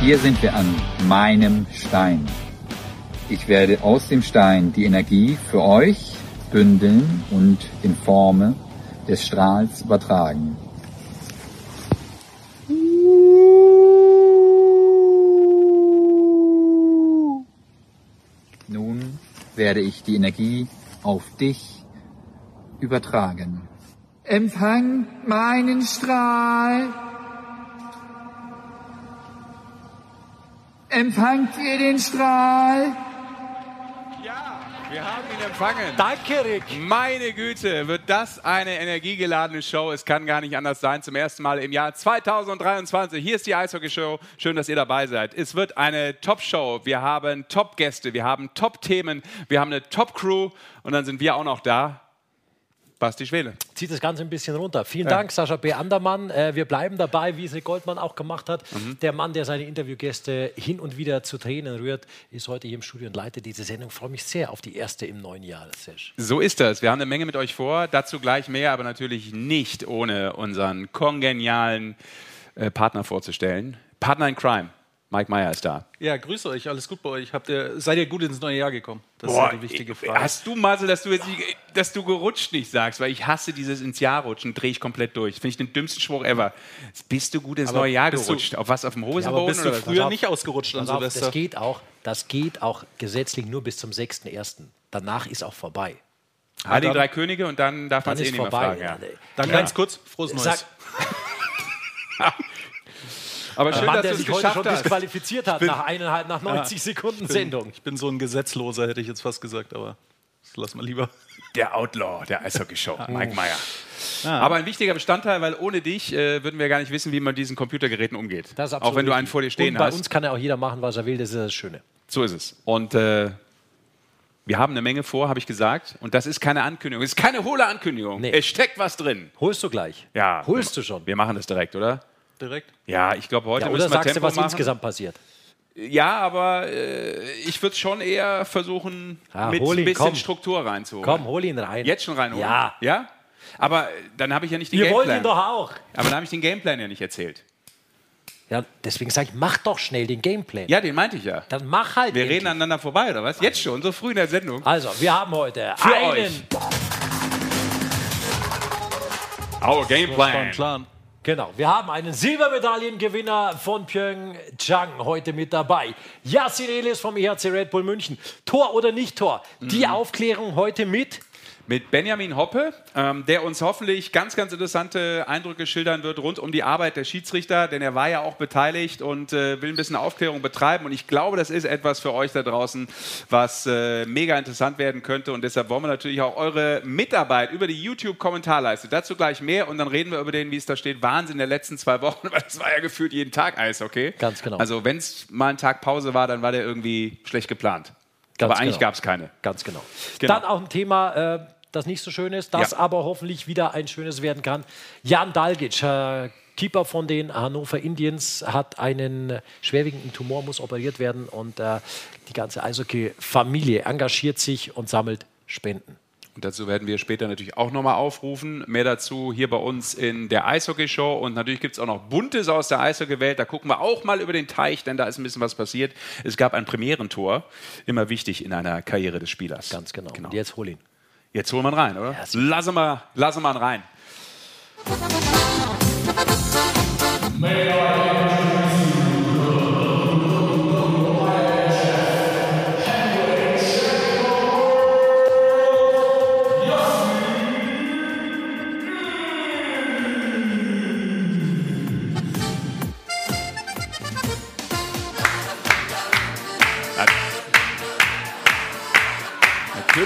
Hier sind wir an meinem Stein. Ich werde aus dem Stein die Energie für euch bündeln und in Forme des Strahls übertragen. Nun werde ich die Energie auf dich übertragen. Empfang meinen Strahl. Empfangt ihr den Strahl? Wir haben ihn empfangen. Danke, Rick. Meine Güte, wird das eine energiegeladene Show. Es kann gar nicht anders sein. Zum ersten Mal im Jahr 2023. Hier ist die Eishockey-Show. Schön, dass ihr dabei seid. Es wird eine Top-Show. Wir haben Top-Gäste, wir haben Top-Themen, wir haben eine Top-Crew und dann sind wir auch noch da. Basti Schwele. Zieht das Ganze ein bisschen runter. Vielen Dank, Sascha B. Andermann. Äh, wir bleiben dabei, wie es Rick Goldmann auch gemacht hat. Mhm. Der Mann, der seine Interviewgäste hin und wieder zu Tränen rührt, ist heute hier im Studio und leitet diese Sendung. Ich freue mich sehr auf die erste im neuen Jahr, Sesh. So ist das. Wir haben eine Menge mit euch vor. Dazu gleich mehr, aber natürlich nicht ohne unseren kongenialen äh, Partner vorzustellen. Partner in Crime. Mike Meyer ist da. Ja, grüße euch, alles gut bei euch. Habt ihr, seid ihr gut ins neue Jahr gekommen? Das ist ja die wichtige Frage. Hast du, Marcel, dass du jetzt nicht, dass du gerutscht nicht sagst, weil ich hasse dieses ins Jahr rutschen, drehe ich komplett durch. Finde ich den dümmsten Spruch ever. Bist du gut ins Aber neue Jahr bist du- gerutscht? auf was? Auf dem aber Hosenboden? bist du früher auf. nicht ausgerutscht an Silvester? das geht auch, das geht auch gesetzlich nur bis zum 6.1. Danach ist auch vorbei. Heilige drei Könige und dann darf man es eh ist nicht mehr vorbei. fragen. Ja. Dann Ja. ganz kurz, frohes Neues. Sag, Aber schön, Mann, dass der sich heute geschafft schon hast. disqualifiziert hat nach eineinhalb, nach 90 Sekunden Sendung. Ich bin so ein Gesetzloser, hätte ich jetzt fast gesagt, aber das lassen wir lieber. Der Outlaw der Eishockey-Show, Ah. Mike Meyer. Aber ein wichtiger Bestandteil, weil ohne dich äh, würden wir gar nicht wissen, wie man mit diesen Computergeräten umgeht. Das ist auch absolut wenn du einen vor dir stehen und bei hast. uns kann ja auch jeder machen, was er will, das ist das Schöne. So ist es. Und äh, wir haben eine Menge vor, habe ich gesagt. Und das ist keine Ankündigung. Es ist keine hohle Ankündigung. Nee. Es steckt was drin. Holst du gleich? Ja. Holst du schon? Wir machen das direkt, oder? Direkt. Ja, ich glaube, heute Ja, oder müssen wir sagst du, Tempo was machen. insgesamt passiert? Ja, aber äh, ich würde schon eher versuchen, Ja, mit ein bisschen komm. Struktur reinzuholen. Komm, hol ihn rein. Jetzt schon reinholen? Ja. Ja? Aber äh, dann habe ich ja nicht den Wir wollen Gameplan. ihn doch auch. Aber dann habe ich den Gameplan ja nicht erzählt. Ja, deswegen sage ich, mach doch schnell den Gameplan. Ja, den meinte ich ja. Dann mach halt. Wir endlich. reden aneinander vorbei, oder was? Jetzt schon, so früh in der Sendung. Also, wir haben heute Für einen euch. Our Gameplan. Genau, wir haben einen Silbermedaillengewinner von Pyeongchang heute mit dabei. Yassin Elis vom EHC Red Bull München. Tor oder nicht Tor? Die Mhm. Aufklärung heute mit Mit Benjamin Hoppe, ähm, der uns hoffentlich ganz, ganz interessante Eindrücke schildern wird rund um die Arbeit der Schiedsrichter, denn er war ja auch beteiligt und äh, will ein bisschen Aufklärung betreiben. Und ich glaube, das ist etwas für euch da draußen, was äh, mega interessant werden könnte. Und deshalb wollen wir natürlich auch eure Mitarbeit über die YouTube-Kommentarleiste. Dazu gleich mehr und dann reden wir über den, wie es da steht, Wahnsinn der letzten zwei Wochen, weil das war ja gefühlt jeden Tag Eis, okay? Ganz genau. Also wenn es mal ein Tag Pause war, dann war der irgendwie schlecht geplant. Ganz Aber eigentlich genau. gab es keine. Ganz genau. Genau. Dann auch ein Thema, äh, das nicht so schön ist, das Ja. aber hoffentlich wieder ein schönes werden kann. Jan Dalgic, äh, Keeper von den Hannover Indians, hat einen schwerwiegenden Tumor, muss operiert werden und äh, die ganze Eishockey-Familie engagiert sich und sammelt Spenden. Und dazu werden wir später natürlich auch nochmal aufrufen. Mehr dazu hier bei uns in der Eishockey-Show. Und natürlich gibt es auch noch Buntes aus der Eishockey-Welt. Da gucken wir auch mal über den Teich, denn da ist ein bisschen was passiert. Es gab ein Premierentor. Immer wichtig in einer Karriere des Spielers. Ganz genau. genau. Und jetzt hol ihn. Jetzt holen wir ihn rein, oder? Ja, lassen, wir, lassen wir ihn rein.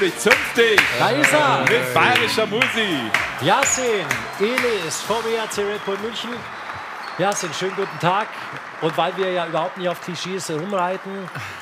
Natürlich zünftig. Da ist er. Mit bayerischer Musik. Yassin Elis vom ERC Red Bull München. Yassin, schönen guten Tag. Und weil wir ja überhaupt nicht auf Klischees rumreiten,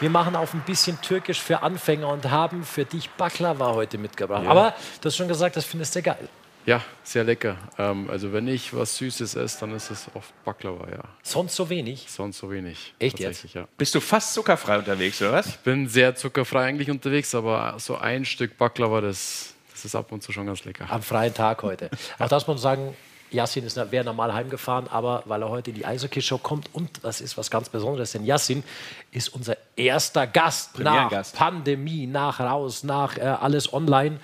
wir machen auf ein bisschen Türkisch für Anfänger und haben für dich Baklava heute mitgebracht. Aber du hast schon gesagt, das findest du geil. Ja, sehr lecker. Ähm, also wenn ich was Süßes esse, dann ist es oft Baklava, ja. Sonst so wenig. Sonst so wenig. Echt jetzt? Ja. Bist du fast zuckerfrei unterwegs, oder was? Bin sehr zuckerfrei eigentlich unterwegs, aber so ein Stück Baklava, das, das ist ab und zu schon ganz lecker. Am freien Tag heute. Auch das muss man sagen, Yassin ist, wäre normal heimgefahren, aber weil er heute in die Eishockey-Show kommt und das ist was ganz Besonderes, denn Yassin ist unser erster Gast nach. Pandemie, nach raus, nach äh, alles online.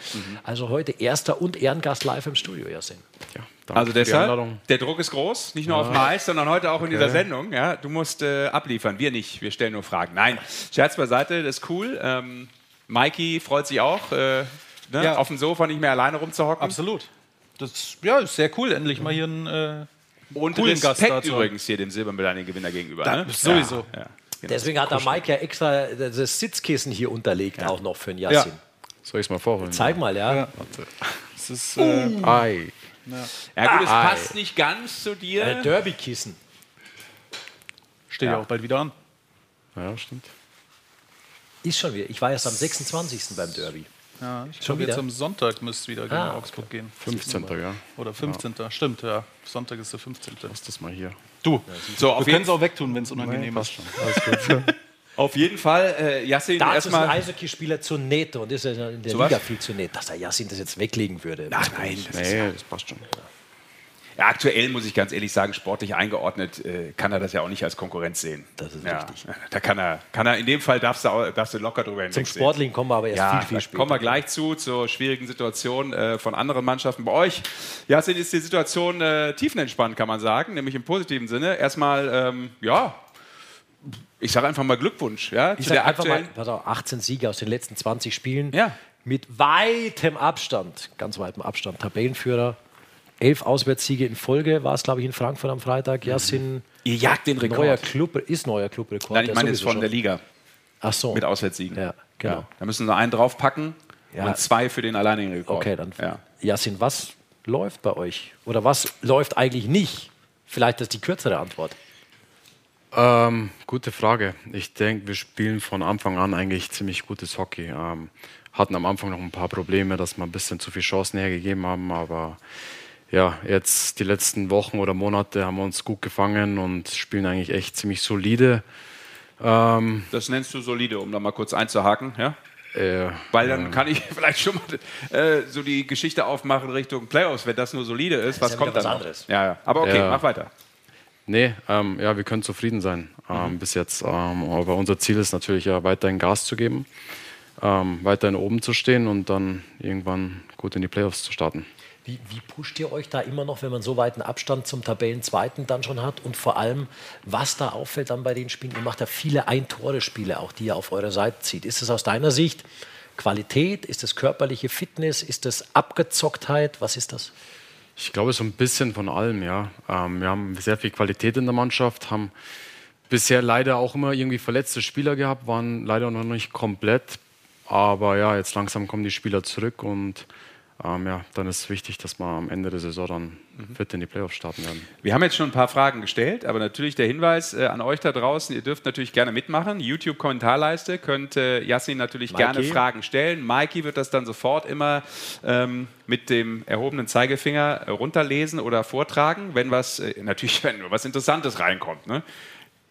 Also heute erster und Ehrengast live im Studio, Yassin. Ja, danke Also deshalb, der Druck ist groß, nicht nur auf dem Eis, sondern heute auch in dieser Sendung. Ja, du musst äh, abliefern, wir nicht, wir stellen nur Fragen. Nein, Scherz beiseite, das ist cool. Ähm, Mikey freut sich auch, äh, ne, Ja. auf dem Sofa nicht mehr alleine rumzuhocken. Absolut. Das ja, ist sehr cool, endlich mal hier einen äh, Und coolen Gast Respekt da zu haben. übrigens hier dem Silbermedaillengewinner gegenüber. Da- ne? sowieso. Ja, ja, genau. Deswegen hat der Mike ja extra das Sitzkissen hier unterlegt, auch noch für den Yassin. Soll ich es mal vorholen? Zeig mal, ja. Das ist, äh, Ei. ja gut, es Ah, passt nicht ganz zu dir. Äh, Derby-Kissen. steht ja. auch bald wieder an. Ja, stimmt. Ist schon wieder. Ich war erst am 26. beim Derby. Ja, ich Schon glaube, jetzt wieder? am Sonntag müsste wieder gegen Ah, Augsburg gehen. 15. Ja. Oder 15. Stimmt, ja. Sonntag ist der 15. Lass das mal hier. Du, so, auf wir können es auch wegtun, wenn es unangenehm ist. auf jeden Fall, äh, Yassin, Dazu ist ein erstmal. Eishockeyspieler zu nett und ist ja in der? Liga viel zu nett, dass der Yassin das jetzt weglegen würde. Ach nein, das ist Nee, das passt schon. Ja, aktuell muss ich ganz ehrlich sagen, sportlich eingeordnet äh, kann er das ja auch nicht als Konkurrenz sehen. Das ist ja, richtig. Da kann er, kann er in dem Fall darfst du, darfst du locker drüber Zum hinwegsehen. Sportlichen kommen wir aber erst Ja, viel, viel später. kommen wir gleich zu, zur schwierigen Situation äh, von anderen Mannschaften. Bei euch, Jasin, ist die Situation äh, tiefenentspannt, kann man sagen, nämlich im positiven Sinne. Erstmal, ähm, ja, ich sage einfach mal Glückwunsch ja, Ich zu sag der einfach mal, pass auf, 18 Siege aus den letzten 20 Spielen. Ja. Mit weitem Abstand, ganz weitem Abstand, Tabellenführer. Elf Auswärtssiege in Folge war es, glaube ich, in Frankfurt am Freitag. Ja, sind Ihr jagt den Rekord. neuer Club, ist neuer Clubrekord. Nein, ich der meine, ist von der schon. Liga Ach so. mit Auswärtssiegen. Ja, genau. Ja, da müssen sie einen draufpacken Ja. und zwei für den alleinigen Rekord. Okay, dann. Ja. Yasin, was läuft bei euch? Oder was läuft eigentlich nicht? Vielleicht ist die kürzere Antwort. Ähm, gute Frage. Ich denke, wir spielen von Anfang an eigentlich ziemlich gutes Hockey. Ähm, hatten am Anfang noch ein paar Probleme, dass wir ein bisschen zu viele Chancen hergegeben haben, aber ja, jetzt die letzten Wochen oder Monate haben wir uns gut gefangen und spielen eigentlich echt ziemlich solide. Ähm, Das nennst du solide, um da mal kurz einzuhaken, ja? äh, Weil dann kann ich vielleicht schon mal äh, so die Geschichte aufmachen Richtung Playoffs, wenn das nur solide ist. Was ja kommt dann? was anderes. Ja, ja. Aber okay, mach weiter. Nee, ähm, ja, wir können zufrieden sein ähm, bis jetzt. Ähm, aber unser Ziel ist natürlich ja weiterhin Gas zu geben, ähm, weiterhin oben zu stehen und dann irgendwann gut in die Playoffs zu starten. Wie, wie pusht ihr euch da immer noch, wenn man so weiten Abstand zum Tabellenzweiten dann schon hat? Und vor allem, was da auffällt dann bei den Spielen, ihr macht ja viele Ein-Tore-Spiele, auch die ihr auf eure Seite zieht. Ist es aus deiner Sicht Qualität? Ist es körperliche Fitness? Ist es Abgezocktheit? Was ist das? Ich glaube, so ein bisschen von allem, ja. Ähm, wir haben sehr viel Qualität in der Mannschaft, haben bisher leider auch immer irgendwie verletzte Spieler gehabt, waren leider noch nicht komplett. Aber ja, jetzt langsam kommen die Spieler zurück und ähm, ja, dann ist wichtig, dass wir am Ende der Saison dann fit in die Playoffs starten werden. Wir haben jetzt schon ein paar Fragen gestellt, aber natürlich der Hinweis äh, an euch da draußen, ihr dürft natürlich gerne mitmachen. YouTube-Kommentarleiste könnt äh, Yassin natürlich Mikey. gerne Fragen stellen. Mikey wird das dann sofort immer ähm, mit dem erhobenen Zeigefinger äh, runterlesen oder vortragen, wenn was, äh, natürlich, wenn nur was Interessantes reinkommt. Ne?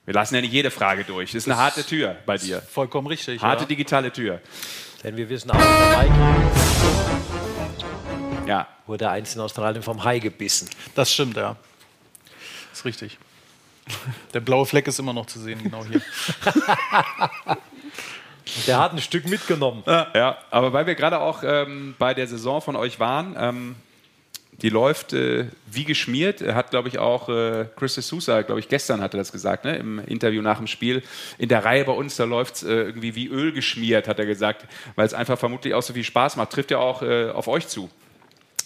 Wir lassen ja nicht jede Frage durch. Das ist eine harte Tür bei dir. Vollkommen richtig. Harte ja. digitale Tür. Denn wir wissen auch, der Mike Ja. wurde einst in Australien vom Hai gebissen. Das stimmt, ja. ist richtig. Der blaue Fleck ist immer noch zu sehen, genau hier. Der hat ein Stück mitgenommen. Ja, aber weil wir gerade auch ähm, bei der Saison von euch waren, ähm, die läuft äh, wie geschmiert. Er Hat, glaube ich, auch äh, Chris de Sousa, glaube ich, gestern hatte das gesagt, ne, im Interview nach dem Spiel. In der Reihe bei uns, da läuft es äh, irgendwie wie Öl geschmiert, hat er gesagt, weil es einfach vermutlich auch so viel Spaß macht. Trifft ja auch äh, auf euch zu.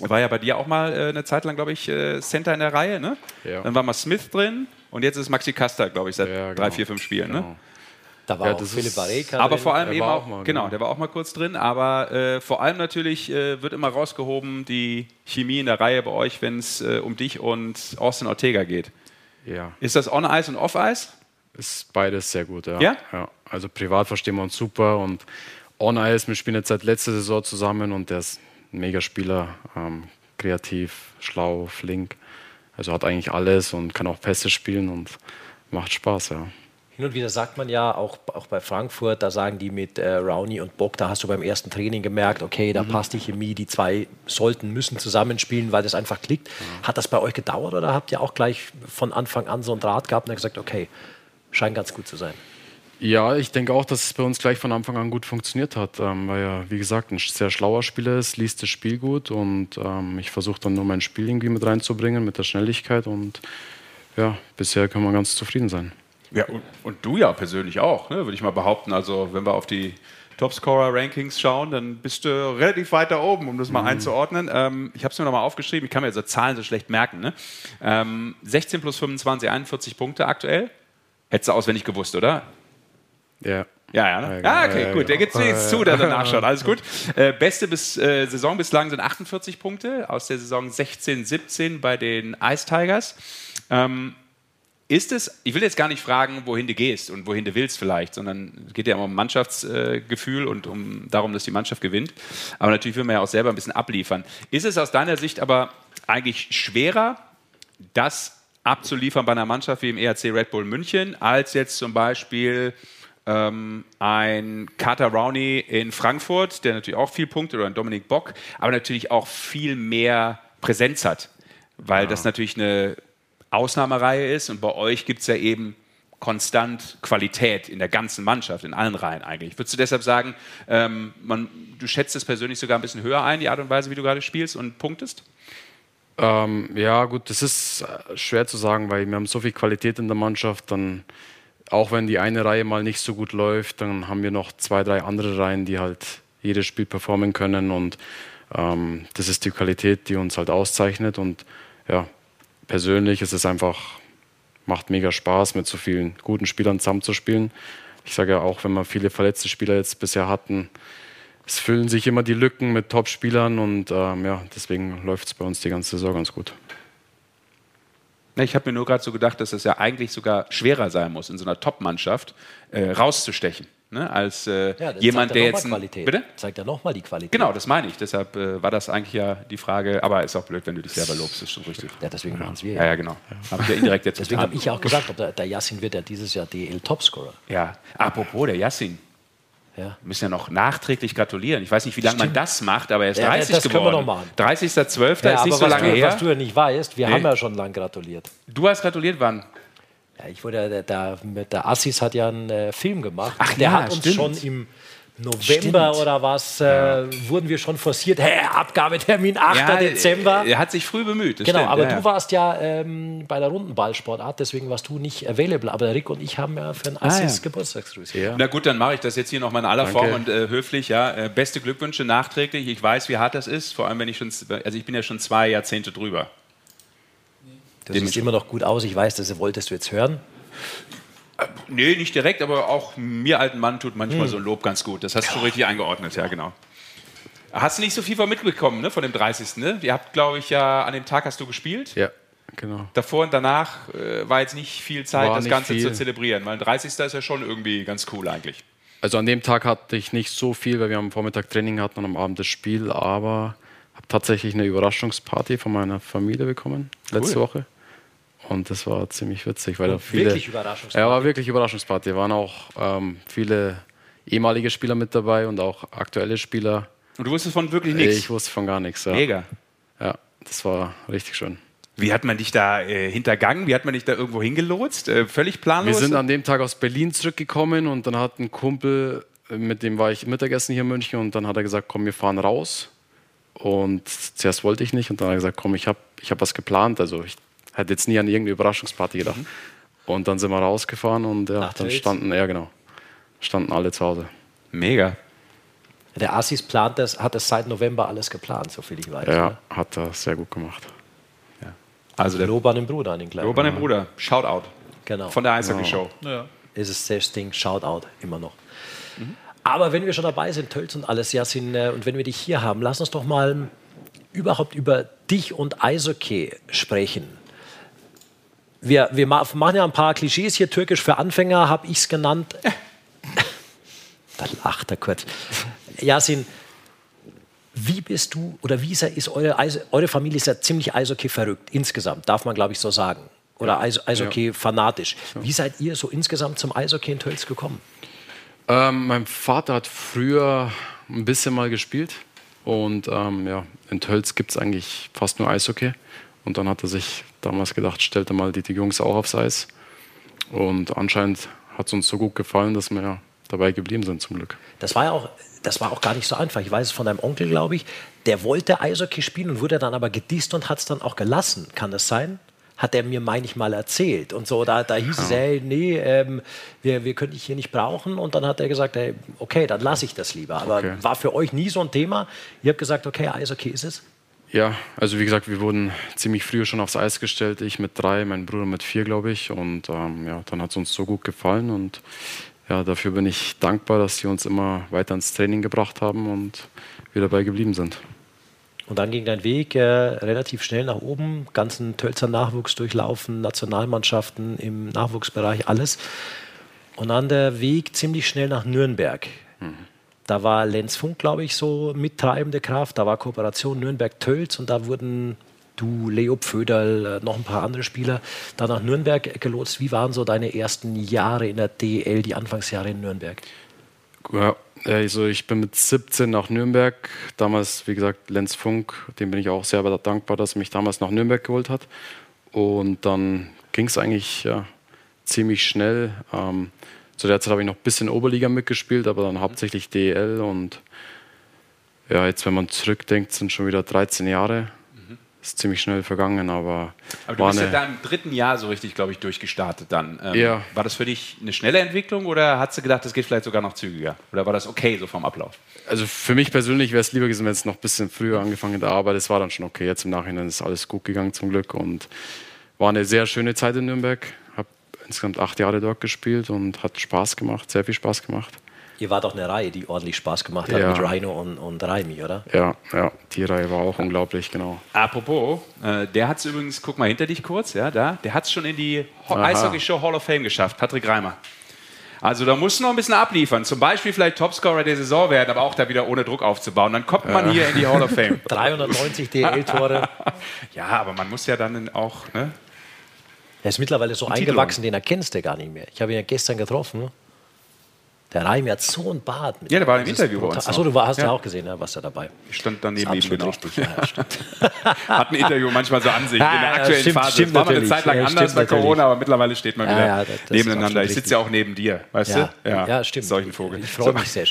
War ja bei dir auch mal äh, eine Zeit lang, glaube ich, äh, Center in der Reihe, ne? Ja. Dann war mal Smith drin und jetzt ist Maxi Kasta, glaube ich, seit Ja, drei, genau. vier, fünf Spielen, ne? Genau. Da war Ja, auch das Philipp Bareka Aber drin. vor allem Der eben war auch, mal, genau, genau. der war auch mal kurz drin, aber äh, vor allem natürlich äh, wird immer rausgehoben die Chemie in der Reihe bei euch, wenn es äh, um dich und Austin Ortega geht. Ja, Ist das On-Ice und Off-Ice? ist beides sehr gut. Ja? Ja? Also privat verstehen wir uns super und on Ice, wir spielen jetzt seit letzter Saison zusammen und der ist ein Megaspieler, ähm, kreativ, schlau, flink. Also hat eigentlich alles und kann auch Pässe spielen und macht Spaß, ja. Hin und wieder sagt man ja, auch, auch bei Frankfurt, da sagen die mit äh, Rowney und Bock, da hast du beim ersten Training gemerkt, okay, da mhm. passt die Chemie, die zwei sollten, müssen zusammenspielen, weil das einfach klickt. Mhm. Hat das bei euch gedauert oder habt ihr auch gleich von Anfang an so einen Draht gehabt und gesagt, okay, scheint ganz gut zu sein? Ja, ich denke auch, dass es bei uns gleich von Anfang an gut funktioniert hat, ähm, weil er, wie gesagt, ein sehr schlauer Spieler ist, liest das Spiel gut und ähm, ich versuche dann nur mein Spiel irgendwie mit reinzubringen, mit der Schnelligkeit und ja, bisher kann man ganz zufrieden sein. Ja, und, und du ja persönlich auch, ne, würde ich mal behaupten. Also, wenn wir auf die Topscorer-Rankings schauen, dann bist du relativ weit da oben, um das mal mhm. einzuordnen. Ähm, ich habe es mir nochmal aufgeschrieben, ich kann mir so Zahlen so schlecht merken. Ne? Ähm, 16 plus 25, 41 Punkte aktuell. Hättest du auswendig gewusst, oder? Ja. Ja, ja, ne? ah, okay, gut. Der gibt es jetzt zu, dass er nachschaut. Alles gut. Äh, beste bis, äh, Saison bislang sind 48 Punkte aus der Saison 16, 17 bei den Ice Tigers. Ähm, ist es, ich will jetzt gar nicht fragen, wohin du gehst und wohin du willst vielleicht, sondern es geht ja immer um Mannschaftsgefühl und um darum, dass die Mannschaft gewinnt. Aber natürlich will man ja auch selber ein bisschen abliefern. Ist es aus deiner Sicht aber eigentlich schwerer, das abzuliefern bei einer Mannschaft wie im ERC Red Bull München, als jetzt zum Beispiel ähm, ein Carter Rowney in Frankfurt, der natürlich auch viel Punkte, oder ein Dominik Bock, aber natürlich auch viel mehr Präsenz hat, weil ja. das natürlich eine Ausnahmereihe ist und bei euch gibt es ja eben konstant Qualität in der ganzen Mannschaft, in allen Reihen eigentlich. Würdest du deshalb sagen, ähm, man, du schätzt es persönlich sogar ein bisschen höher ein, die Art und Weise, wie du gerade spielst und punktest? Ähm, ja, gut, das ist äh, schwer zu sagen, weil wir haben so viel Qualität in der Mannschaft, dann auch wenn die eine Reihe mal nicht so gut läuft, dann haben wir noch zwei, drei andere Reihen, die halt jedes Spiel performen können und ähm, das ist die Qualität, die uns halt auszeichnet und ja, persönlich ist es einfach, macht mega Spaß, mit so vielen guten Spielern zusammenzuspielen. Ich sage ja auch, wenn wir viele verletzte Spieler jetzt bisher hatten, es füllen sich immer die Lücken mit Top-Spielern und ähm, ja, deswegen läuft es bei uns die ganze Saison ganz gut. Ich habe mir nur gerade so gedacht, dass es ja eigentlich sogar schwerer sein muss, in so einer Top-Mannschaft äh, rauszustechen. Ne, als äh, ja, jemand, der jetzt. Qualität. Bitte? Zeigt ja nochmal die Qualität. Genau, das meine ich. Deshalb äh, war das eigentlich ja die Frage. Aber ist auch blöd, wenn du dich selber lobst, ist schon richtig. Ja, deswegen machen es wir. Ja, ja, genau. Ja. Habe ich ja indirekt jetzt Deswegen habe ich ja auch gesagt, der, der Yassin wird ja dieses Jahr DL-Topscorer. Ja, apropos der Yassin. Ja. Wir müssen ja noch nachträglich gratulieren. Ich weiß nicht, wie lange man das macht, aber er ist ja, 30 das geworden. Können wir noch machen. 30.12. Ja, ist nicht so lange du, her. Was du ja nicht weißt, wir nee. haben ja schon lange gratuliert. Du hast gratuliert wann? Ja, ich wurde, der, der, der Assis hat ja einen äh, Film gemacht. Ach, der ja, hat uns stimmt. schon im November Stimmt. oder was, äh, ja. wurden wir schon forciert. Hey, Abgabetermin 8. Ja, Dezember. Er hat sich früh bemüht. genau, stimmt. aber ja, du warst ja ähm, bei der Rundenballsportart, deswegen warst du nicht available. Aber Rick und ich haben ja für ein Assis ah, Geburtstagsgrüß. Na gut, dann mache ich das jetzt hier nochmal in aller Danke. Form und äh, höflich. Ja, äh, beste Glückwünsche nachträglich. Ich weiß, wie hart das ist, vor allem wenn ich schon, also ich bin ja schon zwei Jahrzehnte drüber. Das sieht immer noch gut aus. Ich weiß, das wolltest du jetzt hören. Nee, nicht direkt, aber auch mir alten Mann tut manchmal hm. so ein Lob ganz gut. Das hast du richtig eingeordnet, ja, genau. Hast du nicht so viel von mitbekommen, ne, von dem 30. Ne? Ihr habt, glaube ich, ja, an dem Tag hast du gespielt. Ja, genau. Davor und danach äh, war jetzt nicht viel Zeit, war das Ganze viel. zu zelebrieren. Weil ein 30. ist ja schon irgendwie ganz cool eigentlich. Also an dem Tag hatte ich nicht so viel, weil wir am Vormittag Training hatten und am Abend das Spiel, aber habe tatsächlich eine Überraschungsparty von meiner Familie bekommen, letzte cool. Woche. Und das war ziemlich witzig, weil da viele. Wirklich Überraschungsparty. Ja, war wirklich Überraschungsparty. Da waren auch ähm, viele ehemalige Spieler mit dabei und auch aktuelle Spieler. Und du wusstest von wirklich nichts? Ich wusste von gar nichts. Ja. Mega. Ja, das war richtig schön. Wie hat man dich da äh, hintergangen? Wie hat man dich da irgendwo hingelotst? Äh, völlig planlos? Wir sind an dem Tag aus Berlin zurückgekommen und dann hat ein Kumpel, äh, mit dem war ich Mittagessen hier in München und dann hat er gesagt, komm, wir fahren raus. Und zuerst wollte ich nicht und dann hat er gesagt, komm, ich habe ich hab was geplant. Also ich Hätte jetzt nie an irgendeine Überraschungsparty gedacht. Mhm. Und dann sind wir rausgefahren und ja, dann standen, ja genau, standen alle zu Hause. Mega. Der Assis plant das, hat das seit November alles geplant, so viel ich weiß. Ja, ne? hat er sehr gut gemacht. Ja. Also der Lob an den Bruder an den Kleinen. Lob an den Bruder, Shoutout. Genau. Von der Eishockey-Show. Genau. Ja. Ist es das Ding, Shoutout, immer noch. Mhm. Aber wenn wir schon dabei sind, Tölz und alles, Jasin, äh, und wenn wir dich hier haben, lass uns doch mal überhaupt über dich und Eishockey sprechen wir, wir machen ja ein paar Klischees hier, türkisch für Anfänger habe ich es genannt. da lacht er kurz. Yasin, wie bist du oder wie ist, eure, eure Familie ist ja ziemlich Eishockey verrückt, insgesamt, darf man glaube ich so sagen. oder Eis Eishockey fanatisch. Wie seid ihr so insgesamt zum Eishockey in Tölz gekommen? Ähm, mein Vater hat früher ein bisschen mal gespielt und ähm, ja, in Tölz gibt es eigentlich fast nur Eishockey. Und dann hat er sich damals gedacht, stellt er mal die, die Jungs auch aufs Eis. Und anscheinend hat es uns so gut gefallen, dass wir dabei geblieben sind zum Glück. Das war ja auch, das war auch gar nicht so einfach. Ich weiß es von deinem Onkel, glaube ich. Der wollte Eishockey spielen und wurde dann aber gedisst und hat es dann auch gelassen. Kann das sein? Hat er mir, meine ich, mal erzählt. Und so, da, da hieß ja. es, hey, nee, ähm, wir, wir können dich hier nicht brauchen. Und dann hat er gesagt, hey, okay, dann lasse ich das lieber. Aber okay. war für euch nie so ein Thema. Ihr habt gesagt, okay, Eishockey ist es? Ja, also wie gesagt, wir wurden ziemlich früh schon aufs Eis gestellt. Ich mit drei, mein Bruder mit vier, glaube ich. Und ähm, ja, dann hat es uns so gut gefallen. Und ja, dafür bin ich dankbar, dass sie uns immer weiter ins Training gebracht haben und wir dabei geblieben sind. Und dann ging dein Weg äh, relativ schnell nach oben, ganzen Tölzer Nachwuchs durchlaufen, Nationalmannschaften im Nachwuchsbereich, alles. Und dann der Weg ziemlich schnell nach Nürnberg. Mhm. Da war Lenz Funk, glaube ich, so mittreibende Kraft. Da war Kooperation Nürnberg-Tölz und da wurden du, Leo Pföderl, äh, noch ein paar andere Spieler da nach Nürnberg gelotst. Wie waren so deine ersten Jahre in der DL, die Anfangsjahre in Nürnberg? Ja, also ich bin mit 17 nach Nürnberg. Damals, wie gesagt, Lenz Funk, dem bin ich auch sehr dankbar, dass er mich damals nach Nürnberg geholt hat. Und dann ging es eigentlich ja, ziemlich schnell. Ähm, zu der Zeit habe ich noch ein bisschen Oberliga mitgespielt, aber dann hauptsächlich DEL. Und ja, jetzt, wenn man zurückdenkt, sind schon wieder 13 Jahre ist ziemlich schnell vergangen, aber. Aber du bist ja da im dritten Jahr so richtig, glaube ich, durchgestartet dann. Ähm, ja. War das für dich eine schnelle Entwicklung oder hast du gedacht, das geht vielleicht sogar noch zügiger? Oder war das okay so vom Ablauf? Also für mich persönlich wäre es lieber gewesen, wenn es noch ein bisschen früher angefangen hätte, aber es war dann schon okay. Jetzt im Nachhinein ist alles gut gegangen zum Glück und war eine sehr schöne Zeit in Nürnberg. Insgesamt acht Jahre dort gespielt und hat Spaß gemacht, sehr viel Spaß gemacht. Ihr wart auch eine Reihe, die ordentlich Spaß gemacht hat ja. mit Rhino und, und Raimi, oder? Ja, ja, die Reihe war auch unglaublich, genau. Apropos, äh, der hat es übrigens, guck mal hinter dich kurz, ja, da, der hat es schon in die Eishockey-Show Hall of Fame geschafft, Patrick Reimer. Also da muss noch ein bisschen abliefern. Zum Beispiel vielleicht Topscorer der Saison werden, aber auch da wieder ohne Druck aufzubauen. Dann kommt man ja. hier in die Hall of Fame. 390 DL-Tore. ja, aber man muss ja dann auch. Ne? Er ist mittlerweile so eingewachsen, den erkennst du gar nicht mehr. Ich habe ihn ja gestern getroffen. Der Reim hat so ein Bad. ja, der war im Interview bei uns. Achso, du war, hast ja. auch gesehen, ne, was da dabei. Ich stand daneben ihm genau. Richtig, ja, Hat ein Interview manchmal so an sich. In der aktuellen stimmt, Phase. Stimmt das war mal eine Zeit lang anders bei Corona, aber mittlerweile steht man wieder ja, das, das nebeneinander. Ich sitze ja auch neben dir, weißt du? Ja, ja stimmt. Solchen Vogel. Ich freue mich sehr.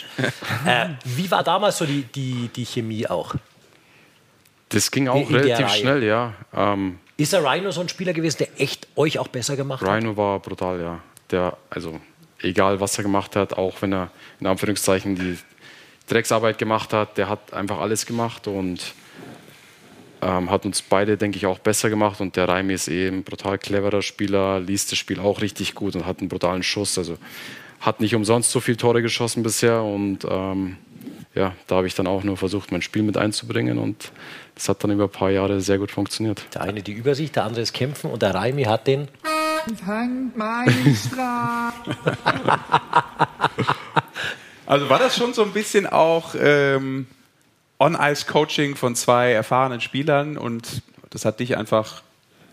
äh, wie war damals so die, die, die Chemie auch? Das ging auch relativ schnell, ja. Ähm, ist der Rhino so ein Spieler gewesen, der echt euch auch besser gemacht Rhino hat? Rhino war brutal, ja. Der, also egal was er gemacht hat, auch wenn er in Anführungszeichen die Drecksarbeit gemacht hat, der hat einfach alles gemacht und ähm, hat uns beide, denke ich, auch besser gemacht. Und der Raimi ist eben ein brutal cleverer Spieler, liest das Spiel auch richtig gut und hat einen brutalen Schuss. Also hat nicht umsonst so viele Tore geschossen bisher und ähm, ja, da habe ich dann auch nur versucht, mein Spiel mit einzubringen und das hat dann über ein paar Jahre sehr gut funktioniert. Der eine die Übersicht, der andere ist Kämpfen und der Raimi hat den also war das schon so ein bisschen auch ähm, On-Ice-Coaching von zwei erfahrenen Spielern und das hat dich einfach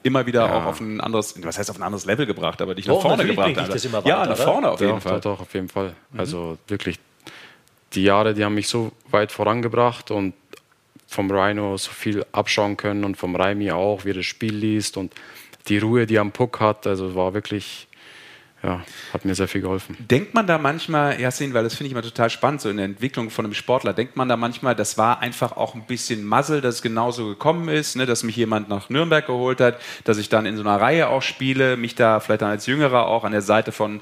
immer wieder ja. auch auf ein anderes, was heißt auf ein anderes Level gebracht, aber dich nach oh, vorne gebracht. Weiter, ja, nach vorne auf jeden ja, Fall. Doch, auf jeden Fall. Mhm. Also wirklich, die Jahre, die haben mich so weit vorangebracht und vom Rhino so viel abschauen können und vom Raimi auch, wie er das Spiel liest und die Ruhe, die er am Puck hat, also war wirklich, ja, hat mir sehr viel geholfen. Denkt man da manchmal, Yassin, weil das finde ich immer total spannend, so in der Entwicklung von einem Sportler, denkt man da manchmal, das war einfach auch ein bisschen Muzzle, dass es genauso gekommen ist, ne, dass mich jemand nach Nürnberg geholt hat, dass ich dann in so einer Reihe auch spiele, mich da vielleicht dann als Jüngerer auch an der Seite von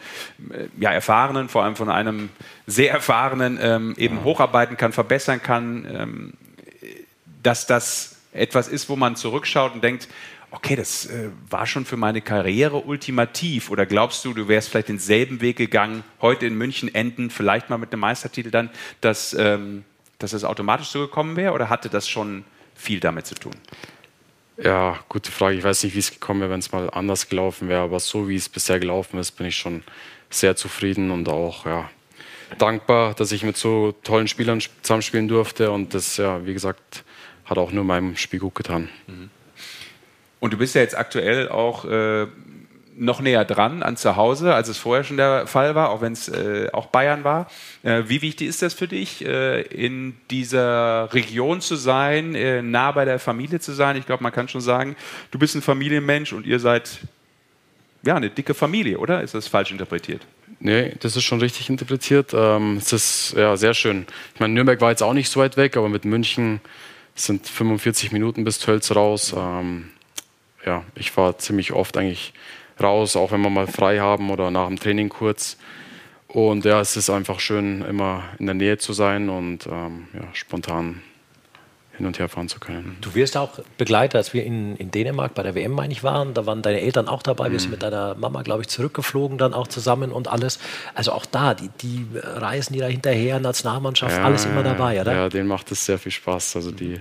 äh, ja, Erfahrenen, vor allem von einem sehr Erfahrenen, ähm, eben ja. hocharbeiten kann, verbessern kann, ähm, dass das etwas ist, wo man zurückschaut und denkt, okay, das äh, war schon für meine Karriere ultimativ? Oder glaubst du, du wärst vielleicht denselben Weg gegangen, heute in München enden, vielleicht mal mit einem Meistertitel dann, dass, ähm, dass das automatisch so gekommen wäre? Oder hatte das schon viel damit zu tun? Ja, gute Frage. Ich weiß nicht, wie es gekommen wäre, wenn es mal anders gelaufen wäre, aber so wie es bisher gelaufen ist, bin ich schon sehr zufrieden und auch ja, dankbar, dass ich mit so tollen Spielern zusammenspielen durfte und das, ja, wie gesagt, hat auch nur meinem Spiel gut getan. Mhm. Und du bist ja jetzt aktuell auch äh, noch näher dran an zu Hause, als es vorher schon der Fall war, auch wenn es äh, auch Bayern war. Äh, wie wichtig ist das für dich, äh, in dieser Region zu sein, äh, nah bei der Familie zu sein? Ich glaube, man kann schon sagen, du bist ein Familienmensch und ihr seid ja eine dicke Familie, oder? Ist das falsch interpretiert? Nee, das ist schon richtig interpretiert. Ähm, es ist ja sehr schön. Ich meine, Nürnberg war jetzt auch nicht so weit weg, aber mit München sind 45 Minuten bis Tölz raus. Ähm, ja, ich fahre ziemlich oft eigentlich raus, auch wenn wir mal frei haben oder nach dem Training kurz. Und ja, es ist einfach schön, immer in der Nähe zu sein und ähm, ja, spontan hin und her fahren zu können. Du wirst auch Begleiter, als wir in, in Dänemark bei der WM, meine ich, waren. Da waren deine Eltern auch dabei. Wir sind mit deiner Mama, glaube ich, zurückgeflogen, dann auch zusammen und alles. Also auch da, die, die reisen die da hinterher, Nationalmannschaft, Ja, alles immer dabei, oder? Ja, denen macht es sehr viel Spaß. Also die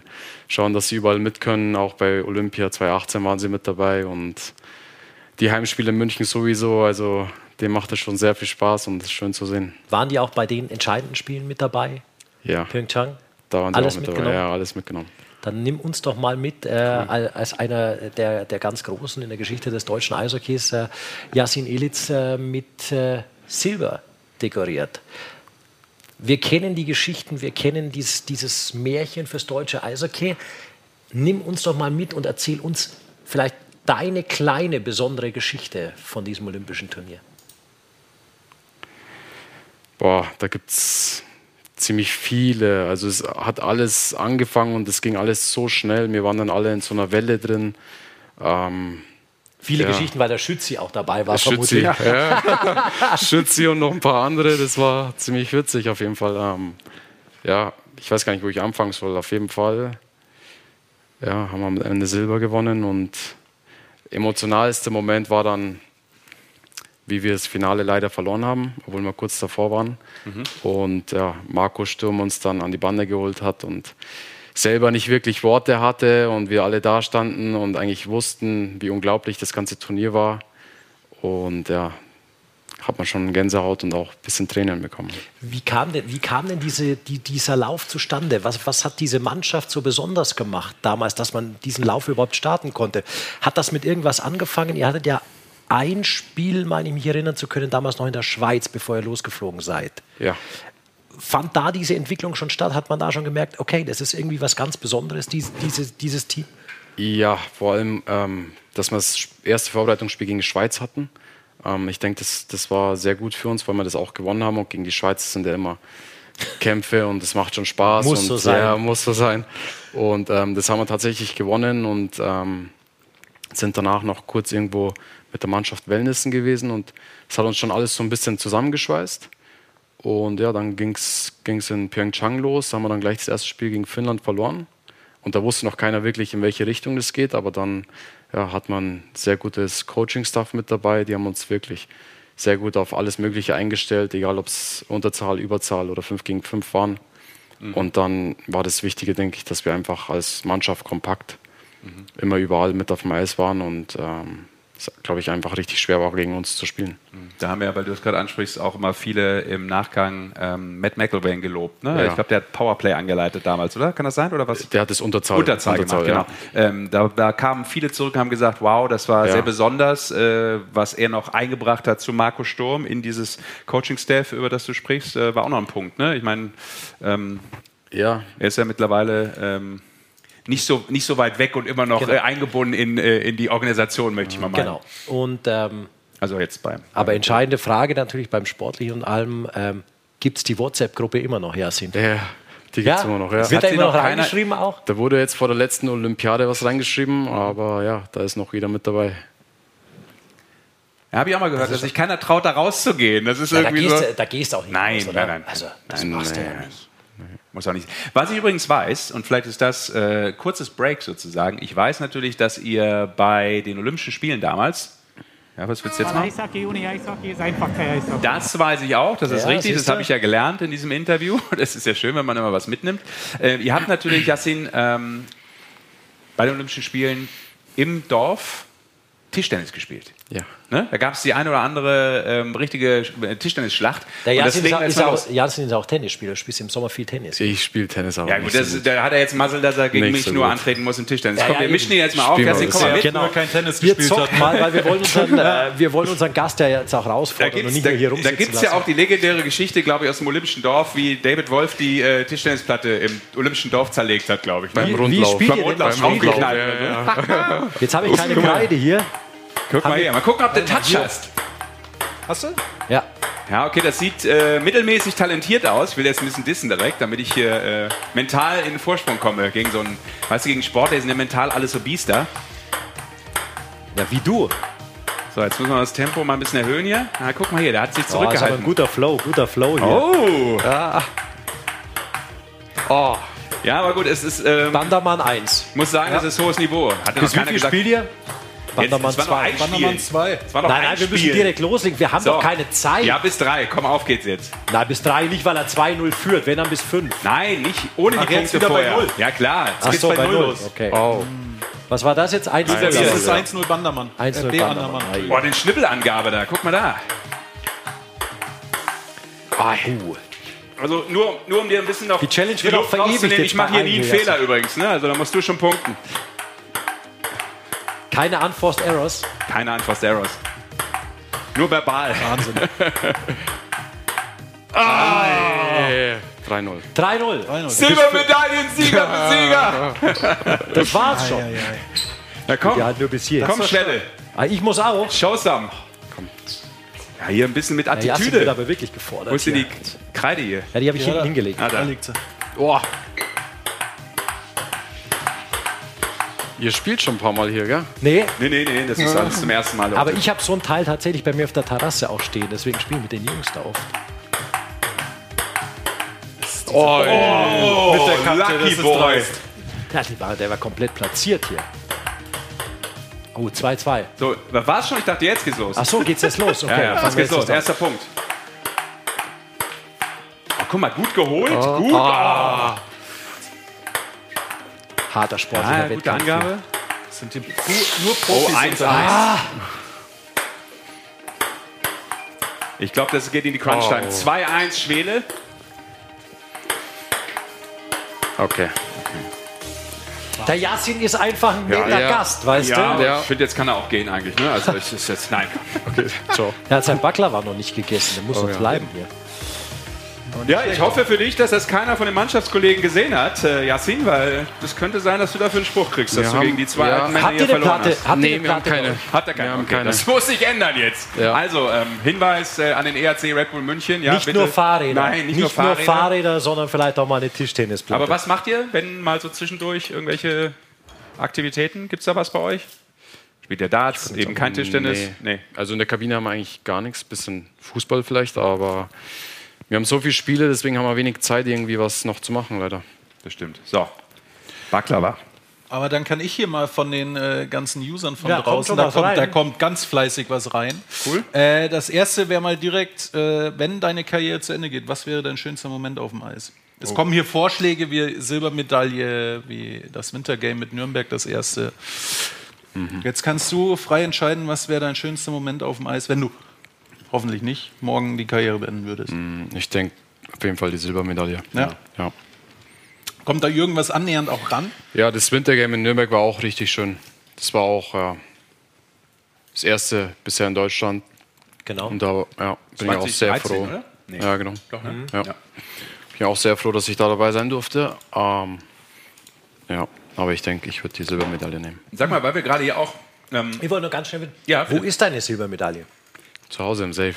schauen, dass sie überall mit können. Auch bei Olympia 2018 waren sie mit dabei und die Heimspiele in München sowieso. Also denen macht es schon sehr viel Spaß und es ist schön zu sehen. Waren die auch bei den entscheidenden Spielen mit dabei? Ja, Pyeongchang? Da waren sie alles auch mit dabei. Ja, alles mitgenommen. Dann nimm uns doch mal mit äh, als einer der, der ganz Großen in der Geschichte des deutschen Eishockeys, äh, Yasin Ilitz äh, mit äh, Silber dekoriert. Wir kennen die Geschichten, wir kennen dies, dieses Märchen fürs deutsche Eishockey. Nimm uns doch mal mit und erzähl uns vielleicht deine kleine besondere Geschichte von diesem olympischen Turnier. Boah, da gibt es ziemlich viele. Also es hat alles angefangen und es ging alles so schnell. Wir waren dann alle in so einer Welle drin. Ähm, Viele Ja. Geschichten, weil der Schützi auch dabei war, Schützi, ja. Schützi und noch ein paar andere. Das war ziemlich witzig auf jeden Fall. Ähm, ja, ich weiß gar nicht, wo ich anfangen soll. Auf jeden Fall ja, haben wir am Ende Silber gewonnen und emotionalste Moment war dann, wie wir das Finale leider verloren haben, obwohl wir kurz davor waren. Und ja, Marco Sturm uns dann an die Bande geholt hat und selber nicht wirklich Worte hatte und wir alle da standen und eigentlich wussten, wie unglaublich das ganze Turnier war. Und ja, hat man schon Gänsehaut und auch ein bisschen Tränen bekommen. Wie kam denn, wie kam denn diese, die, dieser Lauf zustande? Was, was hat diese Mannschaft so besonders gemacht damals, dass man diesen Lauf überhaupt starten konnte? Hat das mit irgendwas angefangen? Ihr hattet ja ein Spiel, meine ich mich erinnern zu können, damals noch in der Schweiz, bevor ihr losgeflogen seid. Ja, Fand da diese Entwicklung schon statt? Hat man da schon gemerkt, okay, das ist irgendwie was ganz Besonderes, dies, dieses, dieses Team? Ja, vor allem, ähm, dass wir das erste Vorbereitungsspiel gegen die Schweiz hatten. Ähm, ich denke, das, das war sehr gut für uns, weil wir das auch gewonnen haben. Und gegen die Schweiz sind ja immer Kämpfe und das macht schon Spaß. Muss und, so sein. Ja, muss so sein. Und ähm, das haben wir tatsächlich gewonnen und ähm, sind danach noch kurz irgendwo mit der Mannschaft Wellnessen gewesen. Und es hat uns schon alles so ein bisschen zusammengeschweißt. Und ja, dann ging es in Pyeongchang los. Da haben wir dann gleich das erste Spiel gegen Finnland verloren. Und da wusste noch keiner wirklich, in welche Richtung das geht. Aber dann ja, hat man sehr gutes Coaching-Staff mit dabei. Die haben uns wirklich sehr gut auf alles Mögliche eingestellt, egal ob es Unterzahl, Überzahl oder 5 gegen 5 waren. Und dann war das Wichtige, denke ich, dass wir einfach als Mannschaft kompakt immer überall mit auf dem Eis waren und ähm, es, glaube ich, einfach richtig schwer war, gegen uns zu spielen. Da haben wir, weil du es gerade ansprichst, auch immer viele im Nachgang ähm, Matt McElwain gelobt. Ne? Ja. Ich glaube, der hat Powerplay angeleitet damals, oder? Kann das sein? Oder was? Der hat das Unterzahl, Unterzahl, gemacht, genau. Ähm, da, da kamen viele zurück und haben gesagt, wow, das war Ja. sehr besonders, äh, was er noch eingebracht hat zu Marco Sturm in dieses Coaching-Staff, über das du sprichst, äh, war auch noch ein Punkt. Ne? Ich meine, ähm, Ja, er ist ja mittlerweile ähm, nicht, so, nicht so weit weg und immer noch Genau. äh, eingebunden in, äh, in die Organisation, möchte ich mal meinen. Genau. Und, ähm, Also jetzt beim. aber entscheidende Frage natürlich beim Sportlichen und allem, ähm, gibt es die WhatsApp-Gruppe immer noch, Yasin? ja die gibt es immer noch. Ja. Wird da sie immer noch noch keiner- reingeschrieben auch? Da wurde jetzt vor der letzten Olympiade was reingeschrieben, aber ja, da ist noch jeder mit dabei. Ja, habe ich auch mal gehört, dass sich keiner traut, da rauszugehen. Das ist Ja, da, irgendwie gehst, so. du- da gehst du auch nicht Nein, raus, oder? nein, nein. Also, das Nein, machst du ja nicht. Muss auch nicht. Was ich übrigens weiß, und vielleicht ist das äh, kurzes Break sozusagen, ich weiß natürlich, dass ihr bei den Olympischen Spielen damals, ja, was willst du jetzt machen? Eishockey ohne Eishockey ist einfach kein Eishockey. Das weiß ich auch, das ist Ja, richtig, das habe ich ja gelernt in diesem Interview. Das ist ja schön, wenn man immer was mitnimmt. Äh, ihr habt natürlich, Yassin, ähm, bei den Olympischen Spielen im Dorf Tischtennis gespielt. Ja. Ne? Da gab es die eine oder andere ähm, richtige äh, Tischtennisschlacht. Der Jansin ist, auch- ist, auch. Jansin ist auch Tennisspieler, spielt im Sommer viel Tennis. Ich spiele Tennis aber Ja gut, so das, gut. da hat er jetzt Muzzle, dass er gegen Nicht mich so nur gut. antreten muss im Tischtennis. Ja, komm, ja, wir mischen ihn jetzt mal auf. Kerstin, komm mal mit. Genau. Nur kein Tennis Wir gespielt zocken hat. mal, weil wir wollen unseren, äh, wir wollen unseren Gast ja jetzt auch Da herausfordern gibt und es nicht nur hier da, da rumsitzen gibt's ja auch die legendäre Geschichte, glaube ich, aus dem Olympischen Dorf, wie David Wolf die äh, Tischtennisplatte im Olympischen Dorf zerlegt hat, glaube ich. Beim Ne? Rundlauf. denn Rundlauf beim? Rundlauf. Jetzt habe ich keine Kreide hier. Guck mal hier, mal gucken, ob du Touch hast. Hast du? Ja. Ja, okay, das sieht äh, mittelmäßig talentiert aus. Ich will jetzt ein bisschen dissen direkt, damit ich hier äh, mental in den Vorsprung komme. Gegen so einen, weißt du, gegen Sportler sind ja mental alles so Biester. Ja, wie du. So, jetzt müssen wir das Tempo mal ein bisschen erhöhen hier. Na, guck mal hier, der hat sich Oh, ist aber ein zurückgehalten. guter Flow, guter Flow hier. Oh! Oh, Ja, aber gut, es ist, ähm, Bandermann 1. muss sagen, es ist hohes Niveau. Hat ja Bis wie viel gesagt. spielt ihr? Bandermann es war nur 2. ein Spiel. Wandermann 2. Es war noch Nein, ein nein, wir müssen Spiel. direkt loslegen. Wir haben So. doch keine Zeit. Ja, bis drei. Komm, auf geht's jetzt. Nein, bis 3 nicht, weil er 2-0 führt. Wenn dann bis 5. Nein, nicht ohne Ach, die Punkte wieder bei vorher. Ja, klar. Jetzt Ach so, bei bei Null 0. los. Okay. Oh. Was war das jetzt? 1 Nein, Das Ja, ist ja. 1-0 Bandermann. 1 Äh, B. Bandermann. Boah, den Schnippelangabe da. Guck mal da. Uh. Also nur, nur um dir ein bisschen noch Die Challenge die wird Luft auch verewigt Ich mache hier nie einen Fehler übrigens. Ne? Also da musst du schon punkten. Keine Unforced Errors. Keine Unforced Errors. Nur verbal. Wahnsinn. Äh, 3-0. 3-0. Silbermedaillensieger für Sieger. Das war's schon. Na komm, Ja, nur bis hier. komm schnell. Ah, Ich muss auch. Show some. Ja, hier ein bisschen mit Ja, Attitüde. aber wirklich gefordert. Wo ist denn die Kreide hier? Ja, die habe ich Ja, hinten hingelegt. Ah, Da da. liegt sie. Oh. Ihr spielt schon ein paar Mal hier, gell? Nee, Nee, nee, nee, das ist alles zum ersten Mal. aber ich habe so einen Teil tatsächlich bei mir auf der Terrasse auch stehen. Deswegen spiele ich mit den Jungs da oft. oh, Mit der Kante, Lucky ist Boy. Ja, war, der war komplett platziert hier. Oh, 2-2. So, war es schon? Ich dachte, jetzt geht's los. Ach so, geht's jetzt los? Okay, ja, ja, was geht's los? Erster Punkt. Oh, guck mal, gut geholt. Gut. Oh. Harter Sport in Ah, der gute Wettkampf. Angabe. Das sind die nur Oh, Profis. 1 unterwegs. 1 Ich glaube, das geht in die Crunch-Time. 2-1 Schwele. Okay. Der Yassin ist einfach ein netter ja. Gast, weißt Ja, du? Ja. ich finde, jetzt kann er auch gehen eigentlich. Ne? Also, es ist jetzt, nein. Okay, ciao. Er hat sein Baklava noch nicht gegessen. Der muss noch ja. bleiben hier. Ja, ich hoffe für dich, dass das keiner von den Mannschaftskollegen gesehen hat, äh, Yassin, weil das könnte sein, dass du dafür einen Spruch kriegst, dass Wir du haben- gegen die zwei ja. alten Männer Habt ihr hier verloren Platte? hast. Habt ihr Nee, eine wir haben Platte? keine. Hat er haben okay, keine. Das muss sich ändern jetzt. Ja. Also, ähm, Hinweis äh, an den ERC Red Bull München. Ja, Nicht bitte. nur Fahrräder. Nein, nicht, nur Fahrräder. Fahrräder, sondern vielleicht auch mal eine Tischtennisplatte. Aber was macht ihr, wenn mal so zwischendurch irgendwelche Aktivitäten? Gibt es da was bei euch? Spielt ihr Darts? Eben kein Tischtennis? Nee. Also in der Kabine haben wir eigentlich gar nichts. Bisschen Fußball vielleicht, aber wir haben so viele Spiele, deswegen haben wir wenig Zeit, irgendwie was noch zu machen, leider. das stimmt. So. Baklava. Aber dann kann ich hier mal von den äh, ganzen Usern von Ja, kommt draußen, schon da kommt, da kommt ganz fleißig was rein. Cool. Äh, das erste wäre mal direkt, äh, wenn deine Karriere zu Ende geht, was wäre dein schönster Moment auf dem Eis? Es Oh. kommen hier Vorschläge wie Silbermedaille, wie das Wintergame mit Nürnberg, das erste. Mhm. Jetzt kannst du frei entscheiden, was wäre dein schönster Moment auf dem Eis, wenn du hoffentlich nicht morgen die Karriere beenden würdest. Ich denke auf jeden Fall die Silbermedaille. Ja. ja. Kommt da irgendwas annähernd auch ran? Ja, das Wintergame in Nürnberg war auch richtig schön. Das war auch ja, das erste bisher in Deutschland. Genau. Und da ja, bin ich auch sehr 2013, froh. oder? Nee. Ja, genau. Doch, ne? Ja. Bin auch sehr froh, dass ich da dabei sein durfte. Ähm, ja, aber ich denke, ich würde die Silbermedaille nehmen. Sag mal, weil wir gerade hier auch. Ähm, Ich wollte nur ganz schnell wissen, Ja, wo ist deine Silbermedaille? Zu Hause im Safe.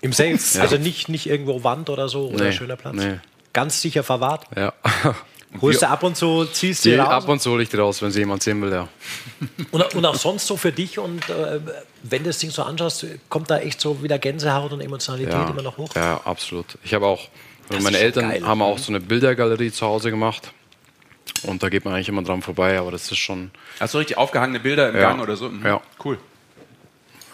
Im Safe? Also nicht, nicht irgendwo Wand oder so oder Nee, schöner Platz? nee. Ganz sicher verwahrt? Ja. Holst du ab und zu, ziehst du Die, raus? ab und zu hole ich die raus, wenn sie jemand sehen will, ja. Und, und auch sonst so für dich und äh, wenn du das Ding so anschaust, kommt da echt so wieder Gänsehaut und Emotionalität Ja, immer noch hoch? ja absolut. Ich habe auch, Das meine Eltern geil. haben auch so eine Bildergalerie zu Hause gemacht. Und da geht man eigentlich immer dran vorbei, aber das ist schon. hast du richtig aufgehangene Bilder im Ja. Gang oder so? Mhm. Ja. Cool.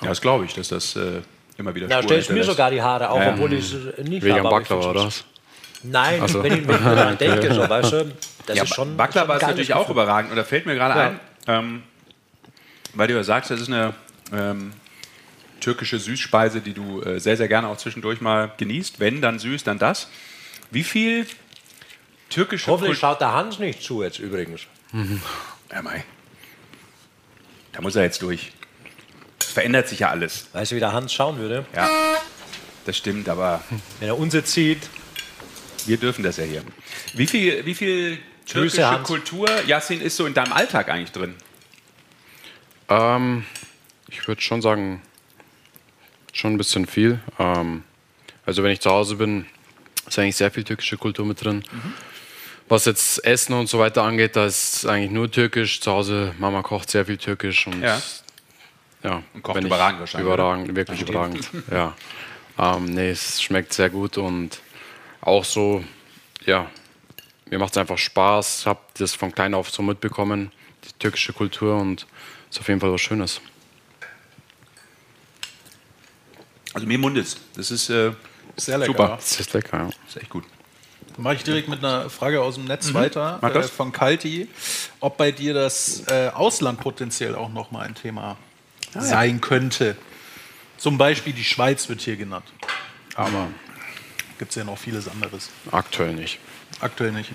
Ja, das glaube ich, dass das äh, immer wieder Da stellst du mir sogar die Haare auf, Ja. obwohl ich es nicht Wegen habe. ich Baklava, oder was? Nein, Ach so. wenn ich, wenn ich daran denke, so, weißt du, das Ja, ist schon. Baklava ist natürlich auch überragend. Und da fällt mir gerade Ja. ein, ähm, weil du ja sagst, das ist eine ähm, türkische Süßspeise, die du äh, sehr, sehr gerne auch zwischendurch mal genießt. Wenn, dann süß, dann das. Wie viel türkische Hoffentlich schaut der Hans nicht zu jetzt übrigens. Ja, mei. Da muss er jetzt durch. Verändert sich ja alles. Weißt du, wie der Hans schauen würde, Ja, das stimmt, aber wenn er uns jetzt sieht? wir dürfen das ja hier. Wie viel, wie viel Grüße, türkische Hans. Kultur, Yassin, ist so in deinem Alltag eigentlich drin? Ähm, ich würde schon sagen, schon ein bisschen viel. Ähm, also wenn ich zu Hause bin, ist eigentlich sehr viel türkische Kultur mit drin. Was jetzt Essen und so weiter angeht, da ist eigentlich nur türkisch. Zu Hause, Mama kocht sehr viel türkisch und Ja. Ja, Und kocht überragend wahrscheinlich, Überragend, wirklich überragend. Ja. Ähm, nee, es schmeckt sehr gut und auch so, ja, mir macht es einfach Spaß. Ich habe das von klein auf so mitbekommen, die türkische Kultur und ist auf jeden Fall was Schönes. Also mir mundet Das ist äh, Sehr lecker. Super. Das ist lecker, ja. ist echt gut. Mache ich direkt mit einer Frage aus dem Netz weiter Mach äh, das. von Kalti, ob bei dir das äh, Ausland potenziell auch noch mal ein Thema sein könnte. Zum Beispiel die Schweiz wird hier genannt. Aber gibt es ja noch vieles anderes. Aktuell nicht. Aktuell nicht.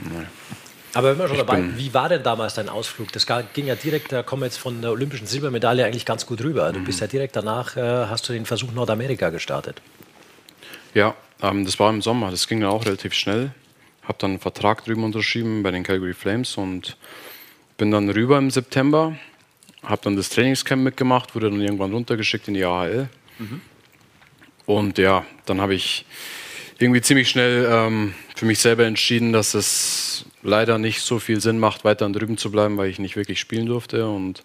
Aber wenn wir schon dabei, bin- wie war denn damals dein Ausflug? Das ging ja direkt, da kommen wir jetzt von der olympischen Silbermedaille eigentlich ganz gut rüber. Du bist ja direkt danach, äh, hast du den Versuch Nordamerika gestartet. Ja, ähm, das war im Sommer. Das ging dann auch relativ schnell. Habe dann einen Vertrag drüben unterschrieben bei den Calgary Flames und bin dann rüber im September. Habe dann das Trainingscamp mitgemacht, wurde dann irgendwann runtergeschickt in die AHL. Und ja, dann habe ich irgendwie ziemlich schnell ähm, für mich selber entschieden, dass es leider nicht so viel Sinn macht, weiter drüben zu bleiben, weil ich nicht wirklich spielen durfte. Und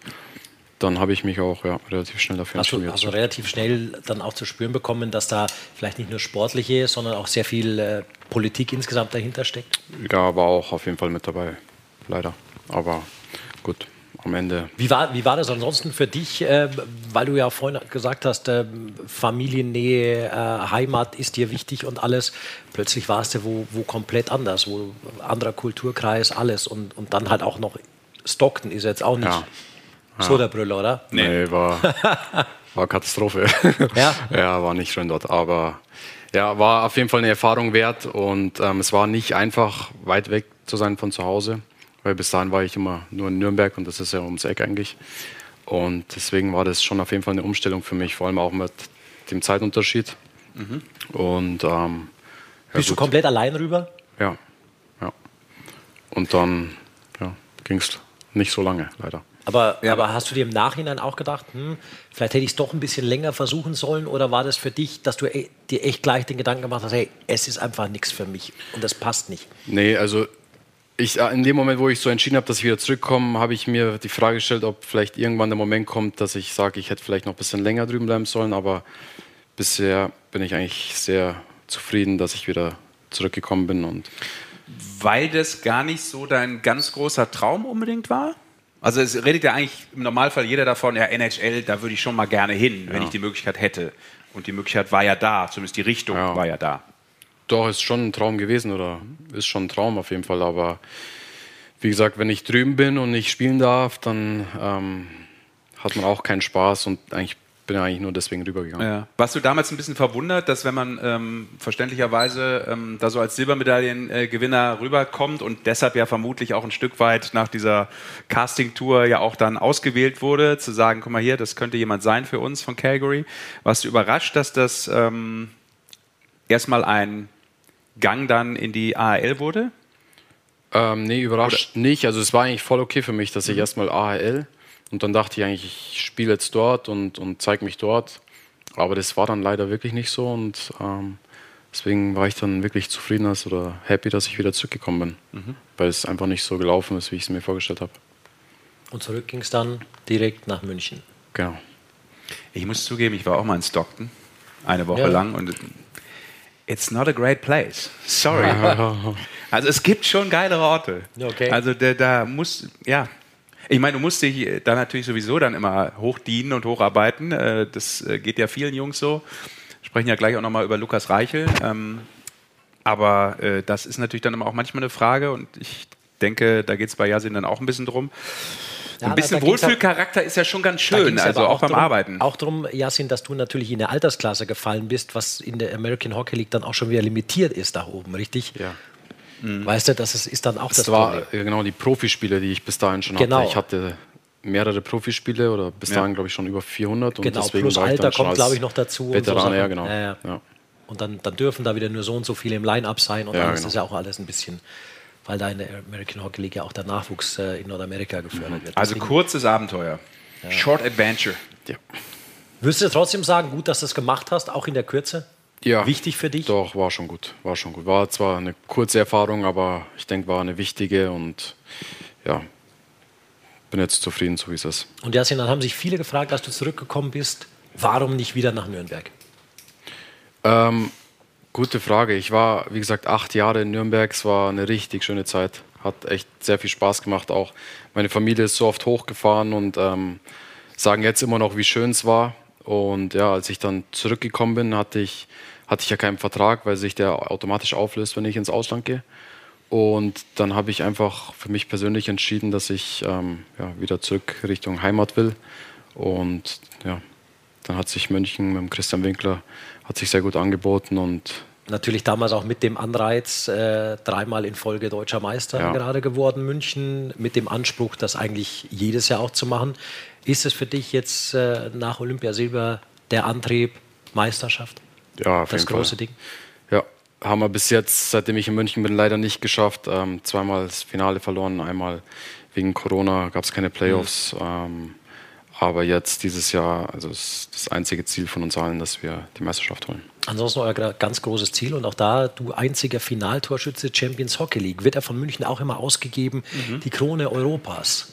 dann habe ich mich auch ja, relativ schnell dafür du entschieden. also relativ schnell dann auch zu spüren bekommen, dass da vielleicht nicht nur sportliche, sondern auch sehr viel äh, Politik insgesamt dahinter steckt? Ja, war auch auf jeden Fall mit dabei, leider. Aber gut, am Ende Wie war, wie war das ansonsten für dich, äh, weil du ja vorhin gesagt hast, äh, Familiennähe, äh, Heimat ist dir wichtig und alles. Plötzlich warst du wo, wo komplett anders, wo anderer Kulturkreis, alles und, und dann halt auch noch Stockton ist jetzt auch nicht Ja. so der Brüller, oder? Nee, war, war Katastrophe. Ja? ja, war nicht schön dort. Aber ja, war auf jeden Fall eine Erfahrung wert und ähm, es war nicht einfach, weit weg zu sein von zu Hause, weil bis dahin war ich immer nur in Nürnberg und das ist ja ums Eck eigentlich. Und deswegen war das schon auf jeden Fall eine Umstellung für mich, vor allem auch mit dem Zeitunterschied. Und ähm, ja, Bist du gut. komplett allein rüber? Ja, ja. Und dann ja, ging es nicht so lange, leider. Aber, aber hast du dir im Nachhinein auch gedacht, hm, vielleicht hätte ich es doch ein bisschen länger versuchen sollen? Oder war das für dich, dass du e- dir echt gleich den Gedanken gemacht hast, hey, es ist einfach nichts für mich und das passt nicht? Nee, also ich, äh, in dem Moment, wo ich so entschieden habe, dass ich wieder zurückkomme, habe ich mir die Frage gestellt, ob vielleicht irgendwann der Moment kommt, dass ich sage, ich hätte vielleicht noch ein bisschen länger drüben bleiben sollen. Aber bisher bin ich eigentlich sehr zufrieden, dass ich wieder zurückgekommen bin. Und Weil das gar nicht so dein ganz großer Traum unbedingt war? Also es redet ja eigentlich im Normalfall jeder davon, ja, NHL, da würde ich schon mal gerne hin, wenn ich die Möglichkeit hätte. Und die Möglichkeit war ja da, zumindest die Richtung Ja. war ja da. Doch, ist schon ein Traum gewesen oder ist schon ein Traum auf jeden Fall. Aber wie gesagt, wenn ich drüben bin und nicht spielen darf, dann ähm, hat man auch keinen Spaß und eigentlich bin ich eigentlich nur deswegen rübergegangen. Ja. Warst du damals ein bisschen verwundert, dass wenn man ähm, verständlicherweise ähm, da so als Silbermedaillengewinner rüberkommt und deshalb ja vermutlich auch ein Stück weit nach dieser Casting-Tour ja auch dann ausgewählt wurde, zu sagen, guck mal hier, das könnte jemand sein für uns von Calgary. Warst du überrascht, dass das ähm, erstmal ein Gang dann in die AHL wurde? Ähm, nee, überrascht nicht. Also es war eigentlich voll okay für mich, dass ich erstmal AHL und dann dachte ich eigentlich, ich spiele jetzt dort und, und zeige mich dort. Aber das war dann leider wirklich nicht so und ähm, deswegen war ich dann wirklich zufrieden als oder happy, dass ich wieder zurückgekommen bin. Weil es einfach nicht so gelaufen ist, wie ich es mir vorgestellt habe. Und zurück ging es dann direkt nach München. Genau. Ich muss zugeben, ich war auch mal in Stockton, eine Woche Ja. lang und it's not a great place. Sorry. also es gibt schon geilere Orte. Okay. Also da, da muss, ja. Ich meine, du musst dich da natürlich sowieso dann immer hochdienen und hocharbeiten. Äh, Das äh, geht ja vielen Jungs so. Wir sprechen ja gleich auch nochmal über Lukas Reichel. Ähm, Aber äh, das ist natürlich dann immer auch manchmal eine Frage und ich denke, da geht es bei Yasin dann auch ein bisschen drum. Ja, Ein bisschen Wohlfühlcharakter ist ja schon ganz schön, also aber auch beim drum, Arbeiten. Auch darum, Jasin, dass du natürlich in eine Altersklasse gefallen bist, was in der American Hockey League dann auch schon wieder limitiert ist da oben, richtig? Ja. Weißt du, das ist, ist dann auch das, Das war Problem. äh, genau die Profispiele, die ich bis dahin schon Genau. hatte. Ich hatte mehrere Profispiele oder bis Ja. dahin, glaube ich, schon über 400. Und Genau, deswegen plus war Alter kommt, glaube ich, noch dazu. und so Veteran, Sachen. ja, genau. Ja. Und dann, dann dürfen da wieder nur so und so viele im Line-Up sein und Ja, dann ist genau. das ja auch alles ein bisschen, weil da in der American Hockey League ja auch der Nachwuchs äh, in Nordamerika gefördert wird. Also Deswegen- kurzes Abenteuer. Short Adventure. Ja. Würdest du trotzdem sagen, gut, dass du es gemacht hast, auch in der Kürze? Ja, Wichtig für dich? Doch, war schon gut. War schon gut. War zwar eine kurze Erfahrung, aber ich denke, war eine wichtige und ja, bin jetzt zufrieden, so wie es ist. Und Jasin, dann haben sich viele gefragt, als du zurückgekommen bist, warum nicht wieder nach Nürnberg? Ähm, gute Frage. Ich war, wie gesagt, acht Jahre in Nürnberg. Es war eine richtig schöne Zeit. Hat echt sehr viel Spaß gemacht. Auch meine Familie ist so oft hochgefahren und ähm, sagen jetzt immer noch, wie schön es war. Und ja, als ich dann zurückgekommen bin, hatte ich, hatte ich ja keinen Vertrag, weil sich der automatisch auflöst, wenn ich ins Ausland gehe. Und dann habe ich einfach für mich persönlich entschieden, dass ich ähm, ja, wieder zurück Richtung Heimat will. Und ja, dann hat sich München mit dem Christian Winkler hat sich sehr gut angeboten und Natürlich damals auch mit dem Anreiz, äh, dreimal in Folge deutscher Meister Ja. gerade geworden, München, mit dem Anspruch, das eigentlich jedes Jahr auch zu machen. Ist es für dich jetzt äh, nach Olympia Silber der Antrieb, Meisterschaft? ja, auf Das jeden große Fall. Ding? Ja, haben wir bis jetzt, seitdem ich in München bin, leider nicht geschafft. Ähm, zweimal das Finale verloren, einmal wegen Corona gab es keine Playoffs. Ähm, aber jetzt dieses Jahr, also ist das einzige Ziel von uns allen, dass wir die Meisterschaft holen. Ansonsten euer ganz großes Ziel und auch da, du einziger Finaltorschütze Champions Hockey League, wird er von München auch immer ausgegeben, die Krone Europas.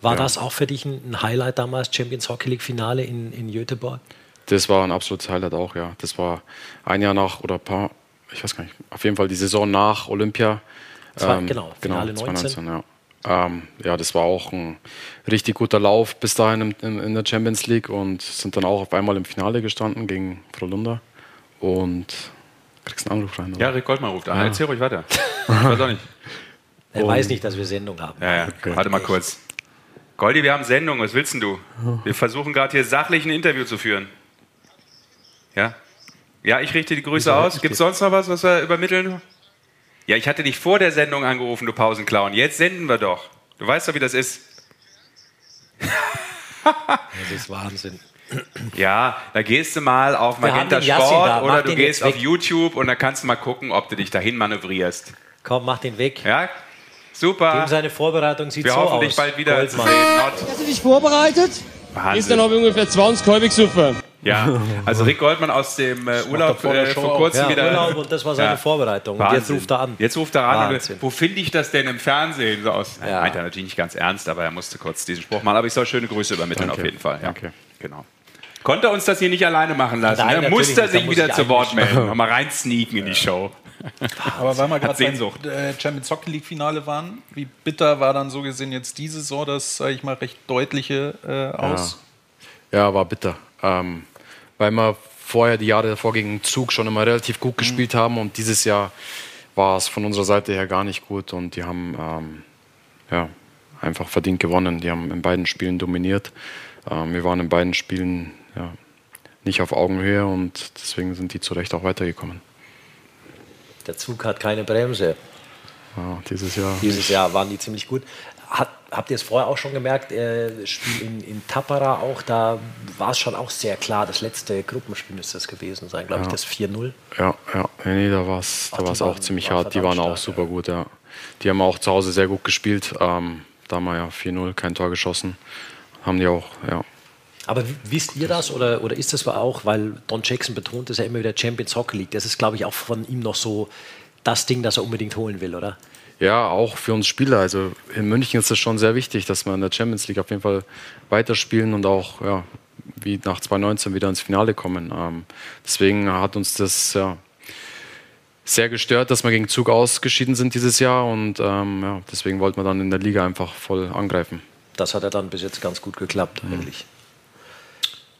War Ja. das auch für dich ein Highlight damals, Champions Hockey League Finale in, in Göteborg? Das war ein absolutes Highlight auch, ja. Das war ein Jahr nach oder ein paar, ich weiß gar nicht, auf jeden Fall die Saison nach Olympia. Zwei- genau, Finale 2019, ja. Ähm, ja, das war auch ein richtig guter Lauf bis dahin im, im, in der Champions League und sind dann auch auf einmal im Finale gestanden gegen Frolunda. Und kriegst einen Anruf rein. Oder? Ja, Rick Goldmann ruft an. Erzähl ruhig weiter. Ich weiß auch nicht. Er weiß nicht, dass wir Sendung haben. Ja, ja. Warte mal kurz. Goldi, wir haben Sendung. Was willst denn du? Wir versuchen gerade hier sachlich ein Interview zu führen. Ja? Ja, ich richte die Grüße aus. Gibt es sonst noch was, was wir übermitteln? Ja, ich hatte dich vor der Sendung angerufen, du Pausenclown. Jetzt senden wir doch. Du weißt doch, wie das ist. Das ist Wahnsinn. Ja, da gehst du mal auf Wir Magenta Sport da. Oder du gehst auf weg. YouTube und da kannst du mal gucken, ob du dich dahin manövrierst. Komm, mach den weg. Ja? Super. Dem seine Vorbereitung sieht Wir so hoffen, aus. dich bald wieder Goldmann. zu sehen. Hast du dich vorbereitet? Ist Wahnsinn. dann habe ich ungefähr 20 halbig super. Ja, also Rick Goldmann aus dem äh, Urlaub äh, Show vor kurzem Ja, wieder. Urlaub und das war seine Ja. Vorbereitung. Und jetzt ruft er an. Jetzt ruft er an. Und, wo finde ich das denn im Fernsehen? So aus. Ja. Meint er natürlich nicht ganz ernst, aber er musste kurz diesen Spruch machen. Aber ich soll schöne Grüße übermitteln Danke. auf jeden Fall. Ja. Danke. Genau. Konnte er uns das hier nicht alleine machen lassen. Nein, ne? Muss natürlich er sich wieder zu Wort melden. Nochmal rein sneaken in die Show. Aber weil wir gerade Sehnsucht. beim äh, Champions Hockey League Finale waren, wie bitter war dann so gesehen jetzt diese Saison das, sage ich mal, recht deutliche äh, aus? Ja, war bitter. Ähm, weil wir vorher die Jahre davor gegen Zug schon immer relativ gut gespielt haben und dieses Jahr war es von unserer Seite her gar nicht gut und die haben ähm, ja, einfach verdient gewonnen. Die haben in beiden Spielen dominiert. Ähm, wir waren in beiden Spielen ja, nicht auf Augenhöhe und deswegen sind die zu Recht auch weitergekommen. Der Zug hat keine Bremse. Ja, dieses Jahr. Dieses Jahr waren die ziemlich gut. Hat, habt ihr es vorher auch schon gemerkt? Äh, Spiel in, in Tappara auch, da war es schon auch sehr klar. Das letzte Gruppenspiel müsste das gewesen sein, glaube ich, das 4-0. Ja, ja, nee, nee, da war es da war's auch ziemlich hart. Die waren verdammt auch stark, super gut, ja. Die haben auch zu Hause sehr gut gespielt. Ähm, da haben wir ja 4-0, kein Tor geschossen. Haben die auch, ja. Aber wisst ihr das oder, oder ist das auch, weil Don Jackson betont es ja immer wieder Champions Hockey League. Das ist, glaube ich, auch von ihm noch so das Ding, das er unbedingt holen will, oder? Ja, auch für uns Spieler. Also in München ist es schon sehr wichtig, dass wir in der Champions League auf jeden Fall weiterspielen und auch ja, wie nach 2019 wieder ins Finale kommen. Ähm, deswegen hat uns das ja, sehr gestört, dass wir gegen Zug ausgeschieden sind dieses Jahr und ähm, ja, deswegen wollten wir dann in der Liga einfach voll angreifen. Das hat ja dann bis jetzt ganz gut geklappt, eigentlich.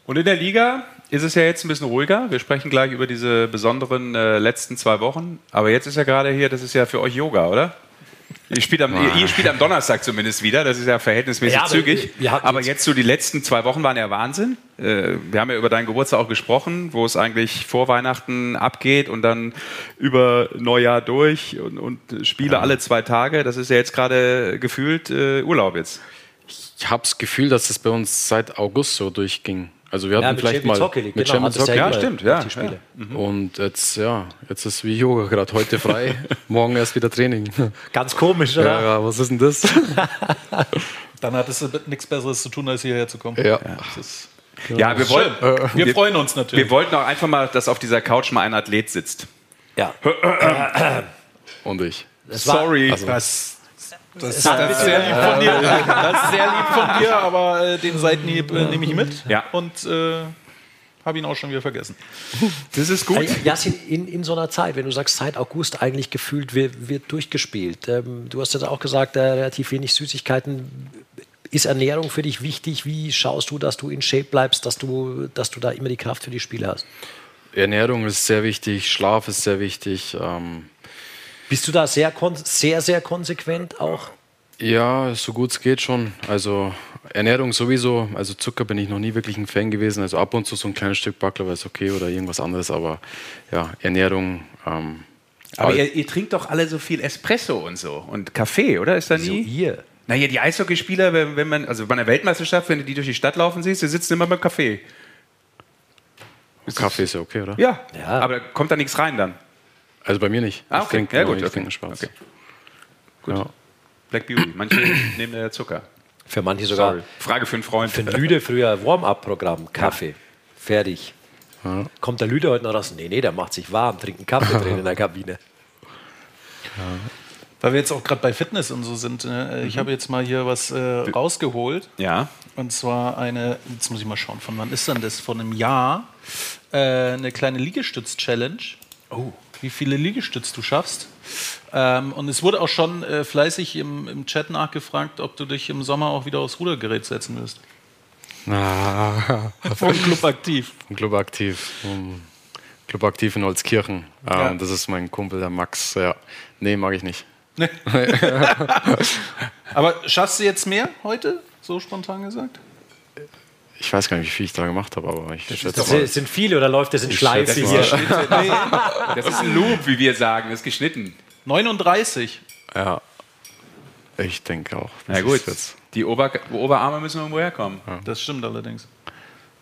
Und in der Liga ist es ja jetzt ein bisschen ruhiger. Wir sprechen gleich über diese besonderen äh, letzten zwei Wochen. Aber jetzt ist ja gerade hier, das ist ja für euch Yoga, oder? Ihr spielt, am, ihr, ihr spielt am Donnerstag zumindest wieder, das ist ja verhältnismäßig Ja, aber zügig. Aber jetzt- so die letzten zwei Wochen waren ja Wahnsinn. Äh, wir haben ja über deinen Geburtstag auch gesprochen, wo es eigentlich vor Weihnachten abgeht und dann über Neujahr durch und, und Spiele alle zwei Tage. Das ist ja jetzt gerade gefühlt äh, Urlaub jetzt. Ich habe das Gefühl, dass es bei uns seit August so durchging. Also wir hatten Ja, mit vielleicht Champions mal Hockey League, mit genau, Champions Hockey. ja Ja, stimmt, ja, Die Spiele. Und jetzt, ja, jetzt ist wie Yoga gerade heute frei, morgen erst wieder Training. Ganz komisch, oder? Ja, ja, was ist denn das? Dann hattest du nichts Besseres zu tun, als hierher zu kommen. ja. Ja, wir, wollen, Wir freuen uns natürlich. wir wollten auch einfach mal, dass auf dieser Couch mal ein Athlet sitzt. Ja. Und ich. Es war, Sorry. Das, das, das ist sehr lieb von dir. Das ist sehr lieb von dir, aber äh, den Seitenhieb äh, nehme ich mit. Ja. Und äh, habe ihn auch schon wieder vergessen. Das ist gut. Jasin, in, in so einer Zeit, wenn du sagst, seit August eigentlich gefühlt wird, wird durchgespielt. Ähm, du hast jetzt auch gesagt, äh, relativ wenig Süßigkeiten. Ist Ernährung für dich wichtig? Wie schaust du, dass du in Shape bleibst, dass du, dass du da immer die Kraft für die Spiele hast? Ernährung ist sehr wichtig, Schlaf ist sehr wichtig. Ähm, Bist du da sehr, sehr, sehr konsequent auch? ja, so gut es geht schon. Also Ernährung sowieso. Also Zucker bin ich noch nie wirklich ein Fan gewesen. Also ab und zu so ein kleines Stück Baklava ist okay oder irgendwas anderes. Aber ja, Ernährung. Ähm, Aber ihr, ihr trinkt doch alle so viel Espresso und so und Kaffee, oder? Ist da So nie? ihr. Naja, die Eishockeyspieler, wenn, wenn man, also bei einer Weltmeisterschaft, wenn du die durch die Stadt laufen siehst, die sitzen immer beim Kaffee. Kaffee ist ja okay, oder? Ja, Ja. aber da kommt da nichts rein dann. Also bei mir nicht. Ah, Ich okay. trinke ja, gut, ich okay. schwarz. okay. Gut. Ja. Black Beauty. Manche nehmen da Zucker. Für manche sogar. Sorry. Frage für einen Freund. Für den Lüde früher Warm-up-Programm, Kaffee. Fertig. Kommt der Lüde heute noch raus? Nee, nee, der macht sich warm, trinkt einen Kaffee drin in der Kabine. Weil wir jetzt auch gerade bei Fitness und so sind. Äh, Ich habe jetzt mal hier was äh, rausgeholt. Ja. Und zwar eine, jetzt muss ich mal schauen, von wann ist denn das? Von einem Jahr. Äh, eine kleine Liegestütz-Challenge. Oh. Wie viele Liegestütz du schaffst. Ähm, und es wurde auch schon äh, fleißig im, im Chat nachgefragt, ob du dich im Sommer auch wieder aufs Rudergerät setzen wirst. Ah, Vom Club aktiv. Club aktiv. um, Club aktiv in Holzkirchen. Ähm, Ja. Das ist mein Kumpel, der Max. Ja. Nee, mag ich nicht. Aber schaffst du jetzt mehr heute? So spontan gesagt? Ich weiß gar nicht, wie viel ich da gemacht habe, aber ich schätze Das mal. sind- sind viele oder läuft das in Schleife hier? Das ist ein Loop, wie wir sagen. Das ist geschnitten. 39. Ja. Ich denke auch. Na Das gut. ist Jetzt. Die Ober Oberarme müssen irgendwo herkommen. Das stimmt allerdings.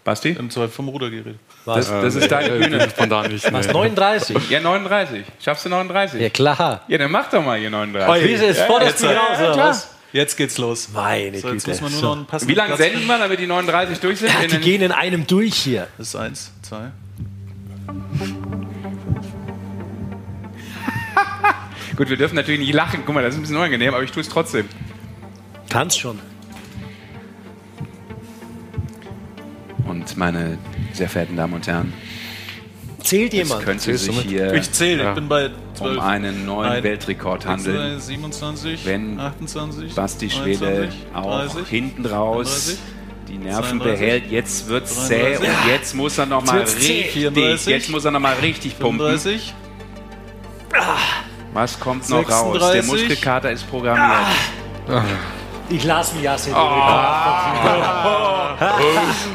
Basti? Im Zweifel vom Rudergerät. Das, das ist deine Bühne. Spontan nicht. Was, nee. 39? Ja, 39. Schaffst du 39? Ja, klar. Ja, dann mach doch mal hier 39. Wie ist es? Forderst du mich raus, oder was? Jetzt geht's los. Meine So, jetzt Güte. muss man nur So. noch einen passenden Wie lange Platz senden wir, damit die 39 durch sind? Ja, die gehen in einem durch hier. Das ist eins, zwei. Gut, wir dürfen natürlich nicht lachen. Guck mal, das ist ein bisschen unangenehm, aber ich tue es trotzdem. Kannst schon. Und meine sehr verehrten Damen und Herren, Zählt es jemand? könnte sich hier Ich zähle, Ja. ich bin bei 12. um einen neuen Ein- Weltrekord handeln. 27, Wenn 28, Basti Schwede 29, auch 30, hinten raus 31, die Nerven 32, behält. Jetzt wird es zäh 33, und jetzt muss er noch mal wird's zäh. richtig, 34, jetzt muss er noch mal richtig pumpen. 35, Was kommt noch raus? Der 36. Muskelkater ist programmiert. Ich lasse mich Jasin.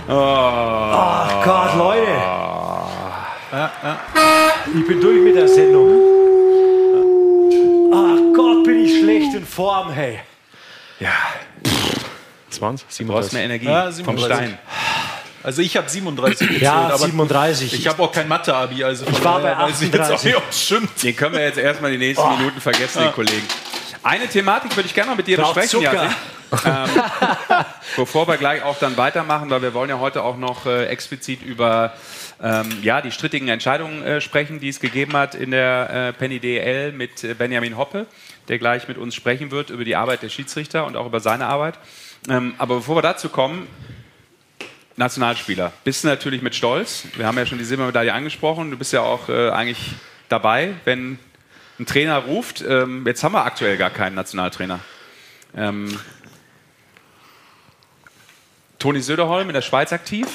Ach Gott, Leute. Ich bin durch mit der Sendung. Ach Gott, bin ich schlecht in Form, hey. Ja, 20? du brauchst 37? mehr Energie Ja, vom 37. Stein. Also ich habe 37 gezählt, Ja, aber 37. ich habe auch kein Mathe-Abi, also von Ich war bei daher weiß ich jetzt auch 38. Den können wir jetzt erstmal die nächsten Minuten vergessen, den Kollegen. Eine Thematik würde ich gerne noch mit dir Braucht besprechen, Zucker. Jasin. ähm, bevor wir gleich auch dann weitermachen, weil wir wollen ja heute auch noch äh, explizit über ähm, ja, die strittigen Entscheidungen äh, sprechen, die es gegeben hat in der äh, Penny DL mit äh, Benjamin Hoppe, der gleich mit uns sprechen wird über die Arbeit der Schiedsrichter und auch über seine Arbeit. Ähm, aber bevor wir dazu kommen, Nationalspieler. Bist du natürlich mit Stolz. Wir haben ja schon die Silbermedaille angesprochen. Du bist ja auch äh, eigentlich dabei, wenn ein Trainer ruft. Ähm, jetzt haben wir aktuell gar keinen Nationaltrainer. Ähm, Toni Söderholm in der Schweiz aktiv.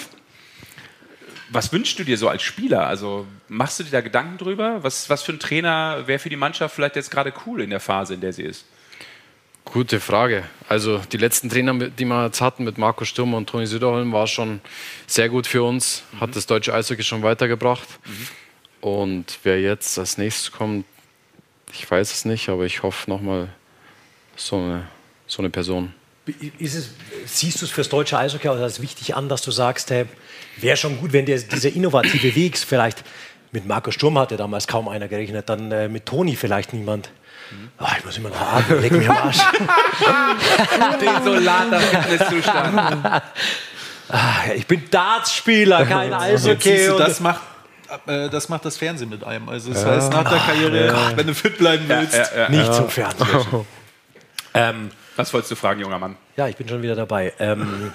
Was wünschst du dir so als Spieler? Also machst du dir da Gedanken drüber? Was, was für ein Trainer wäre für die Mannschaft vielleicht jetzt gerade cool in der Phase, in der sie ist? Gute Frage. Also die letzten Trainer, die wir jetzt hatten mit Marco Sturm und Toni Söderholm, war schon sehr gut für uns. Hat das deutsche Eishockey schon weitergebracht. Und wer jetzt als nächstes kommt, ich weiß es nicht, aber ich hoffe nochmal so eine, so eine Person. Ist es, siehst du es fürs deutsche Eishockey als wichtig an, dass du sagst, hey, wäre schon gut, wenn der, dieser innovative Weg vielleicht mit Marco Sturm hatte damals kaum einer gerechnet, dann äh, mit Toni vielleicht niemand. Ah, ich muss immer noch atmen, leck mich am Arsch. Desolater Fitnesszustand. Ah, ich bin Dartspieler, kein Eishockey. du, das macht, äh, das macht das Fernsehen mit einem. Also das heißt, nach der Karriere, wenn du fit bleiben willst, nicht zum Fernsehen. ähm, Was wolltest du fragen, junger Mann? ja, ich bin schon wieder dabei. Ähm,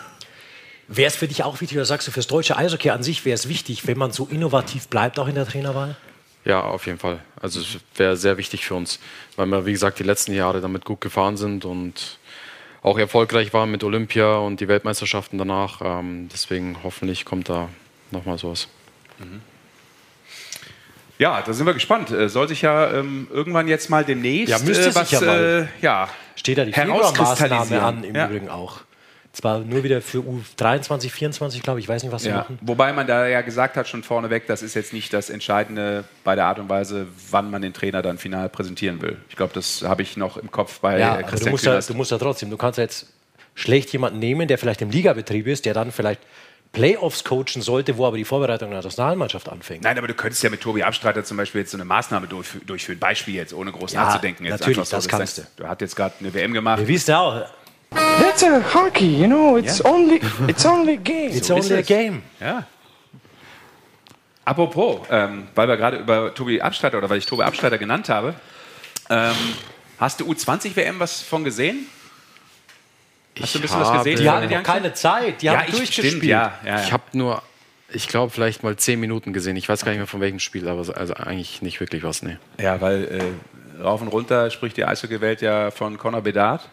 wäre es für dich auch wichtig, oder sagst du, fürs deutsche Eishockey an sich wäre es wichtig, wenn man so innovativ bleibt, auch in der Trainerwahl? Ja, auf jeden Fall. Also es wäre sehr wichtig für uns, weil wir, wie gesagt, die letzten Jahre damit gut gefahren sind und auch erfolgreich waren mit Olympia und die Weltmeisterschaften danach. Ähm, deswegen hoffentlich kommt da nochmal sowas. Ja, da sind wir gespannt. Äh, Soll sich ja ähm, irgendwann jetzt mal demnächst Ja, müsste äh, was sich ja mal. Äh, ja, Steht da die herauskristallisieren. an, im ja. Übrigen auch. Zwar nur wieder für U23, 24, glaube ich, ich weiß nicht, was sie Ja. machen. Wobei man da ja gesagt hat, schon vorneweg, das ist jetzt nicht das Entscheidende bei der Art und Weise, wann man den Trainer dann final präsentieren will. Ich glaube, das habe ich noch im Kopf bei Ja, äh, aber du Christian musst, ja, du musst ja trotzdem, du kannst ja jetzt schlecht jemanden nehmen, der vielleicht im Ligabetrieb ist, der dann vielleicht Playoffs coachen sollte, wo aber die Vorbereitung der Nationalmannschaft anfängt. Nein, aber du könntest ja mit Tobi Abstreiter zum Beispiel jetzt so eine Maßnahme durchfü- durchführen. Beispiel jetzt, ohne groß Ja, nachzudenken. Jetzt natürlich, so das gesagt, kannst du. Du hast jetzt gerade eine WM gemacht. Wir wissen ja auch, That's a hockey, you know. It's only it's only a game. it's So only a game. Ja. Apropos, ähm, weil wir gerade über Tobi Abstreiter oder weil ich Tobi Abstreiter genannt habe, ähm, hast du U20-WM was von gesehen? Hast du ein bisschen was habe- gesehen? Die hatten keine Zeit, die haben ich, durchgespielt. stimmt, ja, ja, Ich ja. habe nur, ich glaube, vielleicht mal zehn Minuten gesehen. Ich weiß gar nicht mehr von welchem Spiel, aber so- also eigentlich nicht wirklich was. Nee. ja, weil äh, rauf und runter spricht die Eishockey-Welt ja von Conor Bedard.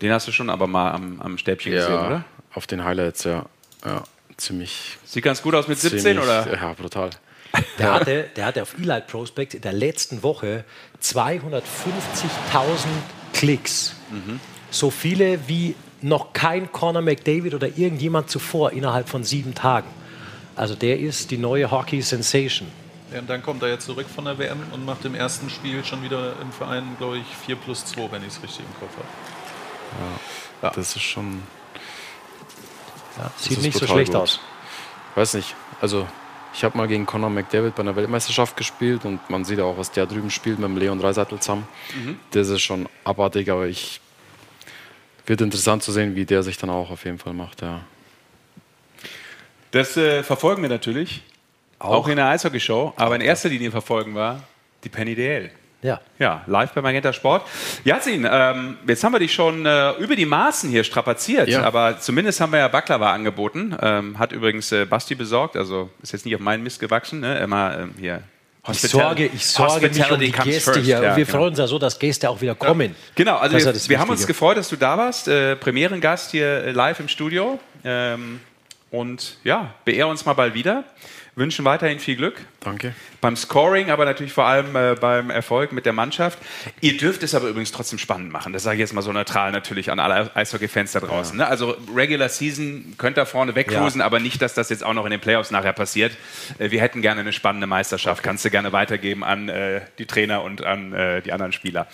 Den hast du schon aber mal am, am Stäbchen gesehen, oder? auf den Highlights, ja. ja ziemlich. Sieht ganz gut aus mit 17, ziemlich, oder? Ja, brutal. Der hatte, der hatte auf Elite Prospect in der letzten Woche 250.000 Klicks. So viele wie noch kein Conor McDavid oder irgendjemand zuvor innerhalb von sieben Tagen. Also der ist die neue Hockey Sensation. Ja, und dann kommt er jetzt zurück von der WM und macht im ersten Spiel schon wieder im Verein, glaube ich, 4 plus 2, wenn ich es richtig im Kopf habe. Das ist schon. Sieht ist nicht so schlecht gut. aus. Weiß nicht. Also, ich habe mal gegen Conor McDavid bei einer Weltmeisterschaft gespielt und man sieht ja auch, was der drüben spielt mit dem Leon Dreiseitel zusammen. Das ist schon abartig, aber ich. Wird interessant zu sehen, wie der sich dann auch auf jeden Fall macht, ja. Das äh, verfolgen wir natürlich. Auch, in der Eishockey-Show. Aber in erster Linie verfolgen wir die Penny DL. Ja. Ja, live bei Magenta Sport. Yasin, ähm, jetzt haben wir dich schon äh, über die Maßen hier strapaziert, Ja. aber zumindest haben wir ja Baklava angeboten. Ähm, hat übrigens äh, Basti besorgt, also ist jetzt nicht auf meinen Mist gewachsen. Ne? Immer ähm, hier. Ich sorge, ich sorge mich um die Gäste first. hier. Ja, und wir genau. freuen uns ja so, dass Gäste auch wieder kommen. Genau, also ja wir, wir haben uns gefreut, dass du da warst. Äh, Premierengast hier äh, live im Studio. Ähm, und ja, beehr uns mal bald wieder. Wünschen weiterhin viel Glück Danke. beim Scoring, aber natürlich vor allem äh, beim Erfolg mit der Mannschaft. Ihr dürft es aber übrigens trotzdem spannend machen. Das sage ich jetzt mal so neutral natürlich an alle Eishockey-Fans da draußen. Ne? Also Regular Season könnt ihr vorne wegcruisen, aber nicht, dass das jetzt auch noch in den Playoffs nachher passiert. Äh, wir hätten gerne eine spannende Meisterschaft. Kannst du gerne weitergeben an äh, die Trainer und an äh, die anderen Spieler.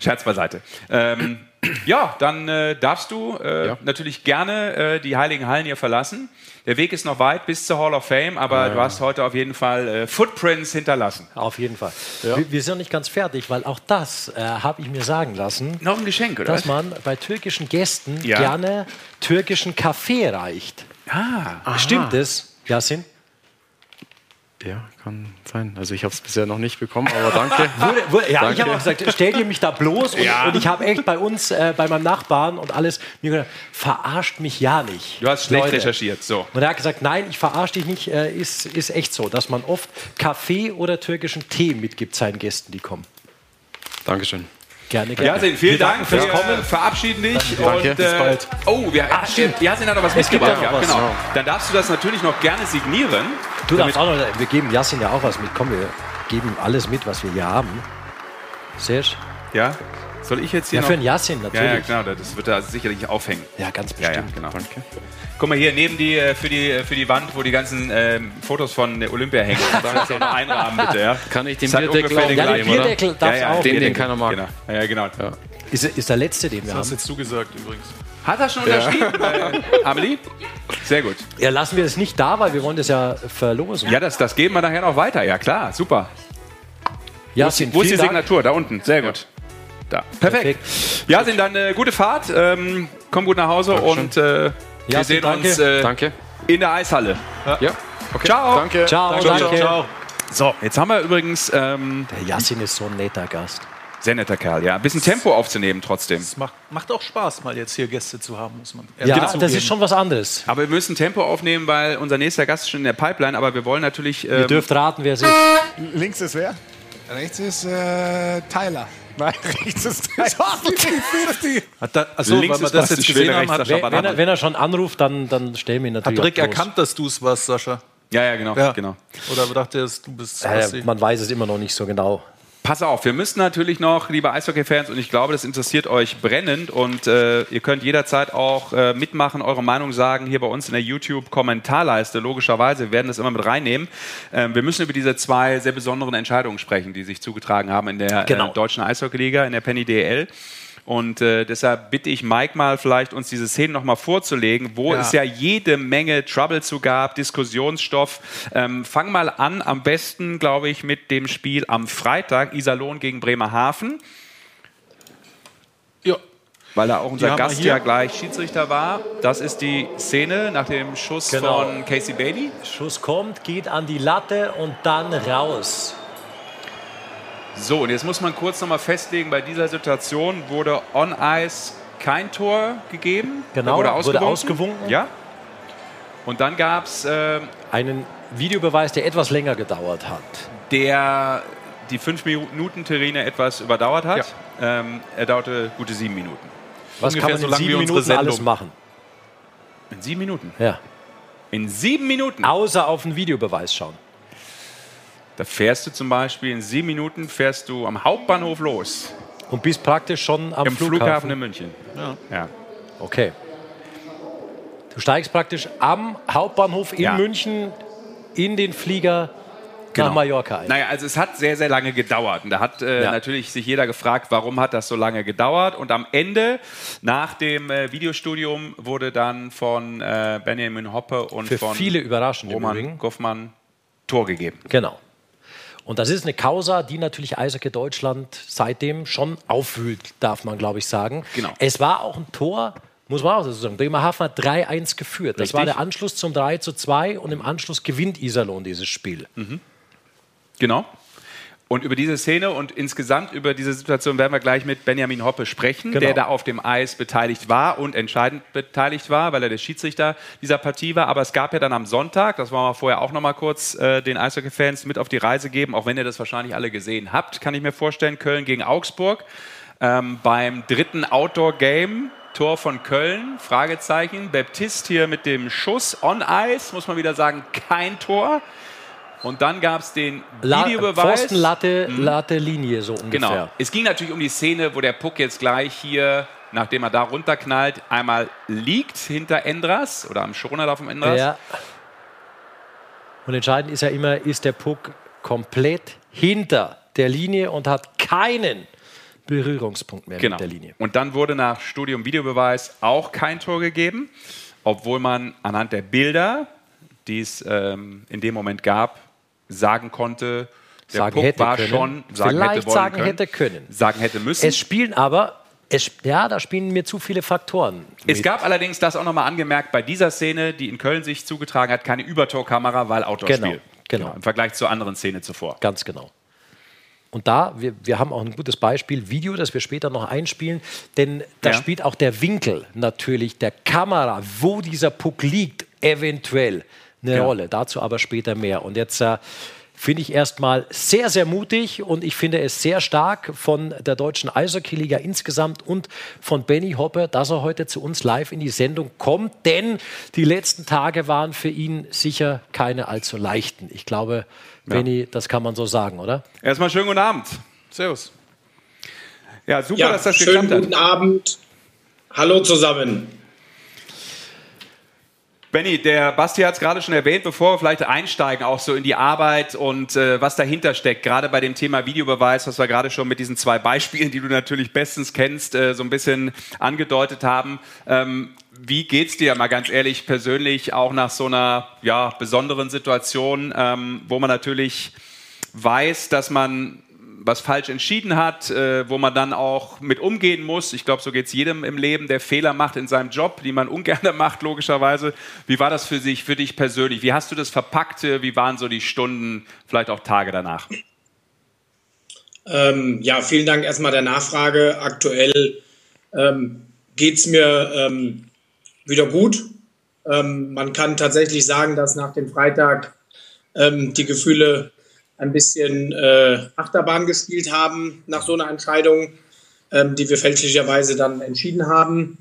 Scherz beiseite. Ähm, ja, dann äh, darfst du äh, Ja. natürlich gerne die Heiligen Hallen hier verlassen. Der Weg ist noch weit bis zur Hall of Fame, aber du hast heute auf jeden Fall äh, Footprints hinterlassen. Auf jeden Fall. Wir, wir sind noch nicht ganz fertig, weil auch das äh, habe ich mir sagen lassen, Noch ein Geschenk, oder? dass man bei türkischen Gästen Ja. gerne türkischen Kaffee reicht. ah, Stimmt es, Yasin? Ja, kann sein. Also, ich habe es bisher noch nicht bekommen, aber danke. Wurde, wurde, ja, ich Danke. habe auch gesagt, stellt ihr mich da bloß? Und, Ja. und ich habe echt bei uns, äh, bei meinem Nachbarn und alles, mir gedacht, verarscht mich ja nicht. du hast schlecht Leute. recherchiert. So. Und er hat gesagt, nein, ich verarsche dich nicht, äh, ist, ist echt so, dass man oft Kaffee oder türkischen Tee mitgibt seinen Gästen, die kommen. Dankeschön. Gerne, gerne. Yasin, vielen Wir Dank fürs Kommen. verabschieden dich. Danke. Und, Bis äh, bald. Oh, wir, Ah, stimmt. Yasin hat noch was mitgebracht. ja noch Ja, was. genau. Dann darfst du das natürlich noch gerne signieren. Du darfst auch noch, wir geben Yasin ja auch was mit. Komm, wir geben alles mit, was wir hier haben. Serge, Ja. Soll ich jetzt hier Ja, noch? für den Yassin ja, ja, natürlich. genau, das wird er sicherlich aufhängen. Ja, ganz Ja, bestimmt. ja, genau. Guck mal hier, neben die, äh, für, die, äh, für die Wand, wo die ganzen ähm, Fotos von der Olympia hängen. Da ist noch einrahmen, bitte. Ja. Kann ich den Das hat Bierdeckel ungefähr auch den Ja, den gleichen, oder? Bierdeckel darfst auch. Den, den keiner mag. Genau. Ja, ja, genau. Ist, ist der letzte, den wir Das hast haben. jetzt du gesagt übrigens. Hat er schon unterschrieben, äh, Amelie? Sehr gut. Ja, lassen wir es nicht da, weil wir wollen das ja verlosen. Ja, das, das geben wir nachher noch weiter. Ja, klar, super. Yassin, Wo ist die vielen Dank. Signatur? Da unten. Sehr gut. Da. Perfekt. Ja, sind dann äh, gute Fahrt. Ähm, komm gut nach Hause und äh, wir Ja, sehen danke. uns äh, Danke. in der Eishalle. Ja. Okay. Ciao. Danke. Ciao, Ciao, danke. ciao. So, jetzt haben wir übrigens ähm, Der Yassin ist so ein netter Gast. sehr netter Kerl, ja. Ein bisschen Tempo aufzunehmen trotzdem. Es macht, macht auch Spaß, mal jetzt hier Gäste zu haben, muss man Ja, ehrlich das ist schon was anderes. Aber wir müssen Tempo aufnehmen, weil unser nächster Gast ist schon in der Pipeline. Aber wir wollen natürlich. Ihr Ähm, dürft raten, wer es ist. Links ist wer? Rechts ist äh, Tyler. Nein, rechts ist Tyler. 50-50. Hat da, achso, Links weil wir das jetzt gesehen haben, hat, Wenn, er, wenn er schon anruft, dann, dann stellen wir ihn hat natürlich Rick auch bloß. erkannt, dass du es warst, Sascha. ja, ja, genau. Ja. genau. Oder dachte er, du bist Äh, man weiß es immer noch nicht so genau. Pass auf, wir müssen natürlich noch, liebe Eishockey-Fans, und ich glaube, das interessiert euch brennend und äh, ihr könnt jederzeit auch äh, mitmachen, eure Meinung sagen, hier bei uns in der YouTube-Kommentarleiste, logischerweise, wir werden das immer mit reinnehmen. Ähm, wir müssen über diese zwei sehr besonderen Entscheidungen sprechen, die sich zugetragen haben in der Genau. äh, deutschen Eishockey-Liga, in der Penny DL. Und äh, deshalb bitte ich Mike mal vielleicht uns diese Szenen nochmal vorzulegen, wo Ja. es ja jede Menge Trouble zu gab, Diskussionsstoff. Ähm, fang mal an, am besten, glaube ich, mit dem Spiel am Freitag, Iserlohn gegen Bremerhaven, ja. weil da auch unser Gast ja gleich Schiedsrichter war. Das ist die Szene nach dem Schuss Genau. von Casey Bailey. Schuss kommt, geht an die Latte und dann raus. So, und jetzt muss man kurz nochmal festlegen, bei dieser Situation wurde on Ice kein Tor gegeben. Genau, wurde wurde ausgewunken. ausgewunken. Ja. Und dann gab es äh, Einen Videobeweis, der etwas länger gedauert hat. der die 5-Minuten-Terrine etwas überdauert hat. Ähm, er dauerte gute sieben Minuten. Was Ungefähr kann man so in sieben Minuten alles Sendung. machen? In sieben Minuten. Ja. In sieben Minuten. Außer auf den Videobeweis schauen. Da fährst du zum Beispiel in sieben Minuten fährst du am Hauptbahnhof los. Und bist praktisch schon am Im Flughafen, Flughafen. in München. Ja. Okay. Du steigst praktisch am Hauptbahnhof in Ja. München in den Flieger Genau. nach Mallorca ein. Naja, also es hat sehr, sehr lange gedauert. Und da hat äh, Ja. natürlich sich jeder gefragt, warum hat das so lange gedauert? Und am Ende, nach dem äh, Videostudium, wurde dann von äh, Benjamin Hoppe und Für von viele Roman. Goffmann Tor gegeben. Genau. Und das ist eine Causa, die natürlich Eishockey Deutschland seitdem schon aufwühlt, darf man, glaube ich, sagen. Genau. Es war auch ein Tor, muss man auch so sagen. Bremerhaven hat 3-1 geführt. Das Richtig. war der Anschluss zum 3-2 und im Anschluss gewinnt Iserlohn dieses Spiel. Genau. Und über diese Szene und insgesamt über diese Situation werden wir gleich mit Benjamin Hoppe sprechen, Genau. der da auf dem Eis beteiligt war und entscheidend beteiligt war, weil er der Schiedsrichter dieser Partie war. Aber es gab ja dann am Sonntag, das wollen wir vorher auch noch mal kurz äh, den Eishockey-Fans mit auf die Reise geben, auch wenn ihr das wahrscheinlich alle gesehen habt, kann ich mir vorstellen, Köln gegen Augsburg ähm, beim dritten Outdoor-Game. Tor von Köln, Fragezeichen. Baptist hier mit dem Schuss on Ice, muss man wieder sagen, kein Tor. Und dann gab es den Videobeweis. Pfosten, Latte, Latte, Linie, so ungefähr. Genau. Es ging natürlich um die Szene, wo der Puck jetzt gleich hier, nachdem er da runterknallt, einmal liegt hinter Endras oder am Schoner vom Endras. Ja. Und entscheidend ist ja immer, ist der Puck komplett hinter der Linie und hat keinen Berührungspunkt mehr Genau. mit der Linie. Und dann wurde nach Studium Videobeweis auch kein Tor gegeben, obwohl man anhand der Bilder, die es ähm, in dem Moment gab, sagen konnte, der Sagen Puck hätte war können. schon, sagen Vielleicht hätte sagen können, hätte können. sagen hätte müssen. Es spielen aber, es, ja, da spielen mir zu viele Faktoren. Es mit. gab allerdings, das auch nochmal angemerkt, bei dieser Szene, die in Köln sich zugetragen hat, keine Übertorkamera, weil Outdoor-Spiel. Genau, genau. Im Vergleich zur anderen Szene zuvor. Ganz genau. Und da, wir, wir haben auch ein gutes Beispiel, Video, das wir später noch einspielen, denn da Ja. spielt auch der Winkel natürlich der Kamera, wo dieser Puck liegt, eventuell eine Ja. Rolle. Dazu aber später mehr. Und jetzt äh, finde ich erstmal sehr, sehr mutig und ich finde es sehr stark von der deutschen Eishockey-Liga insgesamt und von Benny Hopper, dass er heute zu uns live in die Sendung kommt, denn die letzten Tage waren für ihn sicher keine allzu leichten. Ich glaube, Benny, das kann man so sagen, oder? Erstmal schönen guten Abend. Servus. Ja, super, ja, dass das schönen geklappt hat. Guten Abend. Hallo zusammen. Benny, der Basti hat es gerade schon erwähnt, bevor wir vielleicht einsteigen, auch so in die Arbeit und äh, was dahinter steckt, gerade bei dem Thema Videobeweis, was wir gerade schon mit diesen zwei Beispielen, die du natürlich bestens kennst, äh, so ein bisschen angedeutet haben. Ähm, wie geht's dir mal ganz ehrlich persönlich auch nach so einer ja, besonderen Situation, ähm, wo man natürlich weiß, dass man was falsch entschieden hat, äh, wo man dann auch mit umgehen muss. Ich glaube, so geht es jedem im Leben, der Fehler macht in seinem Job, die man ungern macht, logischerweise. Wie war das für, sich, für dich persönlich? Wie hast du das verpackt? Wie waren so die Stunden, vielleicht auch Tage danach? Ähm, ja, vielen Dank erstmal der Nachfrage. Aktuell ähm, geht es mir ähm, wieder gut. Ähm, man kann tatsächlich sagen, dass nach dem Freitag ähm, die Gefühle ein bisschen äh, Achterbahn gespielt haben nach so einer Entscheidung, ähm, die wir fälschlicherweise dann entschieden haben.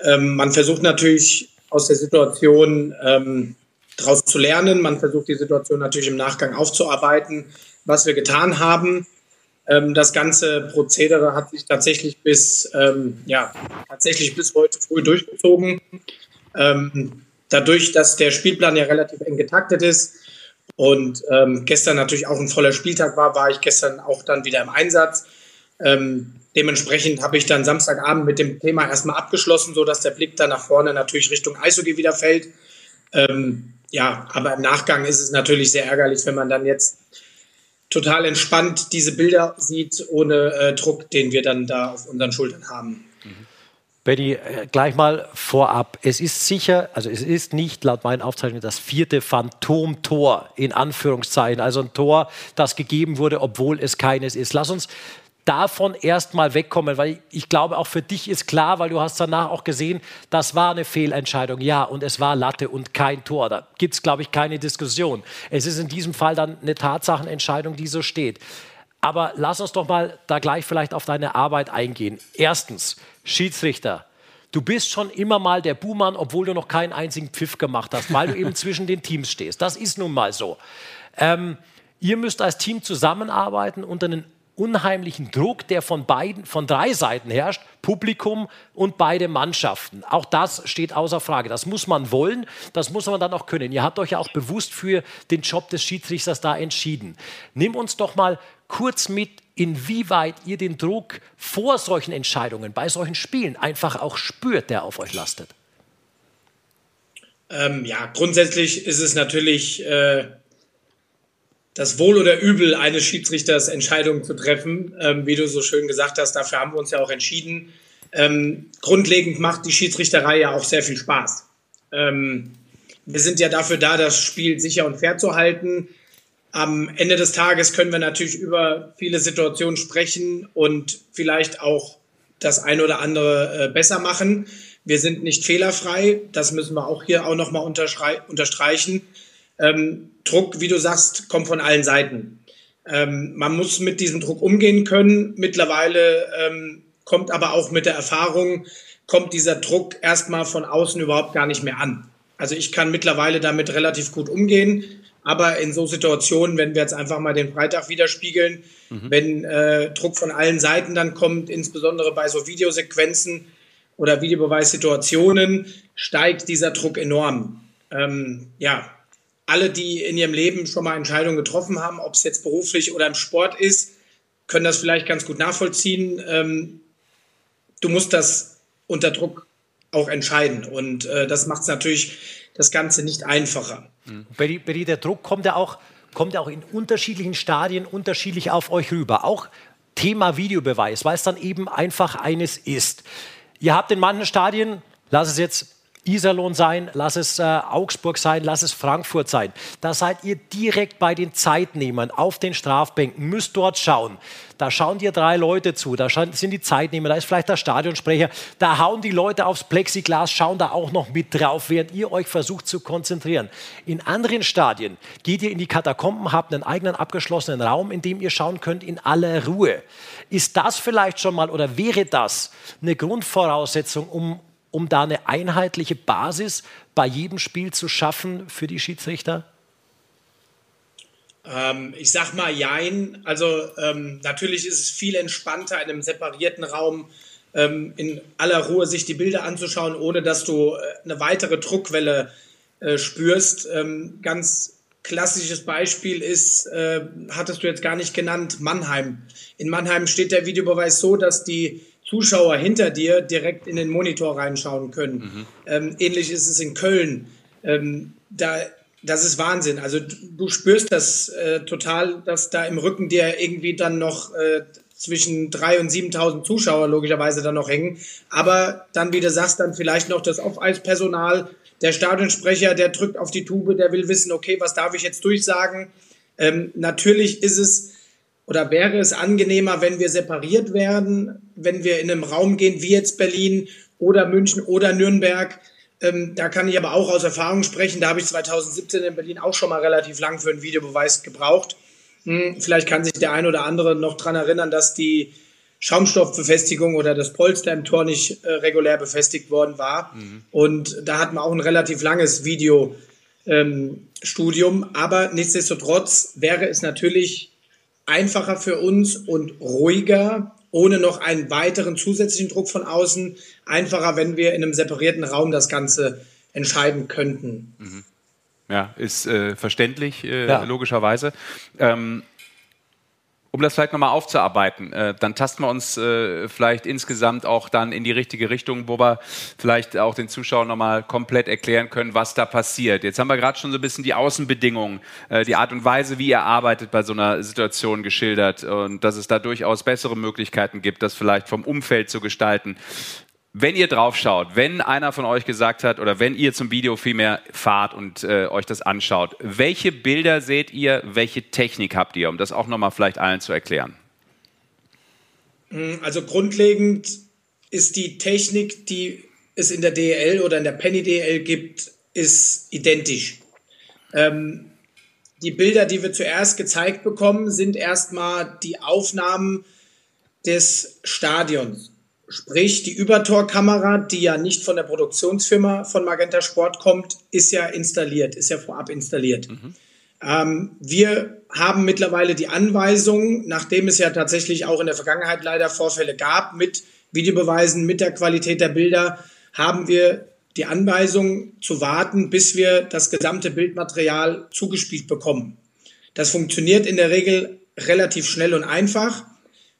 Ähm, man versucht natürlich aus der Situation ähm, daraus zu lernen. Man versucht die Situation natürlich im Nachgang aufzuarbeiten, was wir getan haben. Ähm, das ganze Prozedere hat sich tatsächlich bis, ähm, ja, tatsächlich bis heute früh durchgezogen. Ähm, dadurch, dass der Spielplan ja relativ eng getaktet ist, und ähm, gestern natürlich auch ein voller Spieltag war, war ich gestern auch dann wieder im Einsatz. Ähm, dementsprechend habe ich dann Samstagabend mit dem Thema erstmal abgeschlossen, sodass der Blick dann nach vorne natürlich Richtung Eishockey wieder fällt. Ähm, ja, aber im Nachgang ist es natürlich sehr ärgerlich, wenn man dann jetzt total entspannt diese Bilder sieht, ohne äh, Druck, den wir dann da auf unseren Schultern haben. Benny, äh, gleich mal vorab. Es ist sicher, also es ist nicht laut meinen Aufzeichnungen das vierte Phantomtor in Anführungszeichen. Also ein Tor, das gegeben wurde, obwohl es keines ist. Lass uns davon erstmal wegkommen, weil ich glaube, auch für dich ist klar, weil du hast danach auch gesehen, das war eine Fehlentscheidung. Ja, und es war Latte und kein Tor. Da gibt es, glaube ich, keine Diskussion. Es ist in diesem Fall dann eine Tatsachenentscheidung, die so steht. Aber lass uns doch mal da gleich vielleicht auf deine Arbeit eingehen. Erstens, Schiedsrichter. Du bist schon immer mal der Buhmann, obwohl du noch keinen einzigen Pfiff gemacht hast, weil du eben zwischen den Teams stehst. Das ist nun mal so. Ähm, ihr müsst als Team zusammenarbeiten unter einem unheimlichen Druck, der von beiden, von drei Seiten herrscht, Publikum und beide Mannschaften. Auch das steht außer Frage. Das muss man wollen, das muss man dann auch können. Ihr habt euch ja auch bewusst für den Job des Schiedsrichters da entschieden. Nimm uns doch mal kurz mit inwieweit ihr den Druck vor solchen Entscheidungen, bei solchen Spielen einfach auch spürt, der auf euch lastet. Ähm, ja, grundsätzlich ist es natürlich äh, das Wohl oder Übel eines Schiedsrichters, Entscheidungen zu treffen. Ähm, wie du so schön gesagt hast, dafür haben wir uns ja auch entschieden. Ähm, grundlegend macht die Schiedsrichterei ja auch sehr viel Spaß. Ähm, wir sind ja dafür da, das Spiel sicher und fair zu halten. Am Ende des Tages können wir natürlich über viele Situationen sprechen und vielleicht auch das eine oder andere äh, besser machen. Wir sind nicht fehlerfrei, das müssen wir auch hier auch nochmal unterstreichen. Ähm, Druck, wie du sagst, kommt von allen Seiten. Ähm, man muss mit diesem Druck umgehen können. Mittlerweile ähm, kommt aber auch mit der Erfahrung, kommt dieser Druck erstmal von außen überhaupt gar nicht mehr an. Also ich kann mittlerweile damit relativ gut umgehen. Aber in so Situationen, wenn wir jetzt einfach mal den Freitag widerspiegeln, mhm. wenn äh, Druck von allen Seiten dann kommt, insbesondere bei so Videosequenzen oder Videobeweissituationen, steigt dieser Druck enorm. Ähm, ja, alle, die in ihrem Leben schon mal Entscheidungen getroffen haben, ob es jetzt beruflich oder im Sport ist, können das vielleicht ganz gut nachvollziehen. Ähm, du musst das unter Druck auch entscheiden. Und äh, das macht es natürlich das Ganze nicht einfacher. Mhm. Betty, Betty, der Druck kommt ja, auch, kommt auch in unterschiedlichen Stadien unterschiedlich auf euch rüber. Auch Thema Videobeweis, weil es dann eben einfach eines ist. Ihr habt in manchen Stadien, lass es jetzt Iserlohn sein, lass es äh, Augsburg sein, lass es Frankfurt sein. Da seid ihr direkt bei den Zeitnehmern auf den Strafbänken, müsst dort schauen. Da schauen dir drei Leute zu, da sind die Zeitnehmer, da ist vielleicht der Stadionsprecher, da hauen die Leute aufs Plexiglas, schauen da auch noch mit drauf, während ihr euch versucht zu konzentrieren. In anderen Stadien geht ihr in die Katakomben, habt einen eigenen abgeschlossenen Raum, in dem ihr schauen könnt in aller Ruhe. Ist das vielleicht schon mal oder wäre das eine Grundvoraussetzung, um um da eine einheitliche Basis bei jedem Spiel zu schaffen für die Schiedsrichter? Ähm, ich sag mal Jein. Also ähm, natürlich ist es viel entspannter in einem separierten Raum ähm, in aller Ruhe sich die Bilder anzuschauen, ohne dass du äh, eine weitere Druckwelle äh, spürst. Ähm, ganz klassisches Beispiel ist, äh, hattest du jetzt gar nicht genannt, Mannheim. In Mannheim steht der Videobeweis so, dass die Zuschauer hinter dir direkt in den Monitor reinschauen können. Mhm. Ähm, ähnlich ist es in Köln. Ähm, da, das ist Wahnsinn. Also du, du spürst das äh, total, dass da im Rücken dir irgendwie dann noch äh, zwischen 3.000 und 7.000 Zuschauer logischerweise dann noch hängen. Aber dann, wie du sagst, dann vielleicht noch das Off-Eis-Personal, der Stadionsprecher, der drückt auf die Tube, der will wissen, okay, was darf ich jetzt durchsagen? Ähm, natürlich ist es oder wäre es angenehmer, wenn wir separiert werden, wenn wir in einem Raum gehen, wie jetzt Berlin oder München oder Nürnberg. Ähm, da kann ich aber auch aus Erfahrung sprechen. Da habe ich 2017 in Berlin auch schon mal relativ lang für einen Videobeweis gebraucht. Hm, vielleicht kann sich der ein oder andere noch daran erinnern, dass die Schaumstoffbefestigung oder das Polster im Tor nicht äh, regulär befestigt worden war. Mhm. Und da hatten wir auch ein relativ langes Videostudium. Ähm, Aber nichtsdestotrotz wäre es natürlich einfacher für uns und ruhiger, ohne noch einen weiteren zusätzlichen Druck von außen. Einfacher, wenn wir in einem separierten Raum das Ganze entscheiden könnten. Mhm. Ja, ist äh, verständlich, äh, ja. logischerweise. Ähm, um das vielleicht nochmal aufzuarbeiten, äh, dann tasten wir uns äh, vielleicht insgesamt auch dann in die richtige Richtung, wo wir vielleicht auch den Zuschauern nochmal komplett erklären können, was da passiert. Jetzt haben wir gerade schon so ein bisschen die Außenbedingungen, äh, die Art und Weise, wie ihr arbeitet bei so einer Situation geschildert und dass es da durchaus bessere Möglichkeiten gibt, das vielleicht vom Umfeld zu gestalten wenn ihr drauf schaut, wenn einer von euch gesagt hat oder wenn ihr zum Video vielmehr fahrt und äh, euch das anschaut, welche Bilder seht ihr, welche Technik habt ihr, um das auch nochmal vielleicht allen zu erklären? Also grundlegend ist die Technik, die es in der DL oder in der Penny DL gibt, ist identisch. Ähm, die Bilder, die wir zuerst gezeigt bekommen, sind erstmal die Aufnahmen des Stadions. Sprich, die Übertorkamera, die ja nicht von der Produktionsfirma von Magenta Sport kommt, ist ja installiert, ist ja vorab installiert. Mhm. Ähm, wir haben mittlerweile die Anweisung, nachdem es ja tatsächlich auch in der Vergangenheit leider Vorfälle gab mit Videobeweisen, mit der Qualität der Bilder, haben wir die Anweisung zu warten, bis wir das gesamte Bildmaterial zugespielt bekommen. Das funktioniert in der Regel relativ schnell und einfach,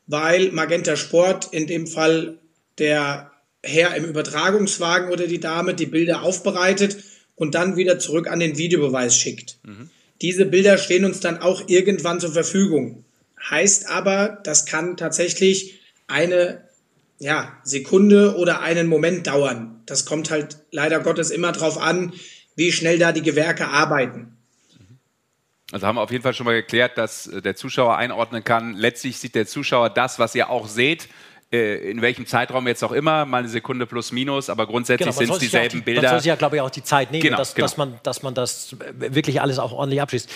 weil Magenta Sport in dem Fall der Herr im Übertragungswagen oder die Dame die Bilder aufbereitet und dann wieder zurück an den Videobeweis schickt. Mhm. Diese Bilder stehen uns dann auch irgendwann zur Verfügung. Heißt aber, das kann tatsächlich eine ja, Sekunde oder einen Moment dauern. Das kommt halt leider Gottes immer darauf an, wie schnell da die Gewerke arbeiten. Also haben wir auf jeden Fall schon mal geklärt, dass der Zuschauer einordnen kann. Letztlich sieht der Zuschauer das, was ihr auch seht äh, in welchem Zeitraum jetzt auch immer, mal eine Sekunde plus minus, aber grundsätzlich genau, sind es dieselben die, Bilder. Man soll sich ja, glaube ich, auch die Zeit nehmen, genau, dass, genau. Dass, man, dass man das wirklich alles auch ordentlich abschließt.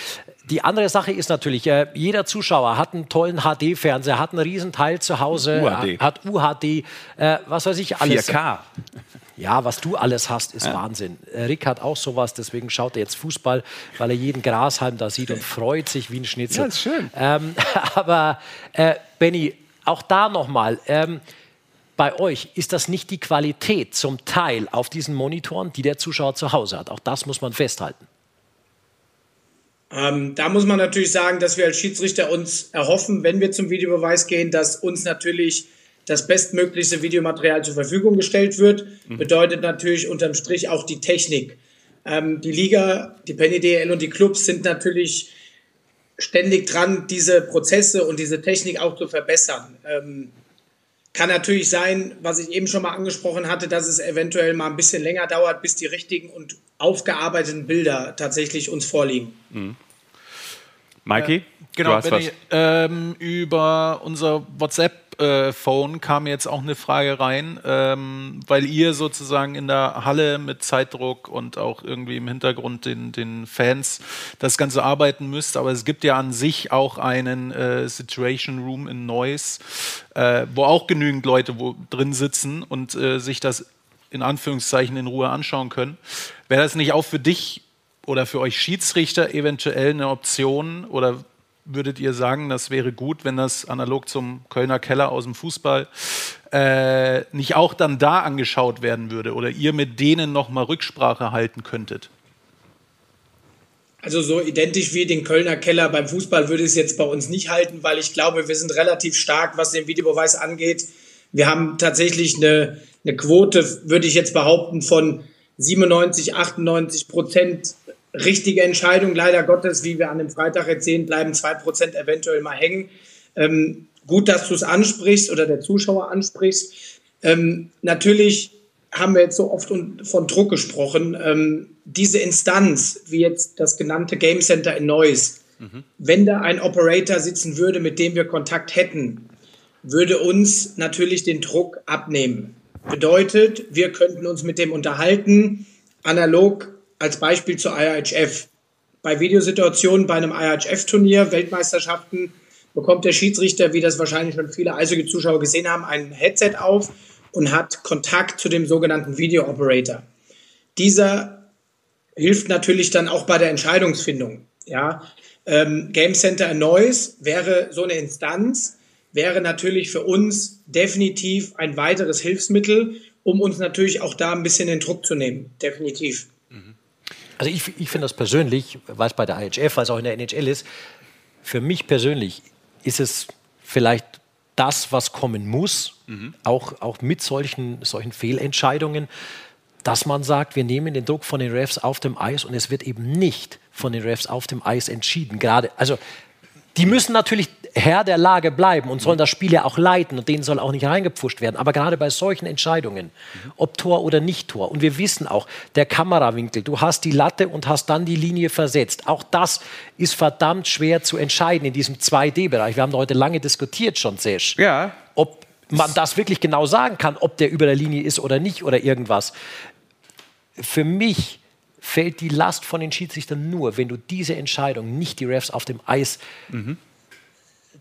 Die andere Sache ist natürlich, äh, jeder Zuschauer hat einen tollen HD-Fernseher, hat einen Riesenteil zu Hause, UHD. hat UHD, äh, was weiß ich, alles. 4K. Ja, was du alles hast, ist ja. Wahnsinn. Äh, Rick hat auch sowas, deswegen schaut er jetzt Fußball, weil er jeden Grashalm da sieht und freut sich wie ein Schnitzel. Ja, ist schön. Ähm, aber äh, Benny, auch da nochmal, ähm, bei euch ist das nicht die Qualität zum Teil auf diesen Monitoren, die der Zuschauer zu Hause hat. Auch das muss man festhalten. Ähm, da muss man natürlich sagen, dass wir als Schiedsrichter uns erhoffen, wenn wir zum Videobeweis gehen, dass uns natürlich das bestmöglichste Videomaterial zur Verfügung gestellt wird. Mhm. Bedeutet natürlich unterm Strich auch die Technik. Ähm, die Liga, die Penny DL und die Clubs sind natürlich ständig dran, diese Prozesse und diese Technik auch zu verbessern. Ähm, kann natürlich sein, was ich eben schon mal angesprochen hatte, dass es eventuell mal ein bisschen länger dauert, bis die richtigen und aufgearbeiteten Bilder tatsächlich uns vorliegen. Mhm. Mikey? Äh, genau, ich, ähm, über unser WhatsApp Phone kam jetzt auch eine Frage rein, ähm, weil ihr sozusagen in der Halle mit Zeitdruck und auch irgendwie im Hintergrund den, den Fans das Ganze arbeiten müsst. Aber es gibt ja an sich auch einen äh, Situation Room in Noise, äh, wo auch genügend Leute wo, drin sitzen und äh, sich das in Anführungszeichen in Ruhe anschauen können. Wäre das nicht auch für dich oder für euch Schiedsrichter eventuell eine Option oder würdet ihr sagen, das wäre gut, wenn das analog zum Kölner Keller aus dem Fußball äh, nicht auch dann da angeschaut werden würde oder ihr mit denen nochmal Rücksprache halten könntet? Also so identisch wie den Kölner Keller beim Fußball würde es jetzt bei uns nicht halten, weil ich glaube, wir sind relativ stark, was den Videobeweis angeht. Wir haben tatsächlich eine, eine Quote, würde ich jetzt behaupten, von 97, 98 Prozent richtige Entscheidung. Leider Gottes, wie wir an dem Freitag jetzt sehen, bleiben zwei Prozent eventuell mal hängen. Ähm, gut, dass du es ansprichst oder der Zuschauer ansprichst. Ähm, natürlich haben wir jetzt so oft von Druck gesprochen. Ähm, diese Instanz, wie jetzt das genannte Game Center in Neuss, mhm. wenn da ein Operator sitzen würde, mit dem wir Kontakt hätten, würde uns natürlich den Druck abnehmen. Bedeutet, wir könnten uns mit dem unterhalten, analog als Beispiel zur IHF. Bei Videosituationen bei einem IHF-Turnier, Weltmeisterschaften, bekommt der Schiedsrichter, wie das wahrscheinlich schon viele Eishockey-Zuschauer gesehen haben, ein Headset auf und hat Kontakt zu dem sogenannten Video Operator. Dieser hilft natürlich dann auch bei der Entscheidungsfindung. Ja, ähm, Game Center Noise wäre so eine Instanz, wäre natürlich für uns definitiv ein weiteres Hilfsmittel, um uns natürlich auch da ein bisschen den Druck zu nehmen. Definitiv. Also ich, ich finde das persönlich, weil es bei der IHF, weil es auch in der NHL ist, für mich persönlich ist es vielleicht das, was kommen muss, mhm. auch, auch mit solchen, solchen Fehlentscheidungen, dass man sagt, wir nehmen den Druck von den Refs auf dem Eis und es wird eben nicht von den Refs auf dem Eis entschieden. Gerade, also die müssen natürlich Herr der Lage bleiben und sollen das Spiel ja auch leiten und denen soll auch nicht reingepfuscht werden. Aber gerade bei solchen Entscheidungen, ob Tor oder nicht Tor, und wir wissen auch, der Kamerawinkel, du hast die Latte und hast dann die Linie versetzt. Auch das ist verdammt schwer zu entscheiden in diesem 2D-Bereich. Wir haben heute lange diskutiert schon, Sesh. Ja. Ob man das wirklich genau sagen kann, ob der über der Linie ist oder nicht oder irgendwas. Für mich fällt die Last von den Schiedsrichtern nur, wenn du diese Entscheidung nicht die Refs auf dem Eis mhm.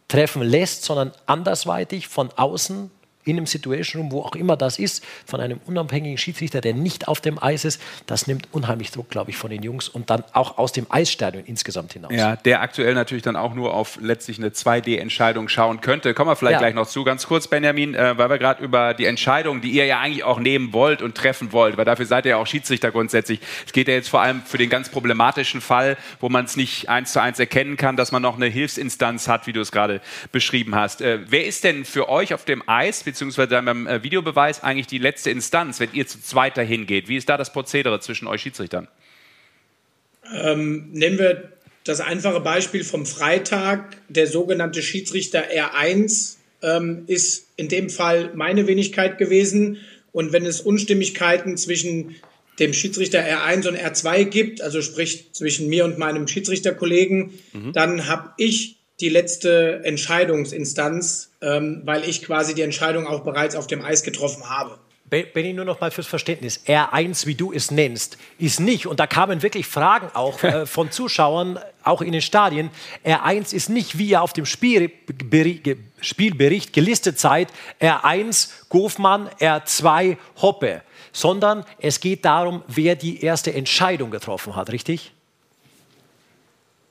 Treffen lässt, sondern andersweitig von außen in einem Situation Room, wo auch immer das ist, von einem unabhängigen Schiedsrichter, der nicht auf dem Eis ist, das nimmt unheimlich Druck, glaube ich, von den Jungs und dann auch aus dem Eisstadion insgesamt hinaus. Ja, der aktuell natürlich dann auch nur auf letztlich eine 2D-Entscheidung schauen könnte. Kommen wir vielleicht ja. gleich noch zu. Ganz kurz, Benjamin, äh, weil wir gerade über die Entscheidung, die ihr ja eigentlich auch nehmen wollt und treffen wollt, weil dafür seid ihr ja auch Schiedsrichter grundsätzlich. Es geht ja jetzt vor allem für den ganz problematischen Fall, wo man es nicht eins zu eins erkennen kann, dass man noch eine Hilfsinstanz hat, wie du es gerade beschrieben hast. Äh, wer ist denn für euch auf dem Eis, beziehungsweise dann beim äh, Videobeweis eigentlich die letzte Instanz, wenn ihr zu zweit dahin geht? Wie ist da das Prozedere zwischen euch Schiedsrichtern? Ähm, nehmen wir das einfache Beispiel vom Freitag. Der sogenannte Schiedsrichter R1 ähm, ist in dem Fall meine Wenigkeit gewesen. Und wenn es Unstimmigkeiten zwischen dem Schiedsrichter R1 und R2 gibt, also sprich zwischen mir und meinem Schiedsrichterkollegen, mhm. dann habe ich die letzte Entscheidungsinstanz, ähm, weil ich quasi die Entscheidung auch bereits auf dem Eis getroffen habe. Benny, nur noch mal fürs Verständnis. R1, wie du es nennst, ist nicht, und da kamen wirklich Fragen auch äh, von Zuschauern, auch in den Stadien, R1 ist nicht, wie ihr auf dem Spielbericht, Spielbericht gelistet seid, R1 Gofmann, R2 Hoppe, sondern es geht darum, wer die erste Entscheidung getroffen hat, richtig?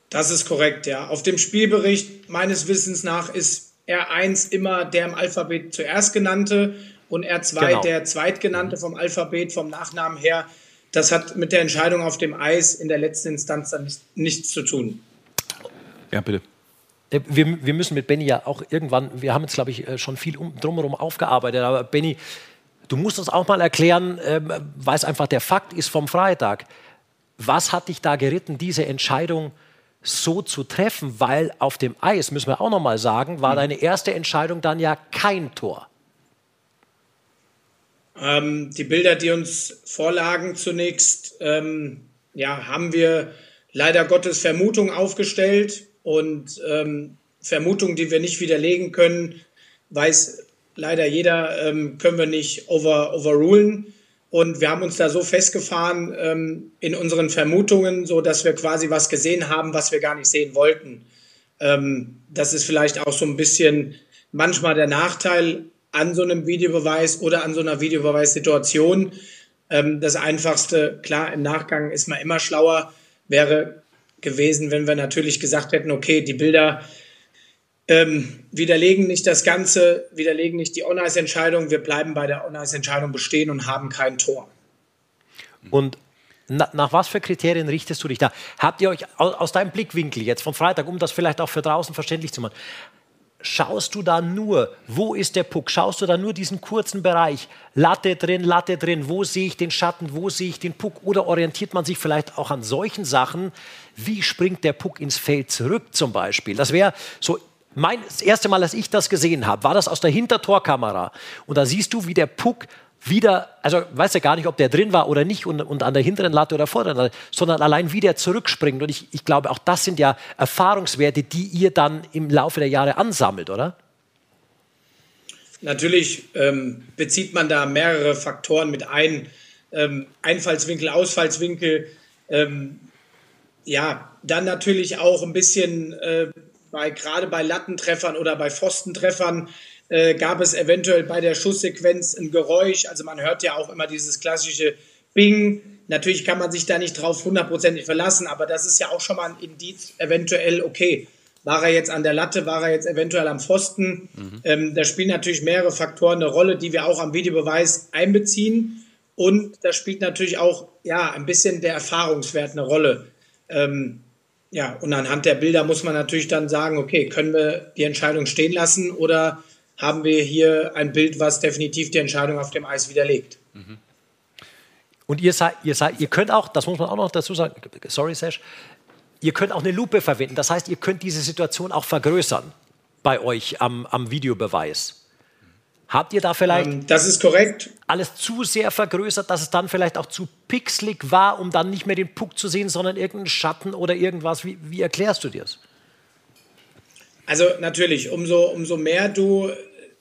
Das ist korrekt, ja. Auf dem Spielbericht meines Wissens nach ist R1 immer der im Alphabet zuerst genannte und R2 genau. der zweitgenannte vom Alphabet, vom Nachnamen her. Das hat mit der Entscheidung auf dem Eis in der letzten Instanz dann nicht, nichts zu tun. Ja, bitte. Äh, wir, wir müssen mit Benny ja auch irgendwann, wir haben jetzt, glaube ich, äh, schon viel um, drumherum aufgearbeitet, aber Benny, du musst uns auch mal erklären, ähm, weil es einfach der Fakt ist vom Freitag. Was hat dich da geritten, diese Entscheidung zu so zu treffen, weil auf dem Eis, müssen wir auch noch mal sagen, war mhm. deine erste Entscheidung dann ja kein Tor. Ähm, die Bilder, die uns vorlagen zunächst, ähm, ja, haben wir leider Gottes Vermutungen aufgestellt und ähm, Vermutungen, die wir nicht widerlegen können, weiß leider jeder, ähm, können wir nicht over, overrulen. Und wir haben uns da so festgefahren ähm, in unseren Vermutungen, so dass wir quasi was gesehen haben, was wir gar nicht sehen wollten. Ähm, das ist vielleicht auch so ein bisschen manchmal der Nachteil an so einem Videobeweis oder an so einer Videobeweissituation. Ähm, das Einfachste, klar, im Nachgang ist man immer schlauer. wäre gewesen, wenn wir natürlich gesagt hätten, okay, die Bilder ähm, widerlegen nicht das Ganze, widerlegen nicht die On-Ice-Entscheidung, wir bleiben bei der On-Ice-Entscheidung bestehen und haben kein Tor. Und na, nach was für Kriterien richtest du dich da? Habt ihr euch aus, deinem Blickwinkel jetzt vom Freitag, um das vielleicht auch für draußen verständlich zu machen, schaust du da nur, wo ist der Puck? Schaust du da nur diesen kurzen Bereich? Latte drin, Latte drin, wo sehe ich den Schatten, wo sehe ich den Puck? Oder orientiert man sich vielleicht auch an solchen Sachen, wie springt der Puck ins Feld zurück zum Beispiel? Das wäre so mein, das erste Mal, dass ich das gesehen habe, war das aus der Hintertorkamera. Und da siehst du, wie der Puck wieder, also weißt ja gar nicht, ob der drin war oder nicht und, und an der hinteren Latte oder vorderen Latte, sondern allein wie der zurückspringt. Und ich, ich glaube, auch das sind ja Erfahrungswerte, die ihr dann im Laufe der Jahre ansammelt, oder? Natürlich ähm, bezieht man da mehrere Faktoren mit ein. Ähm, Einfallswinkel, Ausfallswinkel. Ähm, ja, dann natürlich auch ein bisschen äh, bei, gerade bei Lattentreffern oder bei Pfostentreffern äh, gab es eventuell bei der Schusssequenz ein Geräusch. Also man hört ja auch immer dieses klassische Bing. Natürlich kann man sich da nicht drauf hundertprozentig verlassen, aber das ist ja auch schon mal ein Indiz, eventuell, okay, war er jetzt an der Latte, war er jetzt eventuell am Pfosten. Mhm. Ähm, da spielen natürlich mehrere Faktoren eine Rolle, die wir auch am Videobeweis einbeziehen. Und da spielt natürlich auch ja, ein bisschen der Erfahrungswert eine Rolle. Ähm, ja, und anhand der Bilder muss man natürlich dann sagen, okay, können wir die Entscheidung stehen lassen oder haben wir hier ein Bild, was definitiv die Entscheidung auf dem Eis widerlegt. Mhm. Und ihr ihr ihr könnt auch, das muss man auch noch dazu sagen, sorry Sesh, ihr könnt auch eine Lupe verwenden. Das heißt, ihr könnt diese Situation auch vergrößern bei euch am, am Videobeweis. Habt ihr da vielleicht ähm, das ist korrekt. alles zu sehr vergrößert, dass es dann vielleicht auch zu pixelig war, um dann nicht mehr den Puck zu sehen, sondern irgendeinen Schatten oder irgendwas? Wie, wie erklärst du dir das? Also natürlich, umso, umso mehr du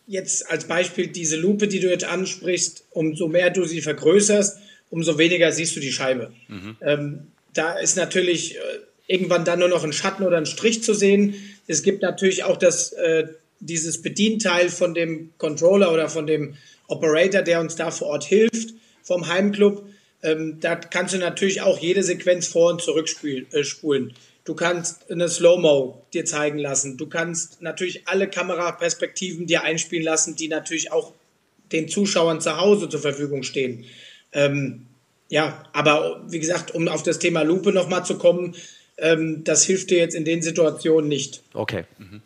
jetzt als Beispiel diese Lupe, die du jetzt ansprichst, umso mehr du sie vergrößerst, umso weniger siehst du die Scheibe. Mhm. Ähm, da ist natürlich äh, irgendwann dann nur noch ein Schatten oder ein Strich zu sehen. Es gibt natürlich auch das, äh, dieses Bedienteil von dem Controller oder von dem Operator, der uns da vor Ort hilft, vom Heimclub. Ähm, da kannst du natürlich auch jede Sequenz vor- und zurückspulen. Äh, Du kannst eine Slow-Mo dir zeigen lassen. Du kannst natürlich alle Kameraperspektiven dir einspielen lassen, die natürlich auch den Zuschauern zu Hause zur Verfügung stehen. Ähm, ja, aber wie gesagt, um auf das Thema Lupe nochmal zu kommen, ähm, das hilft dir jetzt in den Situationen nicht. Okay. Mhm.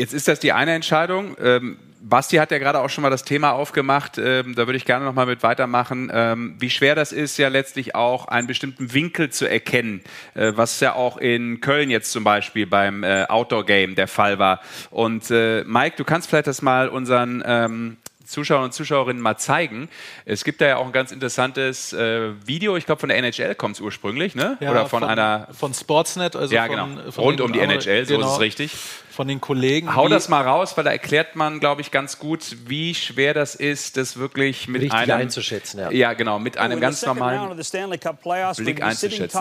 Jetzt ist das die eine Entscheidung. Ähm, Basti hat ja gerade auch schon mal das Thema aufgemacht, ähm, da würde ich gerne noch mal mit weitermachen, ähm, wie schwer das ist, ja letztlich auch einen bestimmten Winkel zu erkennen, äh, was ja auch in Köln jetzt zum Beispiel beim äh, Outdoor-Game der Fall war. Und äh, Mike, du kannst vielleicht das mal unseren ähm, Zuschauer und Zuschauerinnen mal zeigen. Es gibt da ja auch ein ganz interessantes äh, Video, ich glaube von der NHL kommt es ursprünglich, ne? Ja, Oder von, von, einer... Von Sportsnet, also ja, von, genau. von rund um die NHL, so genau, ist es richtig. Von den Kollegen. Hau das mal raus, weil da erklärt man, glaube ich, ganz gut, wie schwer das ist, das wirklich mit Richtig einem... einzuschätzen, ja. Ja, genau, mit einem ganz normalen Blick einzuschätzen.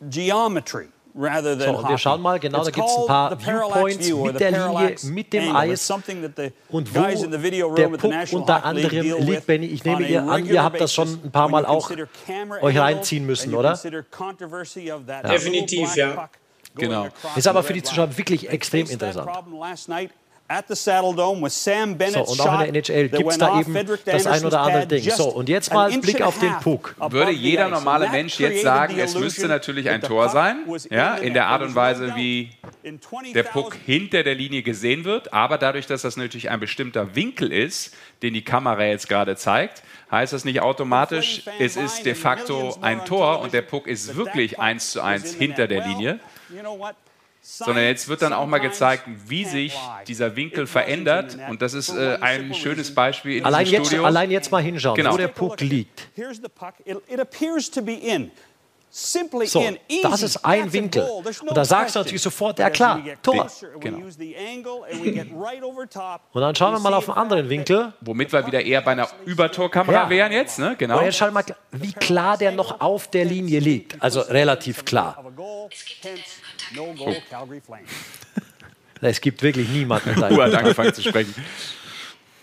Geometry. So, und wir schauen mal, genau, da gibt es ein paar Viewpoints mit der Linie, mit dem Eis und wo der Puck unter anderem liegt. Benny, ich nehme ihr an, ihr habt das schon ein paar Mal auch euch reinziehen müssen, oder? Ja. Definitiv, ja. Genau. Ist aber für die Zuschauer wirklich extrem interessant. So, und auch in der NHL gibt es da eben das ein oder andere Ding. So, und jetzt mal Blick auf den Puck. Würde jeder normale Mensch jetzt sagen, es müsste natürlich ein Tor sein, ja, in der Art und Weise, wie der Puck hinter der Linie gesehen wird, aber dadurch, dass das natürlich ein bestimmter Winkel ist, den die Kamera jetzt gerade zeigt, heißt das nicht automatisch, es ist de facto ein Tor und der Puck ist wirklich eins zu eins hinter der Linie sondern jetzt wird dann auch mal gezeigt, wie sich dieser Winkel verändert. Und das ist äh, ein schönes Beispiel in allein diesem jetzt, Studio. Allein jetzt mal hinschauen, Genau. wo der Puck liegt. So, das ist ein Winkel. Und da sagst du natürlich sofort, ja klar, Tor. Genau. Und dann schauen wir mal auf einen anderen Winkel. Womit wir wieder eher bei einer Übertorkamera Ja. wären jetzt, ne? Genau. Und jetzt schau mal, wie klar der noch auf der Linie liegt. Also relativ klar. Es gibt wirklich niemanden da. Uhr hat angefangen zu sprechen.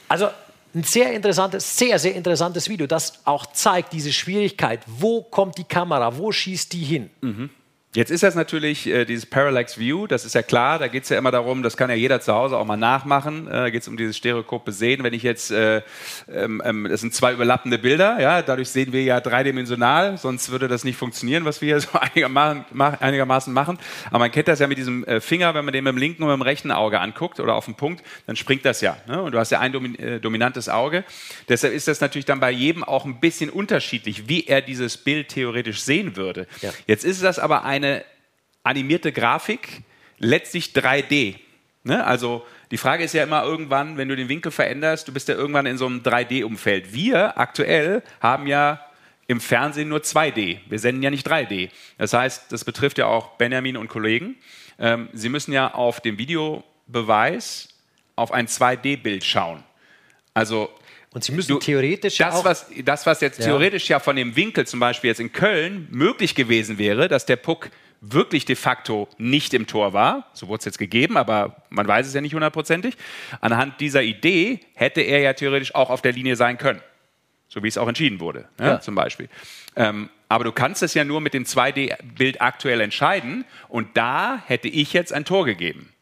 Also ein sehr interessantes, sehr, sehr interessantes Video, das auch zeigt diese Schwierigkeit. Wo kommt die Kamera? Wo schießt die hin? Mhm. Jetzt ist das natürlich äh, dieses Parallax View, das ist ja klar, da geht es ja immer darum, das kann ja jeder zu Hause auch mal nachmachen, äh, da geht es um dieses stereokope Sehen. Wenn ich jetzt, äh, ähm, ähm, das sind zwei überlappende Bilder, ja, dadurch sehen wir ja dreidimensional, sonst würde das nicht funktionieren, was wir hier so einigermaßen, einigermaßen machen. Aber man kennt das ja mit diesem äh, Finger, wenn man den mit dem linken und mit dem rechten Auge anguckt oder auf den Punkt, dann springt das ja. Ne? Und du hast ja ein domin äh, dominantes Auge. Deshalb ist das natürlich dann bei jedem auch ein bisschen unterschiedlich, wie er dieses Bild theoretisch sehen würde. Ja. Jetzt ist das aber eine eine animierte Grafik, letztlich 3D. Ne? Also die Frage ist ja immer irgendwann, wenn du den Winkel veränderst, du bist ja irgendwann in so einem 3D-Umfeld. Wir aktuell haben ja im Fernsehen nur 2D. Wir senden ja nicht 3D. Das heißt, das betrifft ja auch Benjamin und Kollegen. Ähm, Sie müssen ja auf dem Videobeweis auf ein 2D-Bild schauen. Also und Sie müssen du, theoretisch das, auch, was, das, was jetzt ja. theoretisch ja von dem Winkel zum Beispiel jetzt in Köln möglich gewesen wäre, dass der Puck wirklich de facto nicht im Tor war, so wurde es jetzt gegeben, aber man weiß es ja nicht hundertprozentig. Anhand dieser Idee hätte er ja theoretisch auch auf der Linie sein können, so wie es auch entschieden wurde, ja, ja. zum Beispiel. Ähm, aber du kannst es ja nur mit dem 2D-Bild aktuell entscheiden und da hätte ich jetzt ein Tor gegeben.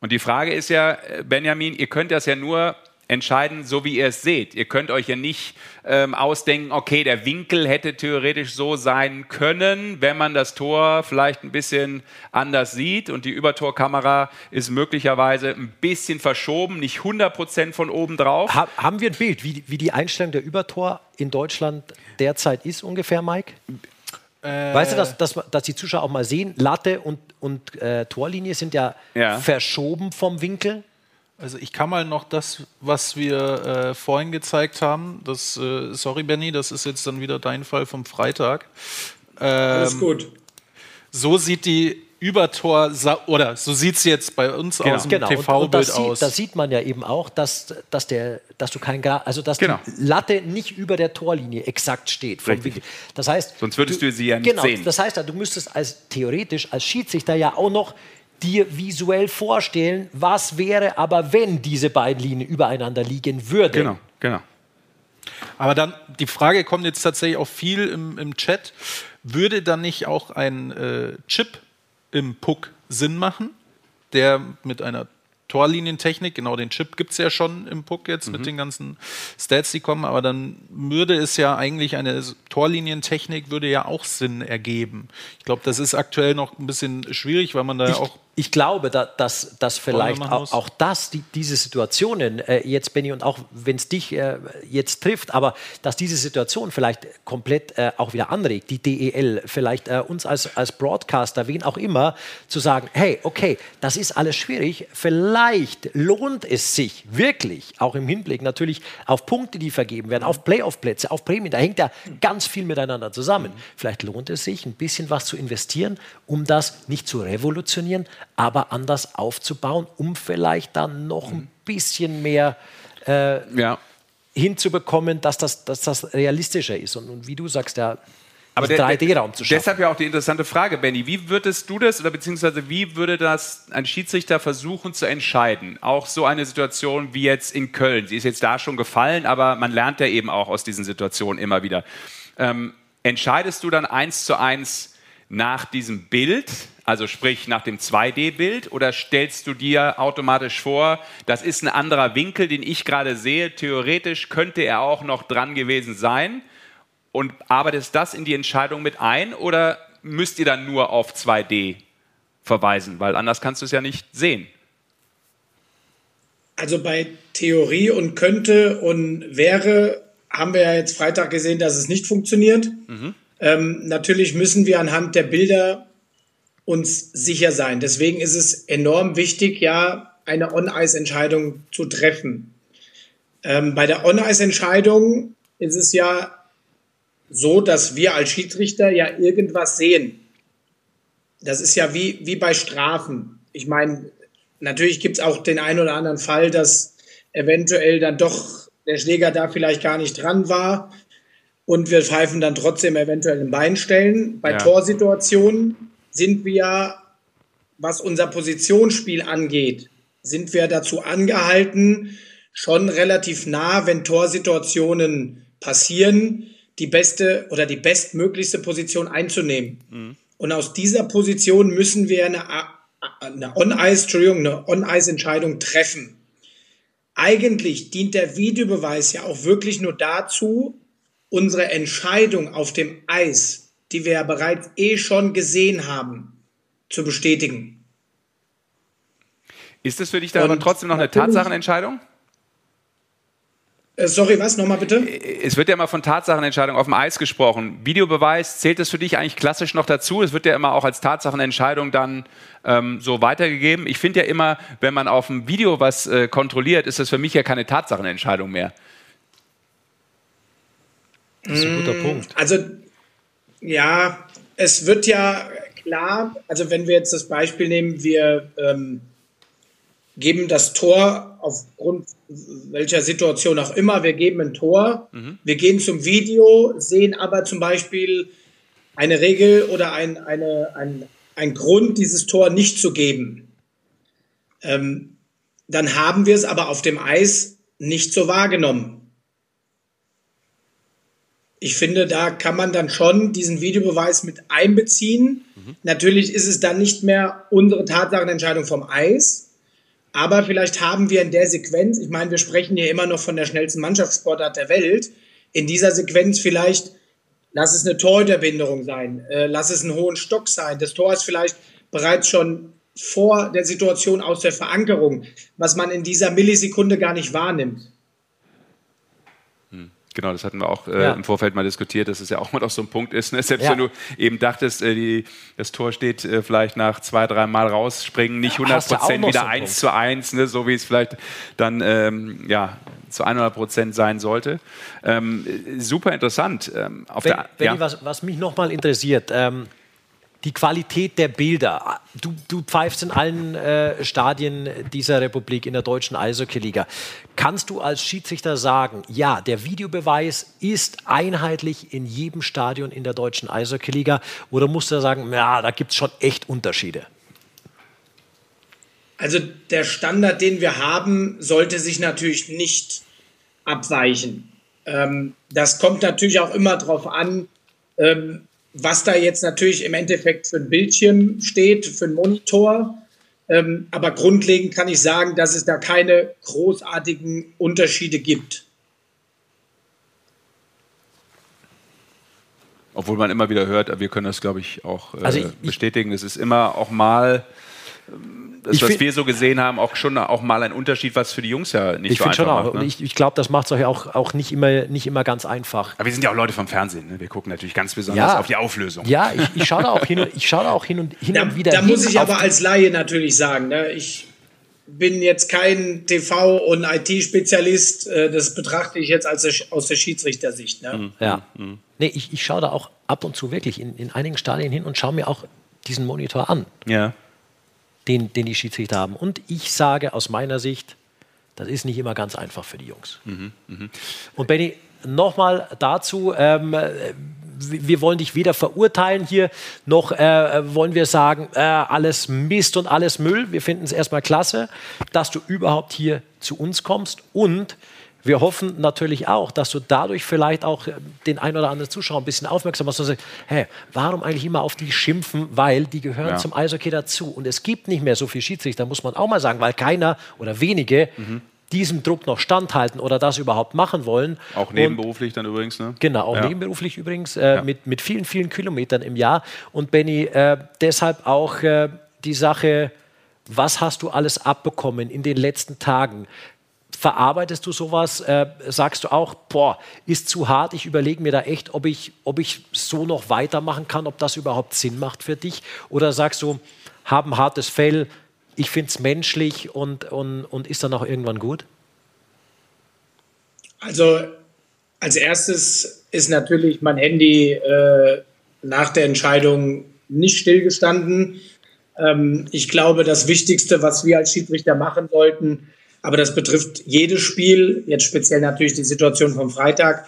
Und die Frage ist ja, äh, Benjamin, ihr könnt das ja nur entscheiden, so wie ihr es seht. Ihr könnt euch ja nicht ähm, ausdenken, okay, der Winkel hätte theoretisch so sein können, wenn man das Tor vielleicht ein bisschen anders sieht und die Übertorkamera ist möglicherweise ein bisschen verschoben, nicht 100% von oben drauf. Ha haben wir ein Bild, wie, wie die Einstellung der Übertor in Deutschland derzeit ist ungefähr, Mike? Äh weißt du, dass, dass, dass, die Zuschauer auch mal sehen, Latte und, und äh, Torlinie sind ja, ja, verschoben vom Winkel? Also ich kann mal noch das, was wir äh, vorhin gezeigt haben, das, äh, sorry Benny, das ist jetzt dann wieder dein Fall vom Freitag. Ähm, Alles gut. So sieht die Übertor oder so sieht es jetzt bei uns genau. aus dem genau. TV-Bild aus. Da sieht man ja eben auch, dass, dass, der, dass du kein also dass genau. die Latte nicht über der Torlinie exakt steht. Das heißt, sonst würdest du, du sie ja nicht genau, sehen. Das heißt, du müsstest als theoretisch als Schiedsrichter ja auch noch dir visuell vorstellen, was wäre aber, wenn diese beiden Linien übereinander liegen würden. Genau, genau. Aber dann, die Frage kommt jetzt tatsächlich auch viel im, im Chat. Würde dann nicht auch ein äh, Chip im Puck Sinn machen, der mit einer Torlinientechnik, genau den Chip gibt es ja schon im Puck jetzt mhm. mit den ganzen Stats, die kommen, aber dann würde es ja eigentlich eine Torlinientechnik würde ja auch Sinn ergeben. Ich glaube, das ist aktuell noch ein bisschen schwierig, weil man da ich, auch ich glaube, da, dass, dass vielleicht auch, auch, das, die, diese Situationen, äh, jetzt Benny, und auch wenn es dich äh, jetzt trifft, aber dass diese Situation vielleicht komplett äh, auch wieder anregt, die DEL, vielleicht äh, uns als, als Broadcaster, wen auch immer, zu sagen, hey, okay, das ist alles schwierig, vielleicht lohnt es sich wirklich, auch im Hinblick natürlich auf Punkte, die vergeben werden, auf Playoff-Plätze, auf Prämien, da hängt ja ganz viel miteinander zusammen. Vielleicht lohnt es sich, ein bisschen was zu investieren, um das nicht zu revolutionieren, aber anders aufzubauen, um vielleicht dann noch ein bisschen mehr äh, ja. hinzubekommen, dass das, dass das realistischer ist. Und, und wie du sagst, ja, aber 3D-Raum zu schaffen. Deshalb ja auch die interessante Frage, Benny. Wie würdest du das oder beziehungsweise wie würde das ein Schiedsrichter versuchen zu entscheiden? Auch so eine Situation wie jetzt in Köln. Sie ist jetzt da schon gefallen, aber man lernt ja eben auch aus diesen Situationen immer wieder. Ähm, entscheidest du dann eins zu eins nach diesem Bild, also sprich nach dem 2D-Bild, oder stellst du dir automatisch vor, das ist ein anderer Winkel, den ich gerade sehe, theoretisch könnte er auch noch dran gewesen sein und arbeitest das in die Entscheidung mit ein oder müsst ihr dann nur auf 2D verweisen, weil anders kannst du es ja nicht sehen? Also bei Theorie und könnte und wäre haben wir ja jetzt Freitag gesehen, dass es nicht funktioniert. Mhm. Ähm, natürlich müssen wir anhand der Bilder uns sicher sein. Deswegen ist es enorm wichtig, ja, eine On-Ice-Entscheidung zu treffen. Ähm, bei der On-Ice-Entscheidung ist es ja so, dass wir als Schiedsrichter ja irgendwas sehen. Das ist ja wie, wie bei Strafen. Ich meine, natürlich gibt es auch den einen oder anderen Fall, dass eventuell dann doch der Schläger da vielleicht gar nicht dran war und wir pfeifen dann trotzdem eventuell ein Bein stellen. Bei ja. Torsituationen sind wir, was unser Positionsspiel angeht, sind wir dazu angehalten, schon relativ nah, wenn Torsituationen passieren, die beste oder die bestmöglichste Position einzunehmen. Mhm. Und aus dieser Position müssen wir eine, eine On-Ice, Entschuldigung, eine On-Ice-Entscheidung treffen. Eigentlich dient der Videobeweis ja auch wirklich nur dazu, unsere Entscheidung auf dem Eis, die wir ja bereits eh schon gesehen haben, zu bestätigen. Ist es für dich dann aber trotzdem noch eine Tatsachenentscheidung? Äh, sorry, was? Nochmal bitte? Es wird ja immer von Tatsachenentscheidung auf dem Eis gesprochen. Videobeweis, zählt das für dich eigentlich klassisch noch dazu? Es wird ja immer auch als Tatsachenentscheidung dann ähm, so weitergegeben. Ich finde ja immer, wenn man auf dem Video was äh, kontrolliert, ist das für mich ja keine Tatsachenentscheidung mehr. Das ist ein guter Punkt. Also, ja, es wird ja klar, also wenn wir jetzt das Beispiel nehmen, wir ähm, geben das Tor aufgrund welcher Situation auch immer, wir geben ein Tor, mhm. wir gehen zum Video, sehen aber zum Beispiel eine Regel oder ein, eine, ein, ein Grund, dieses Tor nicht zu geben. Ähm, dann haben wir es aber auf dem Eis nicht so wahrgenommen. Ich finde, da kann man dann schon diesen Videobeweis mit einbeziehen. Mhm. Natürlich ist es dann nicht mehr unsere Tatsachenentscheidung vom Eis, aber vielleicht haben wir in der Sequenz, ich meine, wir sprechen hier immer noch von der schnellsten Mannschaftssportart der Welt, in dieser Sequenz vielleicht, lass es eine Torhüterbinderung sein, äh, lass es einen hohen Stock sein. Das Tor ist vielleicht bereits schon vor der Situation aus der Verankerung, was man in dieser Millisekunde gar nicht wahrnimmt. Genau, das hatten wir auch äh, ja. im Vorfeld mal diskutiert, dass es ja auch mal noch so ein Punkt ist. Ne? Selbst ja. wenn du eben dachtest, äh, die, das Tor steht äh, vielleicht nach zwei, drei Mal rausspringen, nicht 100 Prozent wieder so 1 zu 1, ne? so wie es vielleicht dann ähm, ja, zu 100 Prozent sein sollte. Ähm, super interessant. Ähm, auf wenn, der, wenn ja. was, was mich nochmal interessiert, ähm, die Qualität der Bilder. Du, du pfeifst in allen äh, Stadien dieser Republik in der deutschen Eishockey-Liga. Kannst du als Schiedsrichter sagen, ja, der Videobeweis ist einheitlich in jedem Stadion in der deutschen Eishockey-Liga? Oder musst du sagen, ja, da gibt es schon echt Unterschiede? Also der Standard, den wir haben, sollte sich natürlich nicht abweichen. Ähm, das kommt natürlich auch immer darauf an, ähm, was da jetzt natürlich im Endeffekt für ein Bildschirm steht, für einen Monitor. Ähm, aber grundlegend kann ich sagen, dass es da keine großartigen Unterschiede gibt. Obwohl man immer wieder hört, wir können das, glaube ich, auch äh, also ich, bestätigen. Es ist immer auch mal das, was wir so gesehen haben, auch schon auch mal ein Unterschied, was für die Jungs ja nicht ich so einfach schon auch. Macht, ne? Ich, ich glaube, das macht es euch auch, auch nicht, immer, nicht immer ganz einfach. Aber wir sind ja auch Leute vom Fernsehen. Ne? Wir gucken natürlich ganz besonders ja. auf die Auflösung. Ja, ich, ich schaue da auch hin und, ich schaue da auch hin und, hin da, und wieder. Da muss ich aber als Laie natürlich sagen, ne? ich bin jetzt kein TV- und IT-Spezialist. Äh, das betrachte ich jetzt als aus der Schiedsrichtersicht. Ne? Mhm. Ja. Mhm. Nee, ich, ich schaue da auch ab und zu wirklich in, in einigen Stadien hin und schaue mir auch diesen Monitor an. Ja den, den die Schiedsrichter haben. Und ich sage aus meiner Sicht, das ist nicht immer ganz einfach für die Jungs. Mhm, mh. Und Benny, nochmal dazu, ähm, wir wollen dich weder verurteilen hier, noch äh, wollen wir sagen, äh, alles Mist und alles Müll. Wir finden es erstmal klasse, dass du überhaupt hier zu uns kommst und wir hoffen natürlich auch, dass du dadurch vielleicht auch den ein oder anderen Zuschauer ein bisschen aufmerksam machst und sagst, hey, warum eigentlich immer auf die schimpfen, weil die gehören ja. zum Eishockey dazu. Und es gibt nicht mehr so viel Schiedsrichter, muss man auch mal sagen, weil keiner oder wenige mhm. diesem Druck noch standhalten oder das überhaupt machen wollen. Auch nebenberuflich und, dann übrigens, ne? Genau, auch ja. nebenberuflich übrigens, äh, ja. mit, mit vielen, vielen Kilometern im Jahr. Und Benny, äh, deshalb auch äh, die Sache, was hast du alles abbekommen in den letzten Tagen? Verarbeitest du sowas? Äh, sagst du auch, boah, ist zu hart, ich überlege mir da echt, ob ich, ob ich so noch weitermachen kann, ob das überhaupt Sinn macht für dich? Oder sagst du, haben hartes Fell, ich finde es menschlich und, und, und ist dann auch irgendwann gut? Also als erstes ist natürlich mein Handy äh, nach der Entscheidung nicht stillgestanden. Ähm, ich glaube, das Wichtigste, was wir als Schiedsrichter machen sollten, aber das betrifft jedes Spiel, jetzt speziell natürlich die Situation vom Freitag.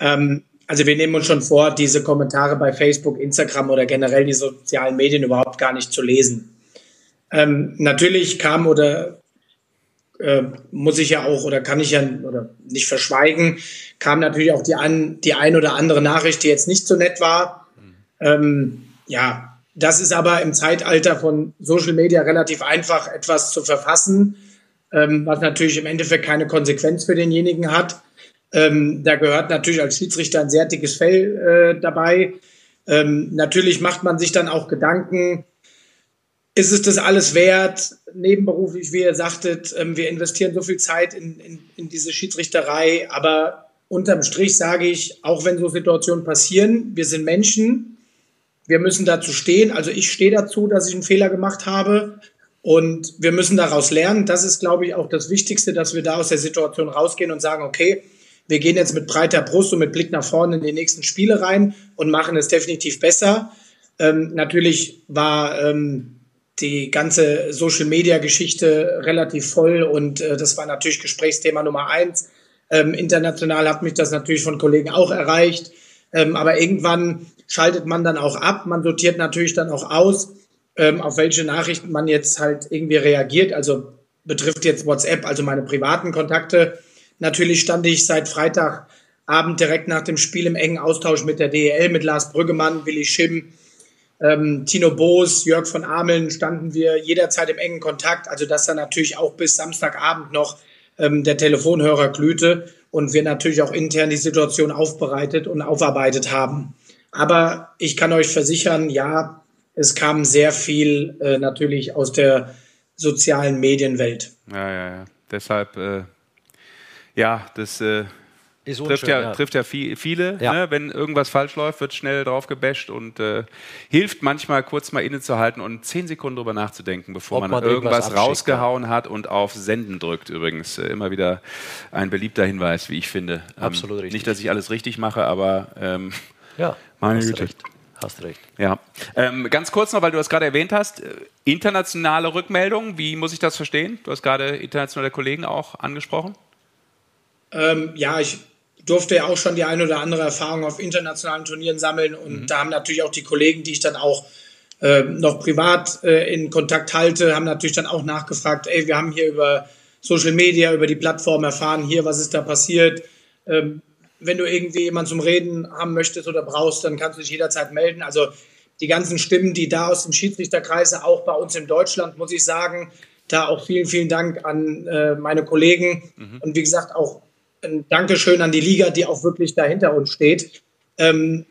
Ähm, also wir nehmen uns schon vor, diese Kommentare bei Facebook, Instagram oder generell die sozialen Medien überhaupt gar nicht zu lesen. Ähm, natürlich kam oder äh, muss ich ja auch oder kann ich ja oder nicht verschweigen, kam natürlich auch die ein, die ein oder andere Nachricht, die jetzt nicht so nett war. Ähm, ja, das ist aber im Zeitalter von Social Media relativ einfach, etwas zu verfassen, ähm, was natürlich im Endeffekt keine Konsequenz für denjenigen hat. Ähm, da gehört natürlich als Schiedsrichter ein sehr dickes Fell äh, dabei. Ähm, natürlich macht man sich dann auch Gedanken, ist es das alles wert? Nebenberuflich, wie ihr sagtet, ähm, wir investieren so viel Zeit in, in, in diese Schiedsrichterei, aber unterm Strich sage ich, auch wenn so Situationen passieren, wir sind Menschen, wir müssen dazu stehen. Also ich stehe dazu, dass ich einen Fehler gemacht habe und wir müssen daraus lernen. Das ist, glaube ich, auch das Wichtigste, dass wir da aus der Situation rausgehen und sagen, okay, wir gehen jetzt mit breiter Brust und mit Blick nach vorne in die nächsten Spiele rein und machen es definitiv besser. Ähm, natürlich war ähm, die ganze Social-Media-Geschichte relativ voll und äh, das war natürlich Gesprächsthema Nummer eins. Ähm, international hat mich das natürlich von Kollegen auch erreicht. Ähm, aber irgendwann schaltet man dann auch ab. Man sortiert natürlich dann auch aus, ähm, auf welche Nachrichten man jetzt halt irgendwie reagiert. Also betrifft jetzt WhatsApp, also meine privaten Kontakte. Natürlich stand ich seit Freitagabend direkt nach dem Spiel im engen Austausch mit der DEL, mit Lars Brüggemann, Willi Schimm, ähm, Tino Boos, Jörg von Ameln standen wir jederzeit im engen Kontakt. Also dass da natürlich auch bis Samstagabend noch ähm, der Telefonhörer glühte und wir natürlich auch intern die Situation aufbereitet und aufarbeitet haben. Aber ich kann euch versichern, ja, es kam sehr viel äh, natürlich aus der sozialen Medienwelt. Ja, ja, ja. Deshalb, äh, ja, das äh, ist trifft, ja, ja, trifft ja viel, viele. Ja. Ne? Wenn irgendwas falsch läuft, wird schnell drauf gebasht und äh, hilft manchmal kurz mal innezuhalten und zehn Sekunden drüber nachzudenken, bevor man, man, irgendwas, rausgehauen hat und auf Senden drückt. Übrigens äh, immer wieder ein beliebter Hinweis, wie ich finde. Ähm, Absolut richtig. Nicht, dass ich alles richtig mache, aber ähm, ja, meine Güte. Recht. Hast recht. Ja. Ähm, ganz kurz noch, weil du das gerade erwähnt hast, äh, internationale Rückmeldungen, wie muss ich das verstehen? Du hast gerade internationale Kollegen auch angesprochen. Ähm, ja, ich durfte ja auch schon die ein oder andere Erfahrung auf internationalen Turnieren sammeln und mhm. da haben natürlich auch die Kollegen, die ich dann auch äh, noch privat äh, in Kontakt halte, haben natürlich dann auch nachgefragt, ey, wir haben hier über Social Media, über die Plattform erfahren, hier, was ist da passiert. Ähm, wenn du irgendwie jemanden zum Reden haben möchtest oder brauchst, dann kannst du dich jederzeit melden. Also die ganzen Stimmen, die da aus dem Schiedsrichterkreise, auch bei uns in Deutschland, muss ich sagen, da auch vielen, vielen Dank an äh, meine Kollegen mhm. und wie gesagt auch ein Dankeschön an die Liga, die auch wirklich da hinter uns steht. Ähm,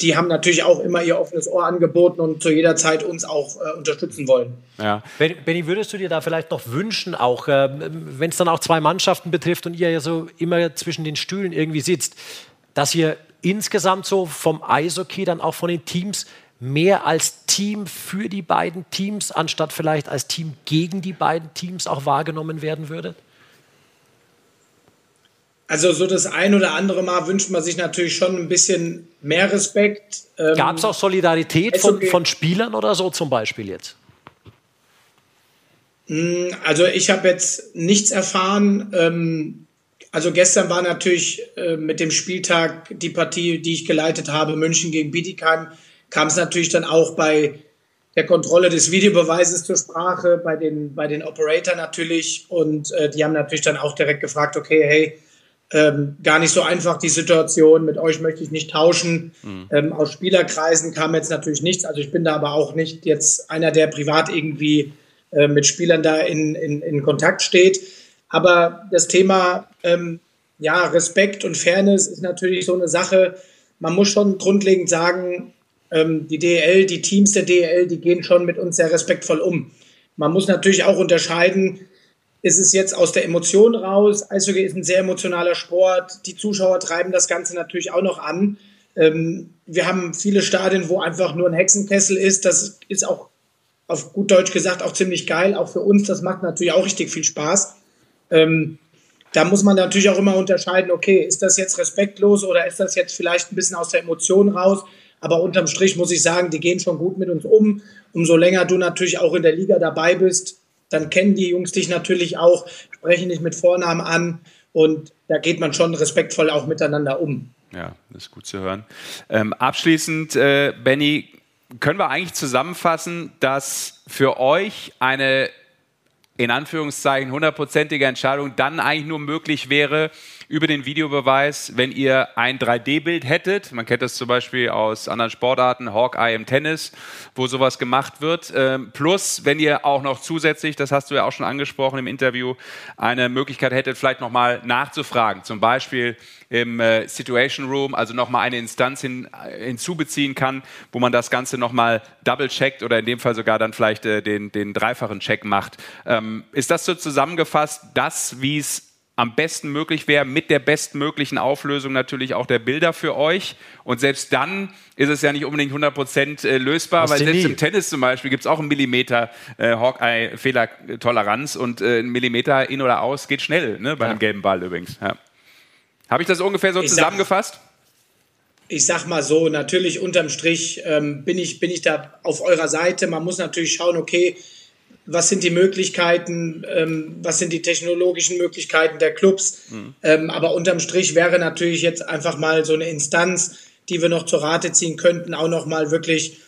die haben natürlich auch immer ihr offenes Ohr angeboten und zu jeder Zeit uns auch äh, unterstützen wollen. Ja. Benny, würdest du dir da vielleicht noch wünschen, auch äh, wenn es dann auch zwei Mannschaften betrifft und ihr ja so immer zwischen den Stühlen irgendwie sitzt, dass ihr insgesamt so vom Eishockey dann auch von den Teams mehr als Team für die beiden Teams, anstatt vielleicht als Team gegen die beiden Teams auch wahrgenommen werden würdet? Also so das ein oder andere Mal wünscht man sich natürlich schon ein bisschen mehr Respekt. Ähm, Gab es auch Solidarität von, von Spielern oder so zum Beispiel jetzt? Hm, also ich habe jetzt nichts erfahren. Ähm, also gestern war natürlich äh, mit dem Spieltag die Partie, die ich geleitet habe, München gegen Bietigheim, kam es natürlich dann auch bei der Kontrolle des Videobeweises zur Sprache, bei den, bei den Operator natürlich. Und äh, die haben natürlich dann auch direkt gefragt, okay, hey, ähm, gar nicht so einfach die Situation. Mit euch möchte ich nicht tauschen. Mhm. Ähm, aus Spielerkreisen kam jetzt natürlich nichts. Also ich bin da aber auch nicht jetzt einer, der privat irgendwie äh, mit Spielern da in, in, in Kontakt steht. Aber das Thema ähm, ja, Respekt und Fairness ist natürlich so eine Sache. Man muss schon grundlegend sagen, ähm, die DL, die Teams der DL, die gehen schon mit uns sehr respektvoll um. Man muss natürlich auch unterscheiden, ist es jetzt aus der Emotion raus. Eishockey ist ein sehr emotionaler Sport. Die Zuschauer treiben das Ganze natürlich auch noch an. Ähm, wir haben viele Stadien, wo einfach nur ein Hexenkessel ist. Das ist auch auf gut Deutsch gesagt auch ziemlich geil. Auch für uns, das macht natürlich auch richtig viel Spaß. Ähm, da muss man natürlich auch immer unterscheiden, okay, ist das jetzt respektlos oder ist das jetzt vielleicht ein bisschen aus der Emotion raus? Aber unterm Strich muss ich sagen, die gehen schon gut mit uns um. Umso länger du natürlich auch in der Liga dabei bist, dann kennen die Jungs dich natürlich auch, sprechen dich mit Vornamen an und da geht man schon respektvoll auch miteinander um. Ja, das ist gut zu hören. Ähm, abschließend, äh, Benny, können wir eigentlich zusammenfassen, dass für euch eine in Anführungszeichen hundertprozentige Entscheidung dann eigentlich nur möglich wäre über den Videobeweis, wenn ihr ein 3D-Bild hättet. Man kennt das zum Beispiel aus anderen Sportarten, Hawkeye im Tennis, wo sowas gemacht wird. Ähm, plus, wenn ihr auch noch zusätzlich, das hast du ja auch schon angesprochen im Interview, eine Möglichkeit hättet, vielleicht nochmal nachzufragen. Zum Beispiel im äh, Situation Room, also nochmal eine Instanz hin, äh, hinzubeziehen kann, wo man das Ganze nochmal double-checkt oder in dem Fall sogar dann vielleicht äh, den, den dreifachen Check macht. Ähm, ist das so zusammengefasst, das, wie es am besten möglich wäre, mit der bestmöglichen Auflösung natürlich auch der Bilder für euch. Und selbst dann ist es ja nicht unbedingt 100% äh, lösbar, Hast weil selbst nie. im Tennis zum Beispiel gibt es auch einen Millimeter äh, Hawkeye-Fehlertoleranz und äh, ein Millimeter in oder aus geht schnell, ne, bei ja. einem gelben Ball übrigens. Ja. Habe ich das ungefähr so ich zusammengefasst? Sag, ich sag mal so, natürlich unterm Strich ähm, bin, ich, bin ich da auf eurer Seite. Man muss natürlich schauen, okay, was sind die Möglichkeiten, ähm, was sind die technologischen Möglichkeiten der Clubs. Mhm. Ähm, aber unterm Strich wäre natürlich jetzt einfach mal so eine Instanz, die wir noch zur Rate ziehen könnten, auch noch mal wirklich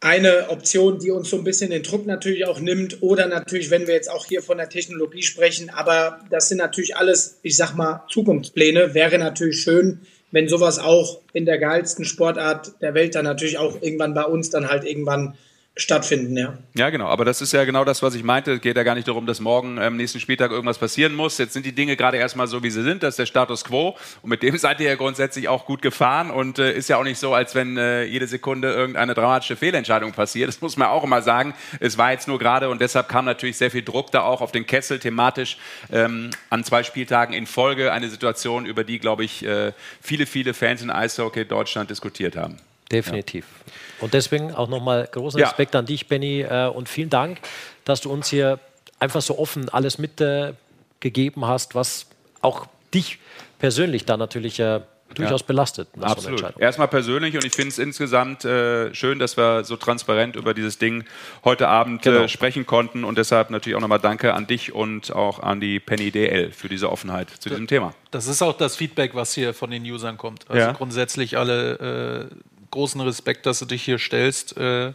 eine Option, die uns so ein bisschen den Druck natürlich auch nimmt. Oder natürlich, wenn wir jetzt auch hier von der Technologie sprechen, aber das sind natürlich alles, ich sag mal, Zukunftspläne. Wäre natürlich schön, wenn sowas auch in der geilsten Sportart der Welt dann natürlich auch irgendwann bei uns dann halt irgendwann stattfinden, ja. Ja, genau. Aber das ist ja genau das, was ich meinte. Es geht ja gar nicht darum, dass morgen am nächsten Spieltag irgendwas passieren muss. Jetzt sind die Dinge gerade erstmal so, wie sie sind. Das ist der Status quo. Und mit dem seid ihr ja grundsätzlich auch gut gefahren. Und äh, ist ja auch nicht so, als wenn äh, jede Sekunde irgendeine dramatische Fehlentscheidung passiert. Das muss man auch immer sagen. Es war jetzt nur gerade und deshalb kam natürlich sehr viel Druck da auch auf den Kessel thematisch ähm, an zwei Spieltagen in Folge. Eine Situation, über die, glaube ich, äh, viele, viele Fans in Eishockey Deutschland diskutiert haben. Definitiv. Ja. Und deswegen auch nochmal großen Respekt ja. an dich, Benny, äh, und vielen Dank, dass du uns hier einfach so offen alles mitgegeben hast, was auch dich persönlich da natürlich äh, durchaus ja. belastet. Absolut. Erstmal persönlich und ich finde es insgesamt äh, schön, dass wir so transparent über dieses Ding heute Abend äh, genau. äh, sprechen konnten und deshalb natürlich auch nochmal Danke an dich und auch an die Penny DL für diese Offenheit zu diesem Thema. Das ist auch das Feedback, was hier von den Usern kommt. Also ja. grundsätzlich alle äh, großen Respekt, dass du dich hier stellst. Äh,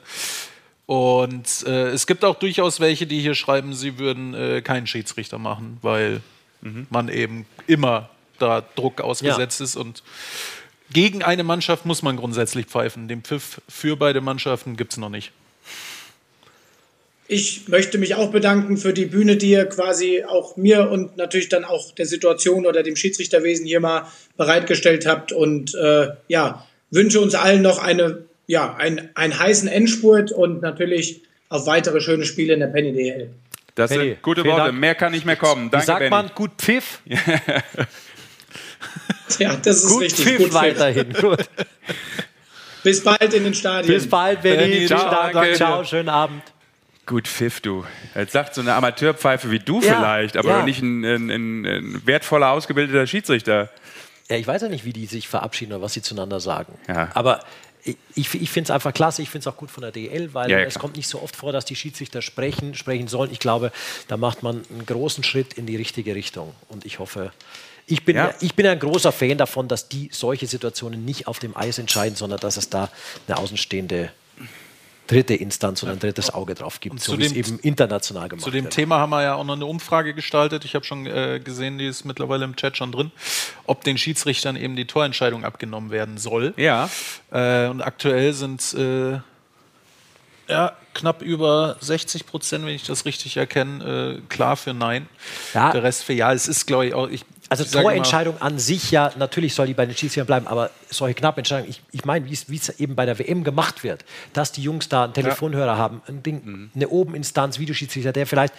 und äh, es gibt auch durchaus welche, die hier schreiben, sie würden äh, keinen Schiedsrichter machen, weil mhm. man eben immer da Druck ausgesetzt ja. ist und gegen eine Mannschaft muss man grundsätzlich pfeifen. Den Pfiff für beide Mannschaften gibt es noch nicht. Ich möchte mich auch bedanken für die Bühne, die ihr quasi auch mir und natürlich dann auch der Situation oder dem Schiedsrichterwesen hier mal bereitgestellt habt. Und äh, ja, wünsche uns allen noch eine, ja, ein, einen heißen Endspurt und natürlich auf weitere schöne Spiele in der Penny DL. Das Penny, sind gute Worte. Dank. Mehr kann nicht mehr kommen. Danke, Wie sagt Benny. man? Gut Pfiff? ja, das ist gut richtig. Pfiff gut weiterhin. Gut. Bis bald in den Stadien. Bis bald, Benny. Benny ciao, danke. ciao, schönen Abend. Gut Pfiff, du. Jetzt sagt so eine Amateurpfeife wie du ja, vielleicht, aber ja. nicht ein, ein, ein, ein wertvoller, ausgebildeter Schiedsrichter. Ja, ich weiß ja nicht, wie die sich verabschieden oder was sie zueinander sagen. Ja. Aber ich, ich finde es einfach klasse, ich finde es auch gut von der DL, weil ja, ja, es kommt nicht so oft vor, dass die Schiedsrichter sprechen, sprechen sollen. Ich glaube, da macht man einen großen Schritt in die richtige Richtung. Und ich hoffe, ich bin, ja. ich bin ein großer Fan davon, dass die solche Situationen nicht auf dem Eis entscheiden, sondern dass es da eine außenstehende dritte Instanz und ein drittes Auge drauf gibt, so wie es eben international gemacht Zu dem wird. Thema haben wir ja auch noch eine Umfrage gestaltet. Ich habe schon äh, gesehen, die ist mittlerweile im Chat schon drin, ob den Schiedsrichtern eben die Torentscheidung abgenommen werden soll. Ja. Äh, und aktuell sind äh, ja, knapp über 60 Prozent, wenn ich das richtig erkenne, äh, klar für Nein. Ja. Der Rest für Ja. Es ist, glaube ich, auch. Ich, also Torentscheidung an sich, ja, natürlich soll die bei den Schiedsrichtern bleiben, aber solche Knappentscheidungen, ich, ich meine, wie es eben bei der WM gemacht wird, dass die Jungs da einen Telefonhörer ja. haben, ein Ding, mhm. eine Obeninstanz, Videoschiedsrichter, der vielleicht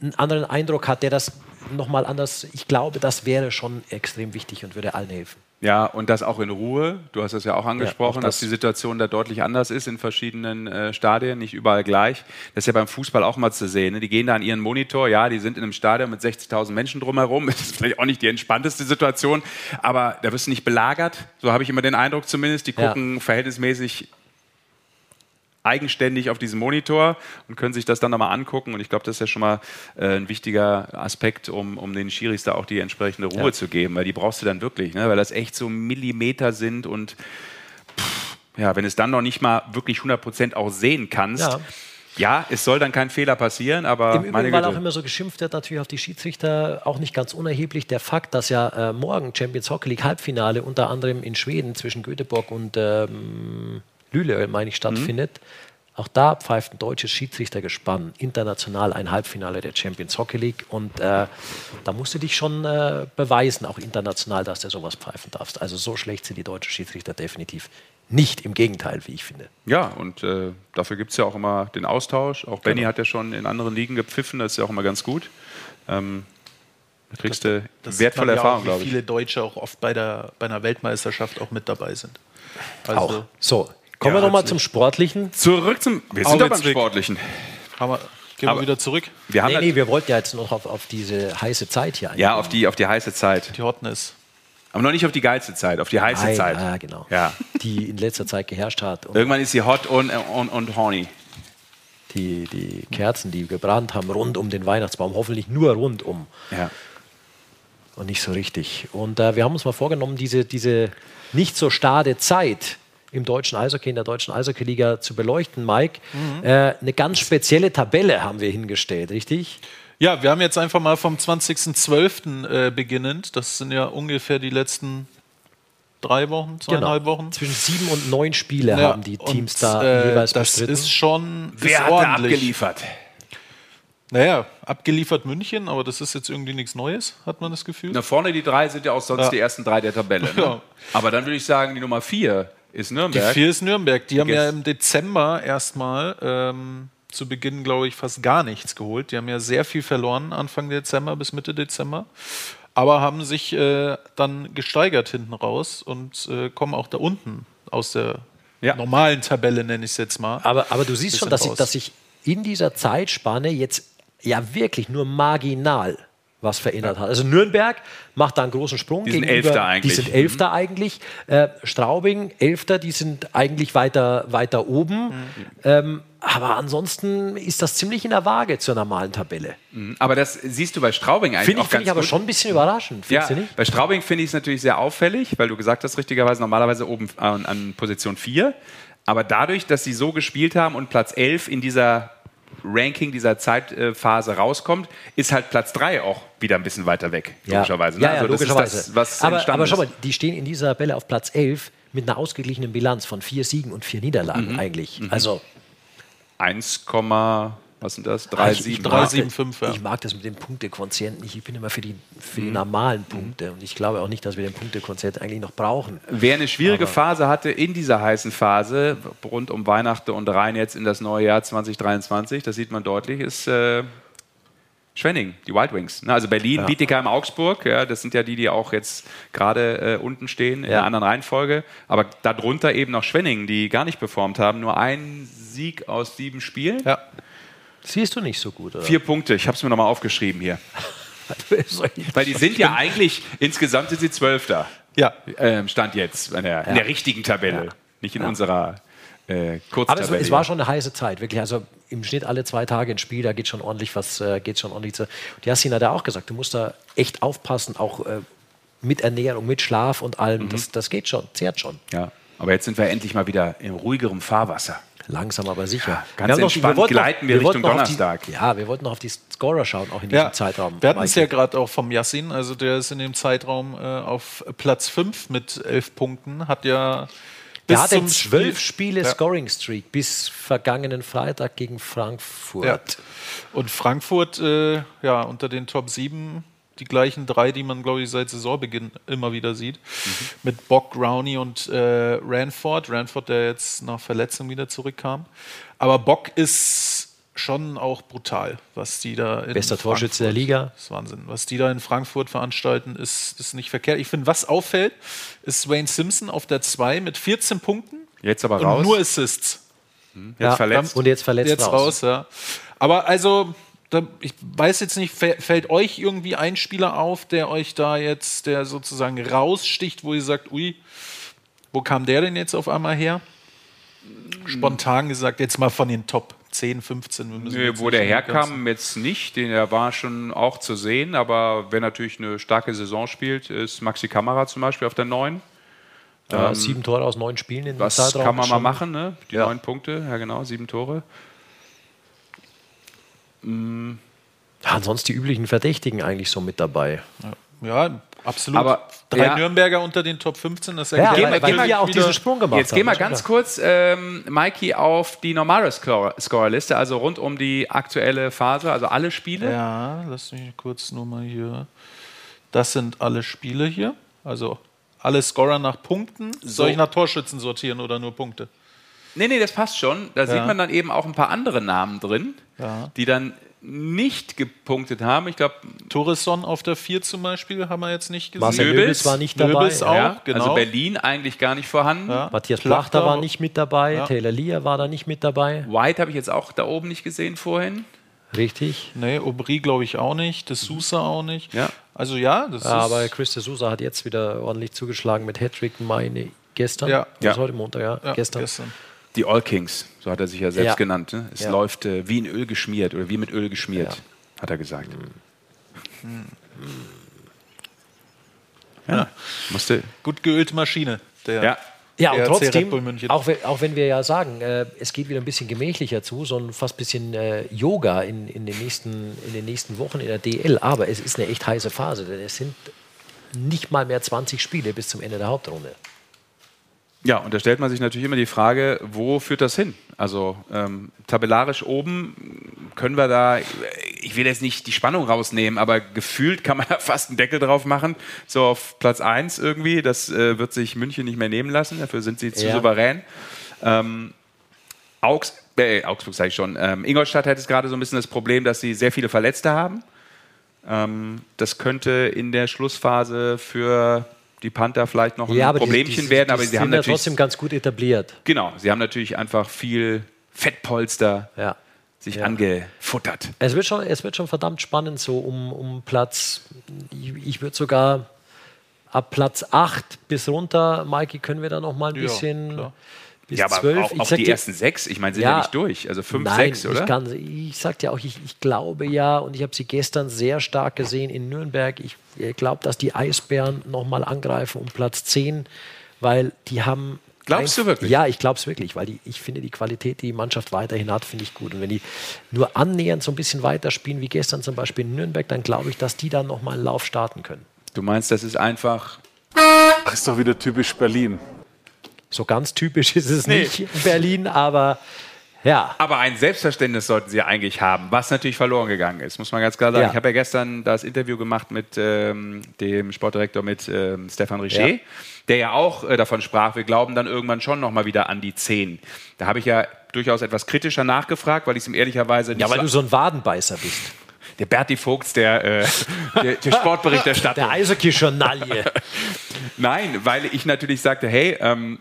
einen anderen Eindruck hat, der das nochmal anders, ich glaube, das wäre schon extrem wichtig und würde allen helfen. Ja, und das auch in Ruhe. Du hast es ja auch angesprochen, ja, auch das dass die Situation da deutlich anders ist in verschiedenen äh, Stadien, nicht überall gleich. Das ist ja beim Fußball auch mal zu sehen. Ne? Die gehen da an ihren Monitor, ja, die sind in einem Stadion mit 60.000 Menschen drumherum. Das ist vielleicht auch nicht die entspannteste Situation, aber da wirst du nicht belagert. So habe ich immer den Eindruck zumindest. Die gucken ja. verhältnismäßig eigenständig auf diesem Monitor und können sich das dann nochmal angucken. Und ich glaube, das ist ja schon mal äh, ein wichtiger Aspekt, um, um den Schiris da auch die entsprechende Ruhe ja. zu geben, weil die brauchst du dann wirklich, ne? weil das echt so Millimeter sind und pff, ja, wenn es dann noch nicht mal wirklich 100 Prozent auch sehen kannst. Ja Ja, es soll dann kein Fehler passieren, aber Im meine Übrigen, weil Güte. auch immer so geschimpft wird, natürlich auf die Schiedsrichter, auch nicht ganz unerheblich der Fakt, dass ja äh, morgen Champions Hockey League Halbfinale unter anderem in Schweden zwischen Göteborg und ähm, Lüle, meine ich, stattfindet. Auch da pfeift ein deutsches Schiedsrichtergespann international ein Halbfinale der Champions Hockey League. Und äh, da musst du dich schon äh, beweisen, auch international, dass du sowas pfeifen darfst. Also so schlecht sind die deutschen Schiedsrichter definitiv nicht. Im Gegenteil, wie ich finde. Ja, und äh, dafür gibt es ja auch immer den Austausch. Auch Benny Genau. hat ja schon in anderen Ligen gepfiffen, das ist ja auch immer ganz gut. Ähm, da kriegst du wertvolle Erfahrung, glaube wie ich. viele Deutsche auch oft bei, der, bei einer Weltmeisterschaft auch mit dabei sind. Also auch. So, kommen wir Ja, nochmal herzlich. zum Sportlichen. Zurück zum. Wir sind doch beim. Sportlichen. Haben wir, gehen Aber- wir wieder zurück. Wir haben Nee, ja- nee, wir wollten ja jetzt noch auf, auf diese heiße Zeit hier eingehen. ja auf die, auf die heiße Zeit. Die Hotness. Aber noch nicht auf die geilste Zeit, auf die heiße Nein, Zeit. Ja, genau. Ja. Die in letzter Zeit geherrscht hat. Und Irgendwann ist sie hot und, und, und horny. die, die Kerzen, die gebrannt haben rund um den Weihnachtsbaum, hoffentlich nur rund um Ja. und nicht so richtig. Und äh, wir haben uns mal vorgenommen, diese, diese nicht so starre Zeit im deutschen Eishockey, in der deutschen Eishockey-Liga zu beleuchten, Mike. Äh, eine ganz spezielle Tabelle haben wir hingestellt, richtig? Ja, wir haben jetzt einfach mal vom 20.12. Äh, beginnend. Das sind ja ungefähr die letzten drei Wochen, zweieinhalb Wochen. Zwischen sieben und neun Spiele Ja, haben die Teams und, da äh, jeweils Das bestritten. ist schon Wer ist hat da ordentlich. abgeliefert? Naja, abgeliefert München, aber das ist jetzt irgendwie nichts Neues, hat man das Gefühl. Na, vorne die drei sind ja auch sonst Ja. die ersten drei der Tabelle. Ne? Ja. Aber dann würde ich sagen, die Nummer vier ist Die Nürnberg. vier ist Nürnberg. Die haben ja im Dezember erstmal ähm, zu Beginn, glaube ich, fast gar nichts geholt. Die haben ja sehr viel verloren Anfang Dezember bis Mitte Dezember. Aber haben sich äh, dann gesteigert hinten raus und äh, kommen auch da unten aus der Ja. normalen Tabelle, nenne ich es jetzt mal. Aber, aber du siehst schon, dass sich, raus. dass sich in dieser Zeitspanne jetzt ja wirklich nur marginal was verändert hat. Also Nürnberg macht da einen großen Sprung. Die sind Elfter eigentlich. Die sind Elfter eigentlich. Äh, Straubing, Elfter, die sind eigentlich weiter, weiter oben. Ähm, aber ansonsten ist das ziemlich in der Waage zur normalen Tabelle. Aber das siehst du bei Straubing eigentlich Finde ich, find ich aber gut. schon ein bisschen überraschend, Ja, du nicht? bei Straubing finde ich es natürlich sehr auffällig, weil du gesagt hast, richtigerweise normalerweise oben an, an Position 4. Aber dadurch, dass sie so gespielt haben und Platz 11 in dieser Ranking, dieser Zeitphase rauskommt, ist halt Platz 3 auch wieder ein bisschen weiter weg, logischerweise. ne? Ja, ja, Also das ist logischerweise. das, was aber, aber schau mal, die stehen in dieser Tabelle auf Platz 11 mit einer ausgeglichenen Bilanz von vier Siegen und vier Niederlagen Mhm. eigentlich. Also 1, was sind das? Ah, ich- 3, ich 7. mag 3,75, ja. Ich mag das mit dem Punktequotienten nicht. Ich bin immer für die, für Mhm. die normalen Punkte. Und ich glaube auch nicht, dass wir den Punktequotienten eigentlich noch brauchen. Wer eine schwierige Aber- Phase hatte in dieser heißen Phase, rund um Weihnachten und rein jetzt in das neue Jahr 2023, das sieht man deutlich, ist äh, Schwenning, die Wild Wings. Also Berlin, Ja. Bietigheim, Augsburg, ja, das sind ja die, die auch jetzt gerade äh, unten stehen in Ja. einer anderen Reihenfolge. Aber darunter eben noch Schwenning, die gar nicht performt haben. Nur ein Sieg aus sieben Spielen. Ja. Siehst du nicht so gut, oder? Vier Punkte, ich habe es mir nochmal aufgeschrieben hier. Weil die sind ja eigentlich, insgesamt sind sie Zwölfter. Ja. Ähm, Stand jetzt, in der, in der richtigen Tabelle, Ja. nicht in Ja. unserer äh, Aber es, es war schon eine heiße Zeit, wirklich. Also im Schnitt alle zwei Tage ein Spiel, da geht schon ordentlich was, äh, geht schon ordentlich zu. Und Yassin hat ja auch gesagt, du musst da echt aufpassen, auch äh, mit Ernährung, mit Schlaf und allem. Mhm. Das, das geht schon, zehrt schon. ja. Aber jetzt sind wir endlich mal wieder in ruhigerem Fahrwasser. Langsam aber sicher. ganz Wir noch- entspannt wollten noch- gleiten wir Richtung wollten noch auf Donnerstag. Die, ja, wir wollten noch auf die Scorer schauen, auch in diesem Ja, Zeitraum. wir hatten es ja gerade auch vom Yassin, also der ist in dem Zeitraum äh, auf Platz 5 mit elf Punkten, hat ja Der bis hatte zum zwölf Spiel- Spiele Ja. Scoring Streak bis vergangenen Freitag gegen Frankfurt. Ja. Und Frankfurt, äh, ja, unter den Top 7 die gleichen drei, die man, glaube ich, seit Saisonbeginn immer wieder sieht. Mit Bock, Rowney und äh, Ranford. Ranford, der jetzt nach Verletzung wieder zurückkam. Aber Bock ist schon auch brutal, was die da in Bester Torschütze der Frankfurt- Liga. Das ist Wahnsinn. Was die da in Frankfurt veranstalten, ist, ist nicht verkehrt. Ich finde, was auffällt, ist Wayne Simpson auf der 2 mit 14 Punkten Jetzt aber und raus. nur Assists. jetzt Ja, verletzt. Und jetzt verletzt Jetzt raus, ja. Aber also, da, ich weiß jetzt nicht, fä- fällt euch irgendwie ein Spieler auf, der euch da jetzt, der sozusagen raussticht, wo ihr sagt, ui, wo kam der denn jetzt auf einmal her? Spontan gesagt, jetzt mal von den Top 10, 15. Wir müssen Nö, wo der herkam, jetzt nicht. Den, der war schon auch zu sehen. Aber wer natürlich eine starke Saison spielt, ist Maxi Kamera zum Beispiel auf der 9. Ja, sieben Tore aus neun Spielen in Was Zeitraum kann man mal machen, ne? Die Ja. neun Punkte, ja genau, sieben Tore. Ja, ansonsten die üblichen Verdächtigen eigentlich so mit dabei. Ja, absolut. Aber- Drei ja. Nürnberger unter den Top 15, das Ja, erklärt weil, wir auch diesen Sprung gemacht Jetzt haben. gehen wir ist ganz kurz, ähm, Mikey, auf die normale Score- Scorerliste, also rund um die aktuelle Phase, also alle Spiele. Ja, lass mich kurz nur mal hier. Das sind alle Spiele hier. Also alle Scorer nach Punkten. Soll ich nach Torschützen sortieren oder nur Punkte? Nee, nee, das passt schon. Da sieht man dann eben auch ein paar andere Namen drin, Ja. die dann nicht gepunktet haben. Ich glaube, Torresson auf der 4 zum Beispiel haben wir jetzt nicht gesehen. Marcel Nöbels. Nöbels war nicht dabei. Nöbels auch. ja, genau. also Berlin eigentlich gar nicht vorhanden. Ja. Matthias Plachter war nicht mit dabei, Ja. Taylor Lear war da nicht mit dabei. White habe ich jetzt auch da oben nicht gesehen vorhin. Richtig. Nee, Aubry glaube ich auch nicht. De Sousa auch nicht. Ja. Also ja, das Ja, ist. aber Chris de Sousa hat jetzt wieder ordentlich zugeschlagen mit Hattrick, meine gestern. Ja. Das Ja. heute Montag, ja. ja, gestern. Die All Kings, so hat er sich ja selbst Ja. genannt. Ne? Es Ja. läuft äh, wie in Öl geschmiert oder wie mit Öl geschmiert, hat er gesagt. Ja. Musste. Gut geölte Maschine. Der Ja. Ja, und trotzdem, Bull München. auch wenn, auch wenn wir ja sagen, äh, es geht wieder ein bisschen gemächlicher zu, sondern fast ein bisschen äh, Yoga in, in, den nächsten, in den nächsten Wochen in der DL. Aber es ist eine echt heiße Phase, denn es sind nicht mal mehr 20 Spiele bis zum Ende der Hauptrunde. Ja, und da stellt man sich natürlich immer die Frage, wo führt das hin? Also ähm, tabellarisch oben können wir da, ich will jetzt nicht die Spannung rausnehmen, aber gefühlt kann man da fast einen Deckel drauf machen, so auf Platz 1 irgendwie. Das äh, wird sich München nicht mehr nehmen lassen, dafür sind sie zu Ja. souverän. Ähm, Augs äh, Augsburg sage ich schon. Ähm, Ingolstadt hat jetzt gerade so ein bisschen das Problem, dass sie sehr viele Verletzte haben. Ähm, das könnte in der Schlussphase für die Panther vielleicht noch ein die- Problemchen die- werden, die aber sie haben sind ja natürlich trotzdem ganz gut etabliert. Genau, sie haben natürlich einfach viel Fettpolster Ja. sich Ja. angefuttert. Es wird schon, es wird schon verdammt spannend, so um, um Platz, ich, ich würde sogar ab Platz 8 bis runter, Maiki, können wir da noch mal ein Ja, bisschen klar. Bis Ja, aber 12. auch, Ich auch die dir- ersten sechs, ich meine, sind ja, nicht durch. Also fünf, Nein, sechs, oder? Ich, kann, ich sag dir auch, ich, ich glaube ja, und ich habe sie gestern sehr stark gesehen in Nürnberg. Ich glaube, dass die Eisbären nochmal angreifen um Platz 10, weil die haben. Glaubst du wirklich? Ja, ich glaube es wirklich, weil die, ich finde, die Qualität, die die Mannschaft weiterhin hat, finde ich gut. Und wenn die nur annähernd so ein bisschen weiter spielen, wie gestern zum Beispiel in Nürnberg, dann glaube ich, dass die dann nochmal einen Lauf starten können. Du meinst, das ist einfach. Das ist doch wieder typisch Berlin. So ganz typisch ist es nicht in Berlin, aber ja. Aber ein Selbstverständnis sollten sie eigentlich haben, was natürlich verloren gegangen ist, muss man ganz klar sagen. Ja. Ich habe ja gestern das Interview gemacht mit ähm, dem Sportdirektor, mit ähm, Stefan Richer, Ja. der ja auch äh, davon sprach, wir glauben dann irgendwann schon nochmal wieder an die 10. Da habe ich ja durchaus etwas kritischer nachgefragt, weil ich es ihm ehrlicherweise nicht Ja, weil so du so ein Wadenbeißer bist. Der Berti Vogts der, äh, der, der Sportberichterstattung. Der Eishockey-Journalie. Nein, weil ich natürlich sagte, hey, ähm,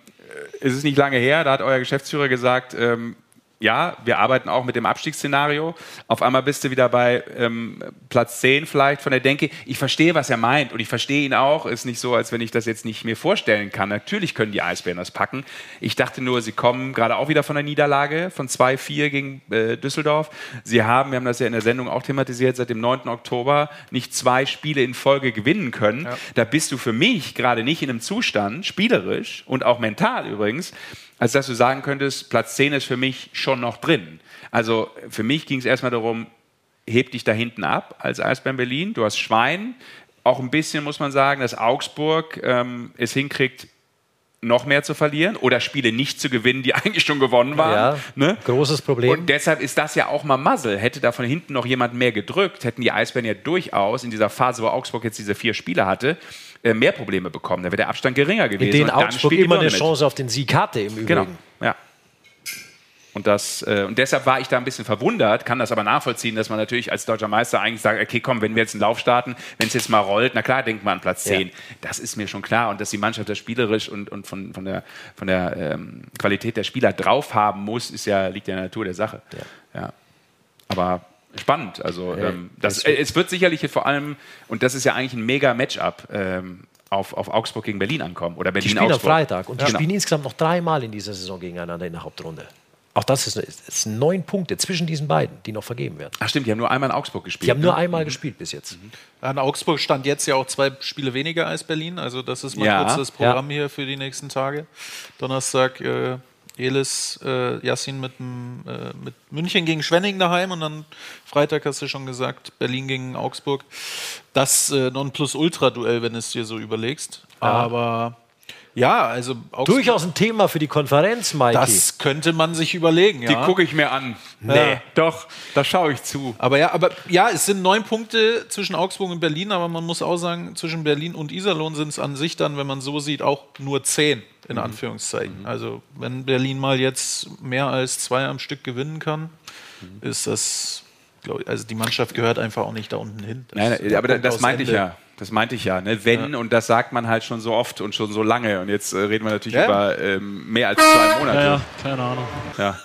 es ist nicht lange her, da hat euer Geschäftsführer gesagt, ähm, ja, wir arbeiten auch mit dem Abstiegsszenario. Auf einmal bist du wieder bei ähm, Platz 10 vielleicht von der Denke. Ich verstehe, was er meint und ich verstehe ihn auch. Ist nicht so, als wenn ich das jetzt nicht mir vorstellen kann. Natürlich können die Eisbären das packen. Ich dachte nur, sie kommen gerade auch wieder von der Niederlage von 2-4 gegen äh, Düsseldorf. Sie haben, wir haben das ja in der Sendung auch thematisiert, seit dem 9. Oktober nicht zwei Spiele in Folge gewinnen können. Da bist du für mich gerade nicht in einem Zustand, spielerisch und auch mental übrigens, als dass du sagen könntest, Platz 10 ist für mich schon noch drin. Also für mich ging es erstmal darum, heb dich da hinten ab als Eisbären Berlin. Du hast Schwein. Auch ein bisschen muss man sagen, dass Augsburg ähm, es hinkriegt, noch mehr zu verlieren oder Spiele nicht zu gewinnen, die eigentlich schon gewonnen waren. Ja, Ne? großes Problem. Und deshalb ist das ja auch mal Muzzle. Hätte da von hinten noch jemand mehr gedrückt, hätten die Eisbären ja durchaus in dieser Phase, wo Augsburg jetzt diese vier Spiele hatte, mehr Probleme bekommen. Da wäre der Abstand geringer gewesen. in denen Augsburg immer eine mit. Chance auf den Sieg hatte im Übrigen. Genau, ja. Und, das, äh, und deshalb war ich da ein bisschen verwundert, kann das aber nachvollziehen, dass man natürlich als deutscher Meister eigentlich sagt, okay, komm, wenn wir jetzt einen Lauf starten, wenn es jetzt mal rollt, na klar, denkt man an Platz 10. Ja. Das ist mir schon klar. Und dass die Mannschaft das spielerisch und, und von, von der, von der ähm, Qualität der Spieler drauf haben muss, ist ja, liegt ja in der Natur der Sache. Ja. Aber spannend. Also ähm, das, äh, es wird sicherlich vor allem, und das ist ja eigentlich ein mega Matchup, ähm, auf, auf Augsburg gegen Berlin ankommen. Oder Die Berlin spielen am Augsburg. Freitag und die Genau. spielen insgesamt noch dreimal in dieser Saison gegeneinander in der Hauptrunde. Auch das ist, ist, ist neun Punkte zwischen diesen beiden, die noch vergeben werden. Ach stimmt, die haben nur einmal in Augsburg gespielt. Die haben nur ne? einmal gespielt bis jetzt. An Augsburg stand jetzt ja auch zwei Spiele weniger als Berlin. Also das ist mal Ja, kurz das Programm hier für die nächsten Tage. Donnerstag äh, Elis, äh, Yassin mit, dem, äh, mit München gegen Schwenning daheim und dann Freitag hast du schon gesagt, Berlin gegen Augsburg. Das äh, Nonplusultra-Duell, wenn du es dir so überlegst. Ja. Aber ja, also Augsburg, Durchaus ein Thema für die Konferenz, Mikey. das könnte man sich überlegen. Ja. Die gucke ich mir an. Nee. Doch, da schaue ich zu. Aber ja, aber ja, es sind neun Punkte zwischen Augsburg und Berlin, aber man muss auch sagen, zwischen Berlin und Iserlohn sind es an sich dann, wenn man so sieht, auch nur zehn, in Anführungszeichen. Also wenn Berlin mal jetzt mehr als zwei am Stück gewinnen kann, ist das, glaube ich, also die Mannschaft gehört einfach auch nicht da unten hin. Das Nein, nein, aber das meinte ich ja. Das meinte ich ja. Ne? Wenn, und das sagt man halt schon so oft und schon so lange. Und jetzt äh, reden wir natürlich Ja. über ähm, mehr als zwei Monate. Ja, ja, keine Ahnung. Ja.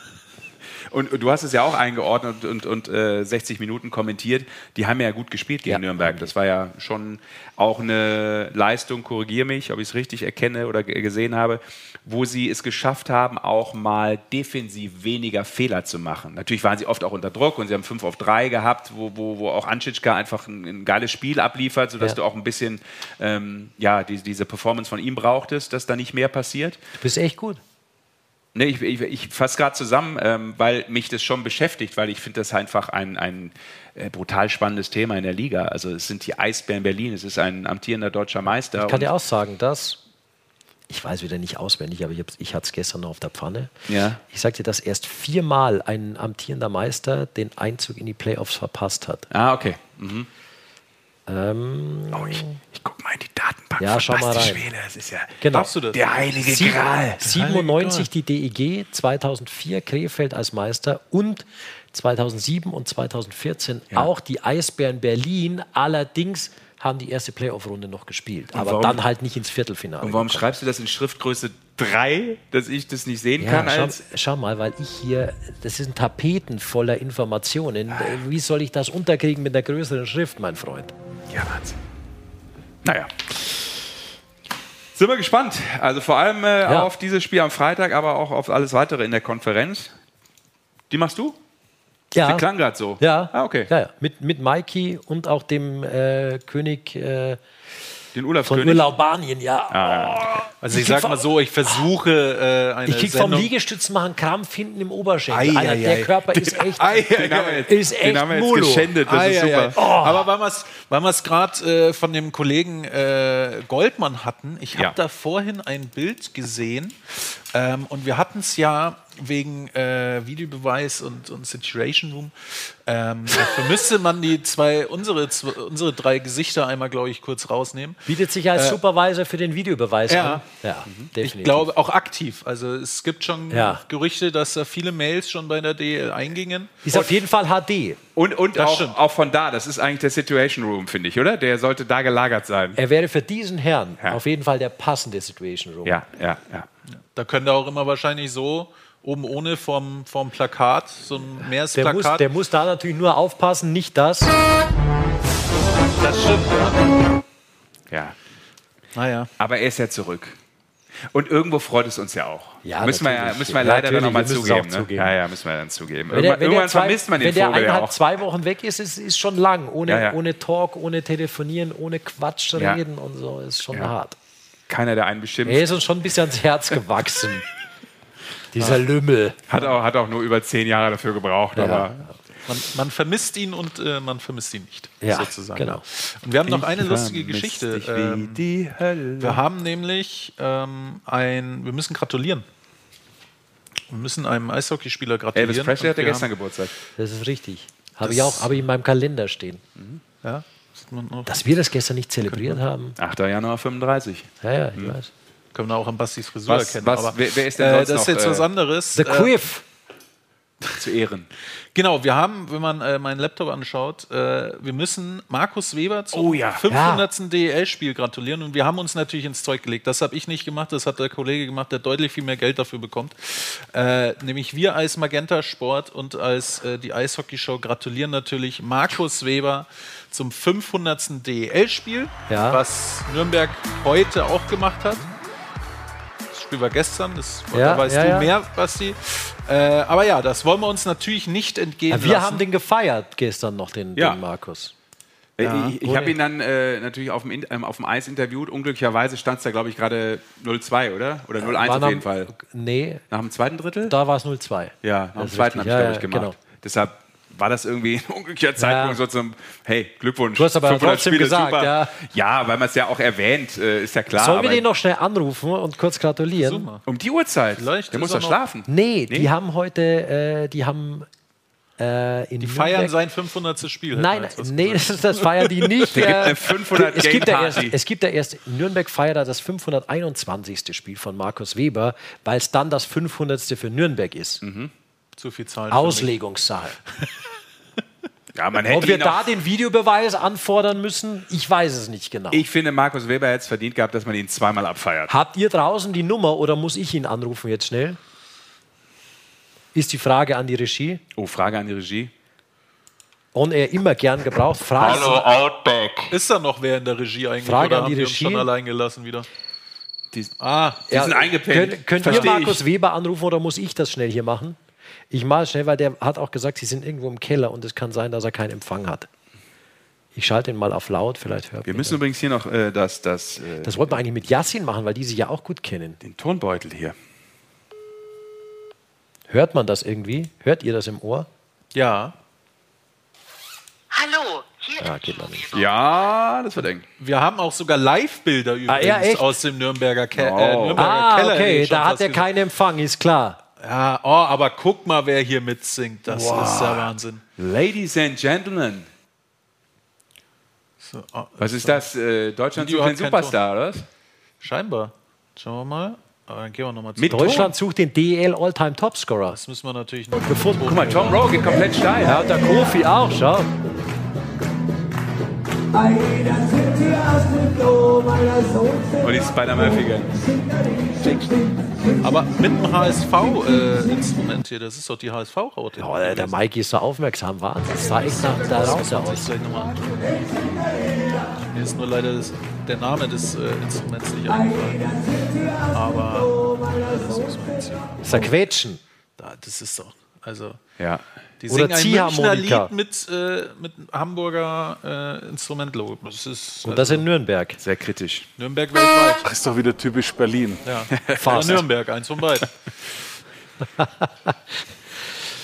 Und, und du hast es ja auch eingeordnet und, und äh, 60 Minuten kommentiert. Die haben ja gut gespielt gegen Nürnberg. Das war ja schon auch eine Leistung, korrigiere mich, ob ich es richtig erkenne oder ge- gesehen habe, wo sie es geschafft haben, auch mal defensiv weniger Fehler zu machen. Natürlich waren sie oft auch unter Druck und sie haben 5 auf 3 gehabt, wo, wo, wo auch Anschitschka einfach ein, ein geiles Spiel abliefert, sodass Ja. du auch ein bisschen ähm, ja, die, diese Performance von ihm brauchtest, dass da nicht mehr passiert. du bist echt gut. Nee, ich, ich, ich fasse gerade zusammen, ähm, weil mich das schon beschäftigt, weil ich finde das einfach ein, ein äh, brutal spannendes Thema in der Liga. Also es sind die Eisbären Berlin, es ist ein amtierender deutscher Meister. Ich kann dir auch sagen, dass, ich weiß wieder nicht auswendig, aber ich, ich hatte es gestern noch auf der Pfanne. Ja. Ich sagte, dass erst viermal ein amtierender Meister den Einzug in die Playoffs verpasst hat. Ah, okay. Mhm. Ähm, Oh, ich, ich guck mal in die Datenbank Ja, schau mal rein. Schwede. Das ist ja Genau. Darfst du das? der heilige Sieb- Gral. 97 die DEG, 2004 Krefeld als Meister und 2007 und 2014 auch die Eisbären Berlin. Allerdings haben die erste Playoff-Runde noch gespielt, aber warum- dann halt nicht ins Viertelfinale. Und warum gekommen. schreibst du das in Schriftgröße 3, dass ich das nicht sehen Ja, kann? schau, Als schau mal, weil ich hier, das sind Tapeten voller Informationen. Wie soll ich das unterkriegen mit der größeren Schrift, mein Freund? Ja, Wahnsinn. Naja. Sind wir gespannt. Also vor allem äh, Ja. auf dieses Spiel am Freitag, aber auch auf alles weitere in der Konferenz. Die machst du? Ja, Die klang gerade so. ja, Ah, okay. ja, ja. Mit, mit Mikey und auch dem äh, König äh, Den Olaf von. Urlaubanien, ja. Also ich krieg sag mal so, ich versuche äh, eine Ich krieg vom Liegestützen machen Krampf hinten im Oberschenkel. Ei, Alter, ei, der ei. Körper ist echt, Den haben wir jetzt, ist echt den haben wir jetzt Molo. geschändet. Das Ah, ist ja, super. ja. Aber weil wir es gerade äh, von dem Kollegen äh, Goldmann hatten, ich habe Ja. da vorhin ein Bild gesehen ähm, und wir hatten es ja wegen äh, Videobeweis und, und Situation Room. Ähm, dafür müsste man die zwei, unsere, zwei, unsere drei Gesichter einmal, glaube ich, kurz rausnehmen. Bietet sich als Äh, Supervisor für den Videobeweis ja. an. Ja, definitiv. Ich glaube auch aktiv. Also es gibt schon Ja. Gerüchte, dass da viele Mails schon bei der DL eingingen. ist auf jeden Fall HD. Und, und auch, stimmt. auch von da, das ist eigentlich der Situation Room, finde ich, oder? Der sollte da gelagert sein. Er wäre für diesen Herrn Ja. auf jeden Fall der passende Situation Room. Ja, ja, ja. Da könnt ihr auch immer wahrscheinlich so oben ohne vom, vom Plakat, so ein Der muss, der muss da natürlich nur aufpassen, nicht das. das stimmt, ja. ja. Naja. Aber er ist ja zurück. Und irgendwo freut es uns ja auch. Ja, müssen wir ja, müssen wir Ja, leider dann nochmal zugeben, auch ne? zugeben. Ja, ja, müssen wir dann zugeben. Wenn der, Irgendwann, wenn irgendwann zwei, vermisst man den wenn der Vogel ja eineinhalb, auch. zwei Wochen weg ist, ist, ist schon lang. Ohne, Ja, ja. ohne Talk, ohne Telefonieren, ohne Quatsch Ja. reden und so. Ist schon Ja. hart. Keiner, der einen bestimmt. Er ist uns schon ein bisschen ans Herz gewachsen. Dieser Lümmel. Hat auch, hat auch nur über zehn Jahre dafür gebraucht. Aber Man, man vermisst ihn und äh, man vermisst ihn nicht, Ja, sozusagen. genau. Und wir haben noch Ich eine lustige Geschichte. dich wie Ähm, die Hölle. wir haben nämlich ähm, ein, wir müssen gratulieren. Wir müssen einem Eishockeyspieler gratulieren. Elvis Presley hatte wir gestern Geburtstag. Das ist richtig. Habe ich auch habe ich in meinem Kalender stehen. ja, sieht man noch. Dass wir das gestern nicht zelebriert haben. 8. Januar 35. Ja, ja, ich weiß. Können wir auch an Bastis Frisur Was- erkennen. was- aber, wer- wer ist denn äh, sonst Das ist jetzt äh, was anderes. The Äh, Quiff. Zu Ehren. Genau, wir haben, wenn man äh, meinen Laptop anschaut, äh, wir müssen Markus Weber zum Oh ja. 500. DEL-Spiel gratulieren und wir haben uns natürlich ins Zeug gelegt. Das habe ich nicht gemacht, das hat der Kollege gemacht, der deutlich viel mehr Geld dafür bekommt. Äh, nämlich wir als Magenta Sport und als äh, die Eishockey-Show gratulieren natürlich Markus Weber zum 500. DEL-Spiel, Ja. was Nürnberg heute auch gemacht hat. Das Spiel war gestern, das, Ja, da weißt ja, du ja. mehr, Basti. Äh, aber ja, das wollen wir uns natürlich nicht entgehen Ja, wir lassen. haben den gefeiert gestern noch, den, Ja. den Markus. Äh, Ja. Ich, ich habe ihn dann äh, natürlich auf dem, ähm, auf dem Eis interviewt. Unglücklicherweise stand es da, glaube ich, gerade 0-2, oder? Oder 0-1 War auf jeden Fall. Nee, Nach dem zweiten Drittel? da war es 0-2. Ja, nach dem zweiten habe ich, Ja, glaube ich, gemacht. genau. Deshalb war das irgendwie ein unglücklicher Zeitpunkt, so zum, hey, Glückwunsch. Du hast aber 500 trotzdem Spiele, gesagt, super. ja. Ja, weil man es ja auch erwähnt, äh, ist ja klar. Sollen wir den noch schnell anrufen und kurz gratulieren? um die Uhrzeit? Vielleicht Der muss doch schlafen. Nee, Nee? die haben heute, äh, die haben äh, in Die feiern Nürnberg- sein 500. Spiel. Nein, nee, das, ist- das feiern die nicht. Der gibt eine 500 es, gibt ja erst, es gibt ja erst, Nürnberg feiert ja das 521. Spiel von Markus Weber, weil es dann das 500. für Nürnberg ist. Zu viel Zahlen. Auslegungssache. Ja, man hätte Ob wir da den Videobeweis anfordern müssen, ich weiß es nicht genau. Ich finde, Markus Weber hätte es verdient gehabt, dass man ihn zweimal abfeiert. Habt ihr draußen die Nummer oder muss ich ihn anrufen jetzt schnell? Ist die Frage an die Regie. Oh, Frage an die Regie. On Air immer gern gebraucht. Frage, Outback. Ist da noch wer in der Regie eigentlich? Frage oder an die haben Regie. schon allein gelassen wieder? Die, Ah, die sind eingepennt. Könnt, könnt ihr Markus ich. Weber anrufen oder muss ich das schnell hier machen? Ich mache es schnell, weil der hat auch gesagt, sie sind irgendwo im Keller und es kann sein, dass er keinen Empfang hat. Ich schalte ihn mal auf laut, vielleicht hört Wir man müssen übrigens hier noch äh, das, das, äh, das. Das wollten wir eigentlich mit Yassin machen, weil die sich ja auch gut kennen. den Tonbeutel hier. Hört man das irgendwie? Hört ihr das im Ohr? ja. Hallo, hier Ja, geht noch nicht. Ja, das wird eng. Wir haben auch sogar Live-Bilder übrigens ja, echt? aus dem Nürnberger, Ke Oh. äh, Nürnberger Ah, Keller. okay, da hat er keinen Empfang, ist klar. Ja, oh, aber guck mal, wer hier mitsingt. Das ist der Wahnsinn. Ladies and Gentlemen. So, oh, Was ist das? Äh, Deutschland sucht den Superstar, oder? was? Scheinbar. Schauen wir mal. Aber dann gehen wir nochmal Mit Deutschland sucht den DEL All-Time Topscorer. Das müssen wir natürlich noch Gefunden. Guck mal, Tom Rowe geht komplett steil. Ja, der Kofi auch, schau. Und die Spider-Man-Figuren. Aber mit dem HSV-Instrument hier, das ist doch die HSV-Raute. Ja, der, der Mikey ist so aufmerksam, Wahnsinn. Das sah echt nach der Raute aus. Mir ist nur leider das, der Name des äh, Instruments nicht eingefallen. Aber das muss man jetzt hier. Das ist der Quetschen. Da, das ist doch. Also, Ja. Die Oder singen ein Münchner Ziehharmonika. Lied mit, äh, mit Hamburger äh, Instrumentlogo. Das ist Und das in Nürnberg. Sehr kritisch. Nürnberg weltweit. Das ist doch wieder typisch Berlin. Ja. Fast. Oder Nürnberg, eins von beiden.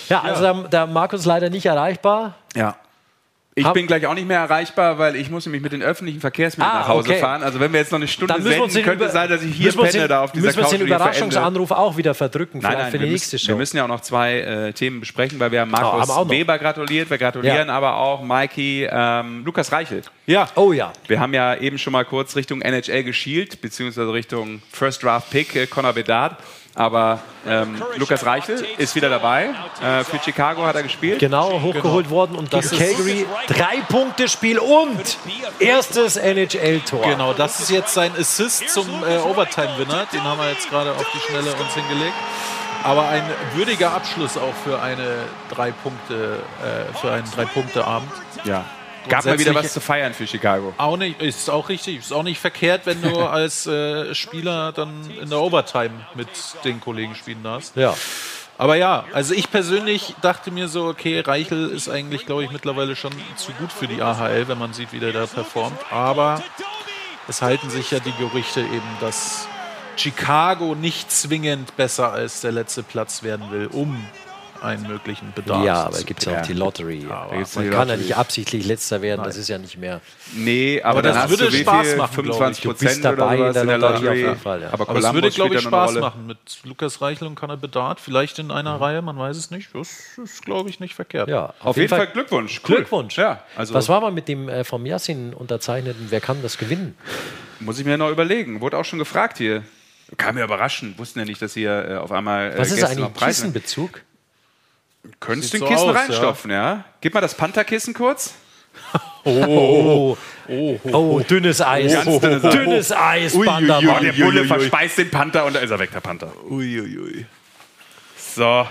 Ja, also Der, der Markus leider nicht erreichbar. Ja. Ich Hab- bin gleich auch nicht mehr erreichbar, weil ich muss nämlich mit den öffentlichen Verkehrsmitteln Ah, nach Hause okay. fahren. Also wenn wir jetzt noch eine Stunde Dann müssen senden, den, könnte Über- sein, dass ich hier müssen penne den, da auf dieser müssen wir Couch den. Überraschungsanruf auch wieder verdrücken, Nein, nein, für die müssen, nächste Show. wir müssen ja auch noch zwei äh, Themen besprechen, weil wir haben Markus noch. Weber gratuliert, wir gratulieren Ja. aber auch Mikey, ähm, Lukas Reichelt. Ja, Oh ja. Wir haben ja eben schon mal kurz Richtung NHL geschielt, beziehungsweise Richtung First Draft Pick äh, Connor Bedard. Aber ähm, Lukas Reichel ist wieder dabei. Äh, für Chicago hat er gespielt. Genau, hochgeholt worden und das Calgary drei Punkte Spiel und erstes NHL-Tor. Genau, das ist jetzt sein Assist zum äh, Overtime-Winner. Den haben wir jetzt gerade auf die Schnelle uns hingelegt. Aber ein würdiger Abschluss auch für eine drei Punkte, äh, für einen drei Punkte Abend. Ja. Gab mal wieder was zu feiern für Chicago. Auch nicht, ist auch richtig, ist auch nicht verkehrt, wenn du als äh, Spieler dann in der Overtime mit den Kollegen spielen darfst. Ja. Aber ja, also ich persönlich dachte mir so, okay, Reichel ist eigentlich, glaube ich, mittlerweile schon zu gut für die AHL, wenn man sieht, wie der da performt. Aber es halten sich ja die Gerüchte eben, dass Chicago nicht zwingend besser als der letzte Platz werden will, um einen möglichen Bedarf Ja, aber es gibt ja auch die Ja. Lottery. Gibt's Man die kann ja Lottery. nicht absichtlich letzter werden, das ist ja nicht mehr. Nee, aber, Aber dann das würde Spaß machen, glaub ich. 25 Du bist Prozent dabei oder in der in der Lotterie Lottery. auf jeden Fall, ja. Aber Aber es würde, glaube ich, Spaß machen mit Lukas Reichel und Conor Bedard. Vielleicht in einer Reihe, man weiß es nicht. Das ist, glaube ich, nicht verkehrt. Ja, Auf jeden Fall Glückwunsch. Cool. Glückwunsch. Ja, also Was war mal mit dem äh, vom Yassin unterzeichneten? Wer kann das gewinnen? muss ich mir noch überlegen. Wurde auch schon gefragt hier. Kam mir überraschend. Wussten ja nicht, dass hier äh, auf einmal äh, Was ist eigentlich Kissenbezug? Könntest Sieht du so ein Kissen aus, ja. reinstopfen, ja. Gib mal das Pantherkissen kurz. Oh, oh, dünnes Eis. Ganz dünnes Eis. Dünnes Eis, Oh, Bandermann. der Bulle verspeist den Panther und da ist er weg, der Panther. Uiuiui. So.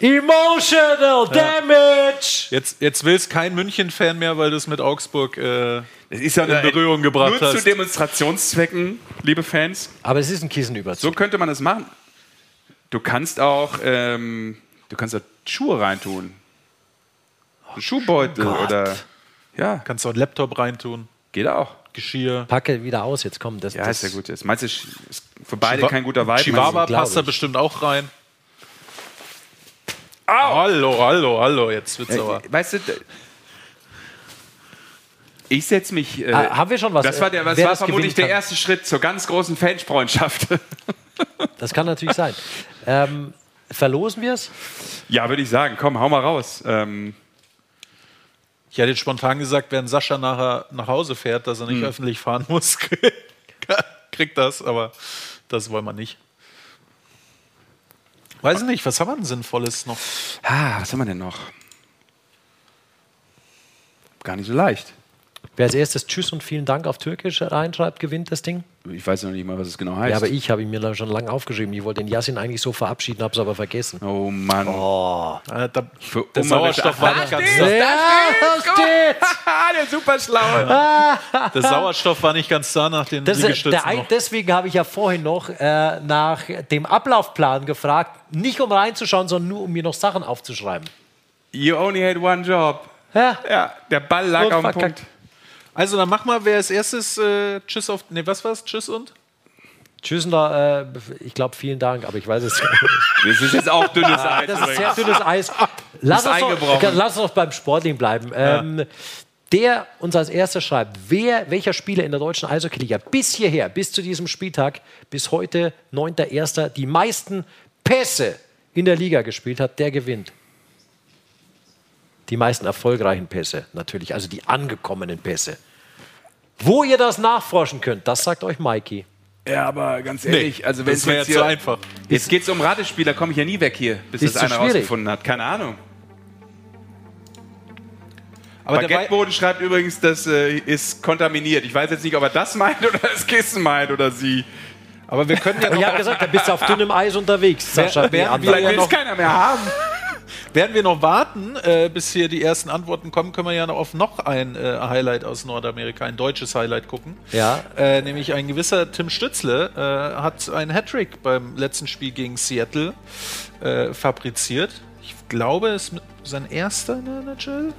Emotional Damage! Jetzt, jetzt will es kein München-Fan mehr, weil du es mit Augsburg äh, Es ist ja in Berührung gebracht Nur zu hast. Demonstrationszwecken, liebe Fans. Aber es ist ein Kissenüberzug. So könnte man es machen. Du kannst auch, ähm, du kannst da Schuhe reintun. Ein Schuhbeutel Gott. oder Ja. Kannst du auch einen Laptop reintun. Geht auch. Geschirr. Packe wieder aus, jetzt komm. Das, Ja, das, ist ja gut. Jetzt meinst du, ist für beide Chihuahua- kein guter Vibe? Chihuahua passt da bestimmt auch rein. Hallo, hallo, hallo, jetzt wird's Äh, aber. Weißt du, ich setze mich. Äh, Ah, haben wir schon was? Das war, der, das war das vermutlich der erste Schritt zur ganz großen Fanfreundschaft. Das kann natürlich sein. Ähm, verlosen wir es? ja, würde ich sagen. Komm, hau mal raus. Ähm, Ich hätte jetzt spontan gesagt, wenn Sascha nachher nach Hause fährt, dass er nicht öffentlich fahren muss, kriegt das, aber das wollen wir nicht. Weiß ich nicht, was haben wir denn Sinnvolles noch? ah, was haben wir denn noch? Gar nicht so leicht. Wer als erstes Tschüss und vielen Dank auf Türkisch reinschreibt, gewinnt das Ding. Ich weiß noch nicht mal, was es genau heißt. Ja, aber ich habe ihn mir da schon lange aufgeschrieben. Ich wollte den Yasin eigentlich so verabschieden, habe es aber vergessen. oh Mann. Äh, da, Für der Sauerstoff war nicht ganz Ja, da steht's. der Superschlaue. Der Sauerstoff war nicht ganz da nach den Das Liegestützen der, noch. deswegen habe ich ja vorhin noch äh, nach dem Ablaufplan gefragt. Nicht um reinzuschauen, sondern nur um mir noch Sachen aufzuschreiben. You only had one job. Ja, Ja, der Ball lag Und auf dem. Punkt. Also dann mach mal, wer als erstes äh, Tschüss auf. Ne, was war's? Tschüss und? Tschüss, da, äh, ich glaube, vielen Dank, aber ich weiß es nicht. Das ist jetzt auch dünnes Eis. Das ist sehr dünnes Eis. Lass uns, doch, lass uns doch beim Sportling bleiben. Ähm, der uns als erster schreibt, wer, welcher Spieler in der deutschen Eishockey-Liga bis hierher, bis zu diesem Spieltag, bis heute, 9.1., die meisten Pässe in der Liga gespielt hat, der gewinnt. Die meisten erfolgreichen Pässe natürlich, also die angekommenen Pässe. Wo ihr das nachforschen könnt, das sagt euch Mikey. Ja, aber ganz ehrlich, also wenn wäre jetzt zu einfach. Jetzt geht es um Ratespieler, komme ich ja nie weg hier, bis das einer schwierig. rausgefunden hat. Keine Ahnung. Aber Baguetteboden schreibt übrigens, das äh, ist kontaminiert. Ich weiß jetzt nicht, ob er das meint oder das Kissen meint oder sie. aber wir können ja ich habe gesagt, da bist du auf dünnem Eis unterwegs, Sascha. Wer- wir Vielleicht will es keiner mehr haben. Während wir noch warten, äh, bis hier die ersten Antworten kommen, können wir ja noch auf noch ein äh, Highlight aus Nordamerika, ein deutsches Highlight gucken. Ja. Äh, nämlich ein gewisser Tim Stützle äh, hat einen Hattrick beim letzten Spiel gegen Seattle äh, fabriziert. Ich glaube, es ist sein erster in der NHL.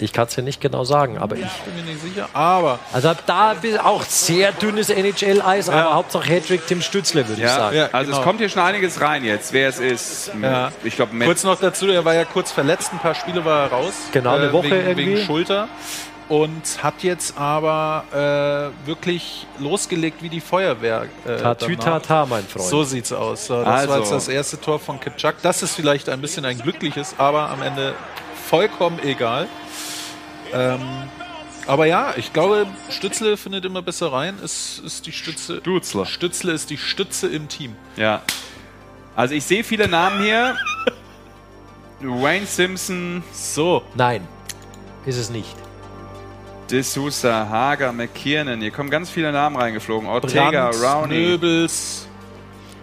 Ich kann es ja nicht genau sagen, aber ich. Bin mir nicht sicher. Aber Also da auch sehr dünnes NHL-Eis, aber Hauptsache Hattrick Tim Stützle, würde ich Ja, sagen. Ja, also genau. es kommt hier schon einiges rein jetzt, wer es ist. Ja. Ich glaube, kurz noch dazu, er war ja kurz verletzt, ein paar Spiele war er raus. äh, Genau, eine Woche wegen, irgendwie. wegen Schulter. Und hat jetzt aber äh, wirklich losgelegt wie die Feuerwehr. Äh, Tatü danach. tata, mein Freund. So sieht's aus. So, Das Also. war jetzt das erste Tor von Kitschak. Das ist vielleicht ein bisschen ein glückliches, aber am Ende vollkommen egal. Ähm, aber ja, ich glaube, Stützle findet immer besser rein. Es ist die Stütze. Stützle. Stützle ist die Stütze im Team. Ja. Also ich sehe viele Namen hier. Wayne Simpson, So, Nein, ist es nicht. D'Souza, Hager, McKiernan. Hier kommen ganz viele Namen reingeflogen. Ortega, Brandt, Rowney. Nöbels.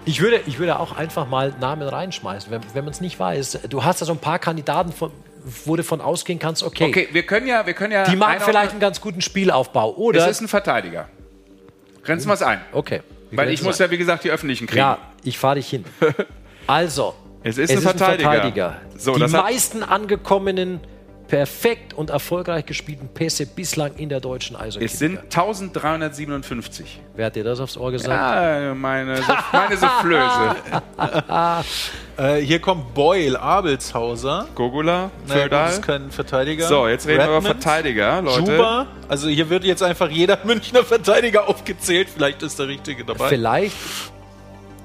Ich würde, ich würde auch einfach mal Namen reinschmeißen, wenn, wenn man es nicht weiß. Du hast da so ein paar Kandidaten, von, wo du von ausgehen kannst, okay, Okay, wir können ja, wir können ja. die machen vielleicht einen ganz guten Spielaufbau. Es Oder. ist ein Verteidiger. Grenzen wir es ein. okay. wir Weil ich es muss sagen. ja, wie gesagt, die öffentlichen kriegen. Ja, ich fahre dich hin. Also, Es ist ein Verteidiger. So, die das hat- meisten angekommenen, perfekt und erfolgreich gespielten Pässe bislang in der deutschen Eishockey. Es sind 1357. Wer hat dir das aufs Ohr gesagt? Ja, meine, meine Soufflöse. Äh, hier kommt Boyle, Abelshauser. Gogula, Naja, gut, das Fördal. ist kein Verteidiger. So, jetzt reden wir über Redmond, Verteidiger, Leute. Juba. Also hier wird jetzt einfach jeder Münchner Verteidiger aufgezählt. Vielleicht ist der Richtige dabei. Vielleicht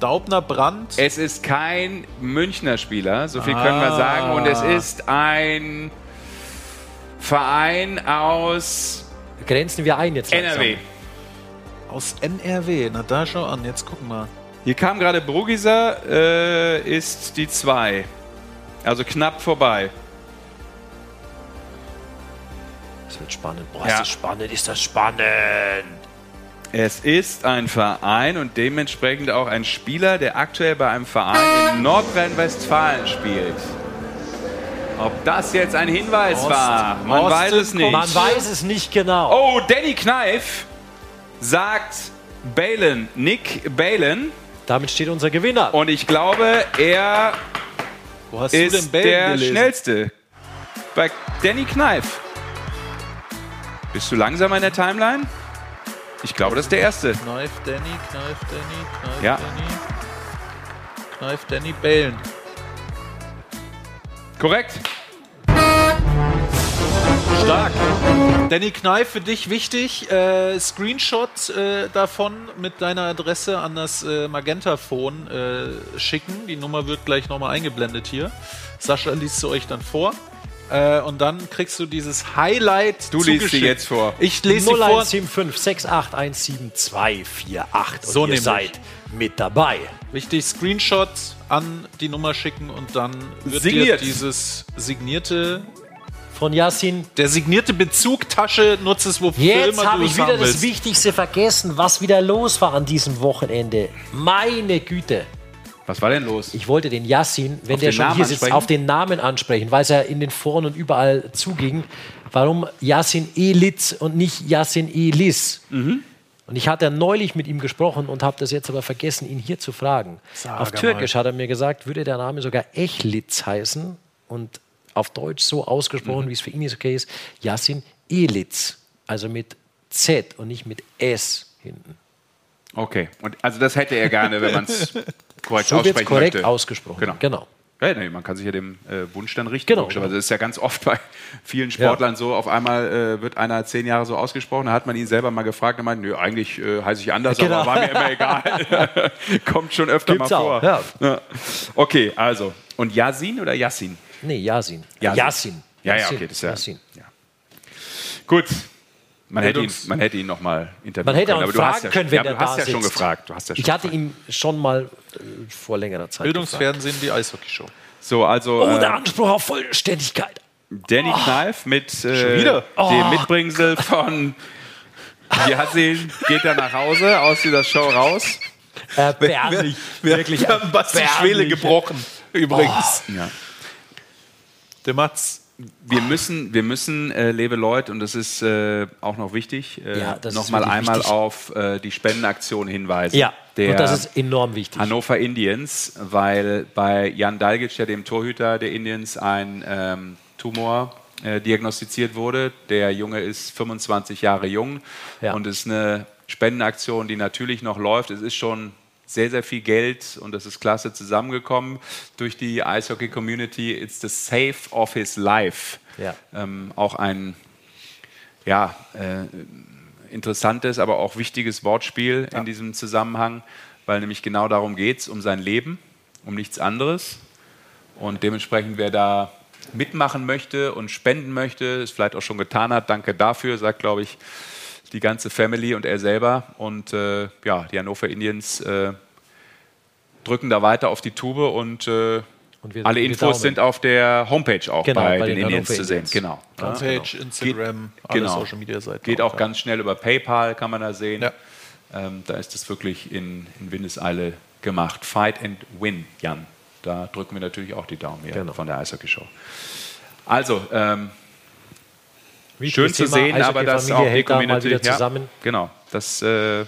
Daubner, Brandt. Es ist kein Münchner Spieler, so viel können wir Ah. sagen. Und es ist ein Verein aus grenzen wir ein jetzt. langsam. NRW. Aus NRW. Na da schau an, jetzt gucken wir. Hier kam gerade Brugiser, äh, ist die 2. Also knapp vorbei. Das wird spannend. Boah, Ja. ist das spannend, ist das spannend. Es ist ein Verein und dementsprechend auch ein Spieler, der aktuell bei einem Verein in Nordrhein-Westfalen spielt. Ob das jetzt ein Hinweis Ost- war, man Osten weiß es nicht. Man weiß es nicht genau. Oh, Danny Kneif sagt Balen, Nick Balen. Damit steht unser Gewinner. Und ich glaube, er Wo hast du denn ist der gelesen? schnellste. Bei Danny Kneif. Bist du langsamer in der Timeline? Ich glaube, das ist der erste. Kneif Danny, Kneif Danny, Kneif Ja. Danny. Kneif Danny, Bellen. Korrekt. Stark. Danny Kneif, für dich wichtig. Äh, Screenshot äh, davon mit deiner Adresse an das äh, Magenta-Phone äh, schicken. Die Nummer wird gleich nochmal eingeblendet hier. Sascha liest sie euch dann vor. Äh, und dann kriegst du dieses Highlight. Du liest sie jetzt vor. Ich lese sie vor. 0175 6817248 So und ihr nämlich. seid mit dabei. Wichtig, Screenshot an die Nummer schicken und dann wird Signiert. dir dieses signierte, Von Yassin. der signierte Bezug Tasche nutzt es, wofür Jetzt immer habe ich wieder das. Wichtigste vergessen, was wieder los war an diesem Wochenende. Meine Güte. Was war denn los? Ich wollte den Yassin, wenn Auf der schon Namen hier sitzt, ansprechen? auf den Namen ansprechen, weil es ja in den Foren und überall zuging. Warum Yassin Elitz und nicht Yassin Elis? Mhm. Und ich hatte neulich mit ihm gesprochen und habe das jetzt aber vergessen, ihn hier zu fragen. Sag auf mal. Türkisch hat er mir gesagt, würde der Name sogar Echlitz heißen und auf Deutsch so ausgesprochen, Mhm. wie es für ihn ist okay ist, Yassin Elitz. Also mit Z und nicht mit S hinten. Okay. Und also das hätte er gerne, wenn man es korrekt So aussprechen korrekt möchte. ausgesprochen. Genau. genau. Ja, nee, man kann sich ja dem äh, Wunsch dann richten. Genau. logischerweise. Das ist ja ganz oft bei vielen Sportlern so. Auf einmal äh, wird einer zehn Jahre so ausgesprochen. Da hat man ihn selber mal gefragt und meint, nö, eigentlich äh, heiße ich anders, Genau. aber war mir immer egal. Kommt schon öfter Gibt's mal auch, vor. ja. Okay, also. Und Yasin oder Yassin? Nee, Yasin. Yasin. Yassin. Ja, ja, okay, das ist ja- Yassin. Gut. Man hätte, ihn, man hätte ihn noch mal interviewen Man hätte können. auch aber du fragen hast ja, können, wenn ja, der du hast da ja schon gefragt. Du hast ja schon Ich hatte gefragt. ihn schon mal äh, vor längerer Zeit gefragt. Bildungsfernsehen, die Eishockey-Show. So, also. Oh, äh, der Anspruch auf Vollständigkeit. Danny Kneif mit äh, wieder? dem Mitbringsel von Yassin geht er nach Hause aus dieser Show raus. Erbärmlich. Wir, Wirklich wir haben Basti. Schwele gebrochen, übrigens. Ja. Der Mats. Wir müssen, wir müssen, äh, liebe Leute, und das ist äh, auch noch wichtig, äh, Ja, nochmal einmal wichtig. auf äh, die Spendenaktion hinweisen. Ja, der und das ist enorm wichtig. Hannover Indians, weil bei Jan Dalgic, ja dem Torhüter der Indians, ein ähm, Tumor äh, diagnostiziert wurde. Der Junge ist 25 Jahre jung Ja. und es ist eine Spendenaktion, die natürlich noch läuft. Es ist schon sehr, sehr viel Geld und das ist klasse zusammengekommen durch die Eishockey-Community. It's the Save of His Life. Ja. Ähm, auch ein ja, äh, interessantes, aber auch wichtiges Wortspiel in diesem Zusammenhang, weil nämlich genau darum geht es, um sein Leben, um nichts anderes. Und dementsprechend, wer da mitmachen möchte und spenden möchte, es vielleicht auch schon getan hat, danke dafür, sagt, glaube ich, die ganze Family und er selber. Und äh, ja, die Hannover Indians äh, drücken da weiter auf die Tube und, äh, Und wir alle Infos Daumen. sind auf der Homepage auch Genau, bei, bei den, den Indians Hannover zu sehen. Indians. Genau. Homepage, Instagram, alle genau. Social Media Seiten. Geht auch ja. ganz schnell über PayPal, kann man da sehen. Ja. Ähm, da ist es wirklich in, in Windeseile gemacht. Fight and win, Jan. Da drücken wir natürlich auch die Daumen hier Genau. von der Eishockey-Show. Also, ähm, schön zu sehen, aber dass auch die hält da Community. wieder Ja, zusammen. genau. Das äh,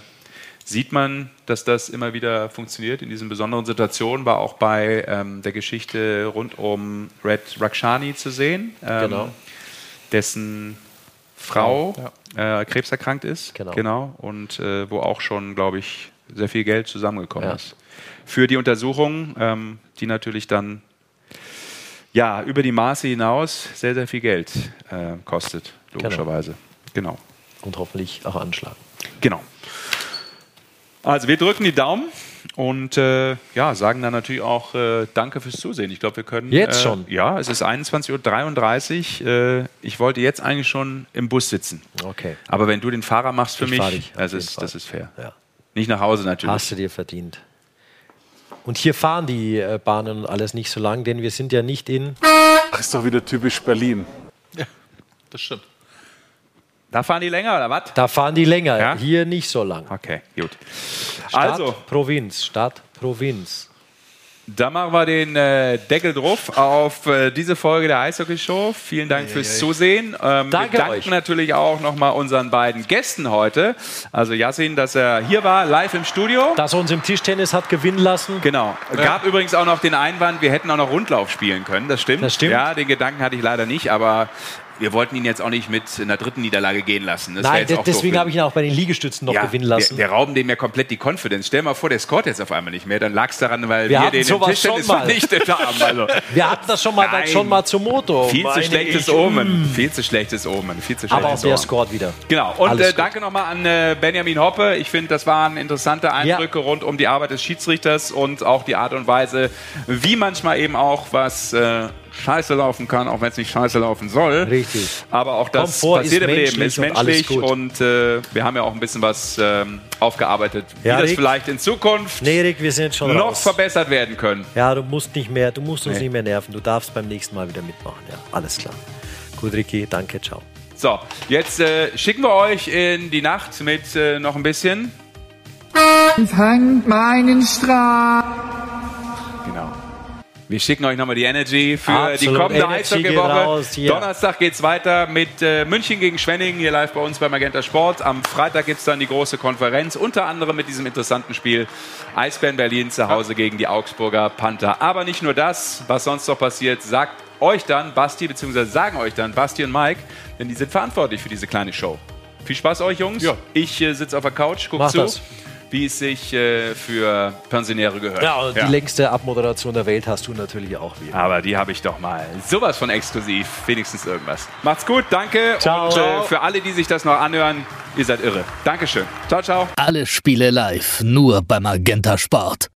sieht man, dass das immer wieder funktioniert in diesen besonderen Situationen. War auch bei ähm, der Geschichte rund um Red Rakshani zu sehen, ähm, Genau. dessen Frau äh, krebserkrankt ist. Genau. Und äh, wo auch schon, glaube ich, sehr viel Geld zusammengekommen Ja. ist. Für die Untersuchung, ähm, die natürlich dann ja, über die Maße hinaus sehr, sehr viel Geld äh, kostet, logischerweise. Genau. Und hoffentlich auch anschlagen. Genau. Also wir drücken die Daumen und äh, ja, sagen dann natürlich auch äh, Danke fürs Zusehen. Ich glaube, wir können. Jetzt äh, schon? Ja, es ist 21.33 Uhr. Äh, ich wollte jetzt eigentlich schon im Bus sitzen. Okay. Aber wenn du den Fahrer machst für Ich mich, dich, das, ist, Fall. das ist fair. Ja. Nicht nach Hause natürlich. Hast du dir verdient. Und hier fahren die äh, Bahnen und alles nicht so lang, denn wir sind ja nicht in. Das ist doch wieder typisch Berlin. Das stimmt. Da fahren die länger oder was? Da fahren die länger, Ja? hier nicht so lang. Okay, gut. Stadt, Also, Provinz, Stadt, Provinz. Da machen wir den äh, Deckel drauf auf äh, diese Folge der Eishockey-Show. Vielen Dank fürs Zusehen. Ähm, Danke wir danken euch. natürlich auch nochmal unseren beiden Gästen heute. Also Yassin, dass er hier war, live im Studio. Dass er uns im Tischtennis hat gewinnen lassen. Genau. Gab übrigens auch noch den Einwand, wir hätten auch noch Rundlauf spielen können. Das stimmt. Das stimmt. Ja, den Gedanken hatte ich leider nicht, aber wir wollten ihn jetzt auch nicht mit einer dritten Niederlage gehen lassen. Das Nein, deswegen habe ich ihn auch bei den Liegestützen noch ja, gewinnen lassen. Wir, wir rauben dem ja komplett die Confidence. Stell mal vor, der scoret jetzt auf einmal nicht mehr. Dann lag es daran, weil Wir wir, den im Tischtennis vernichtet haben. Also. Wir hatten das schon mal, Nein. schon mal zum Moto. Viel zu schlechtes ich. Omen. Viel zu schlechtes Omen. Viel zu Aber auch schlechtes der scored wieder. Genau. Und äh, danke nochmal an äh, Benjamin Hoppe. Ich finde, das waren interessante Eindrücke rund um die Arbeit des Schiedsrichters und auch die Art und Weise, wie manchmal eben auch was äh, scheiße laufen kann, auch wenn es nicht scheiße laufen soll. Richtig. Aber auch das Komfort passiert ist im Leben, menschlich ist und menschlich gut. und äh, wir haben ja auch ein bisschen was ähm, aufgearbeitet, wie Ja, das Rick. vielleicht in Zukunft Nee, Rick, wir sind schon noch raus. verbessert werden können. Ja, du musst nicht mehr, du musst uns Nee. nicht mehr nerven. Du darfst beim nächsten Mal wieder mitmachen. Ja, alles klar. Gut, Ricky, danke, ciao. So, jetzt äh, schicken wir euch in die Nacht mit äh, noch ein bisschen. Fangt meinen Strahl. Genau. Wir schicken euch nochmal die Energy für Absolut, die kommende Eishockey-Woche. hier. Donnerstag geht's weiter mit äh, München gegen Schwenningen, hier live bei uns bei Magenta Sport. Am Freitag gibt's dann die große Konferenz, unter anderem mit diesem interessanten Spiel Eisbären Berlin zu Hause gegen die Augsburger Panther. Aber nicht nur das, was sonst noch passiert, sagt euch dann Basti, beziehungsweise sagen euch dann Basti und Mike, denn die sind verantwortlich für diese kleine Show. Viel Spaß euch, Jungs. Ja. Ich äh, sitze auf der Couch, guck Mach zu, das. Wie es sich äh, für Pensionäre gehört. Ja, und die längste Abmoderation der Welt hast du natürlich auch wieder. Aber die habe ich doch mal. Sowas von exklusiv. Wenigstens irgendwas. Macht's gut, danke. Ciao. Und äh, für alle, die sich das noch anhören, ihr seid irre. Dankeschön. Ciao, ciao. Alle Spiele live, nur beim Magenta Sport.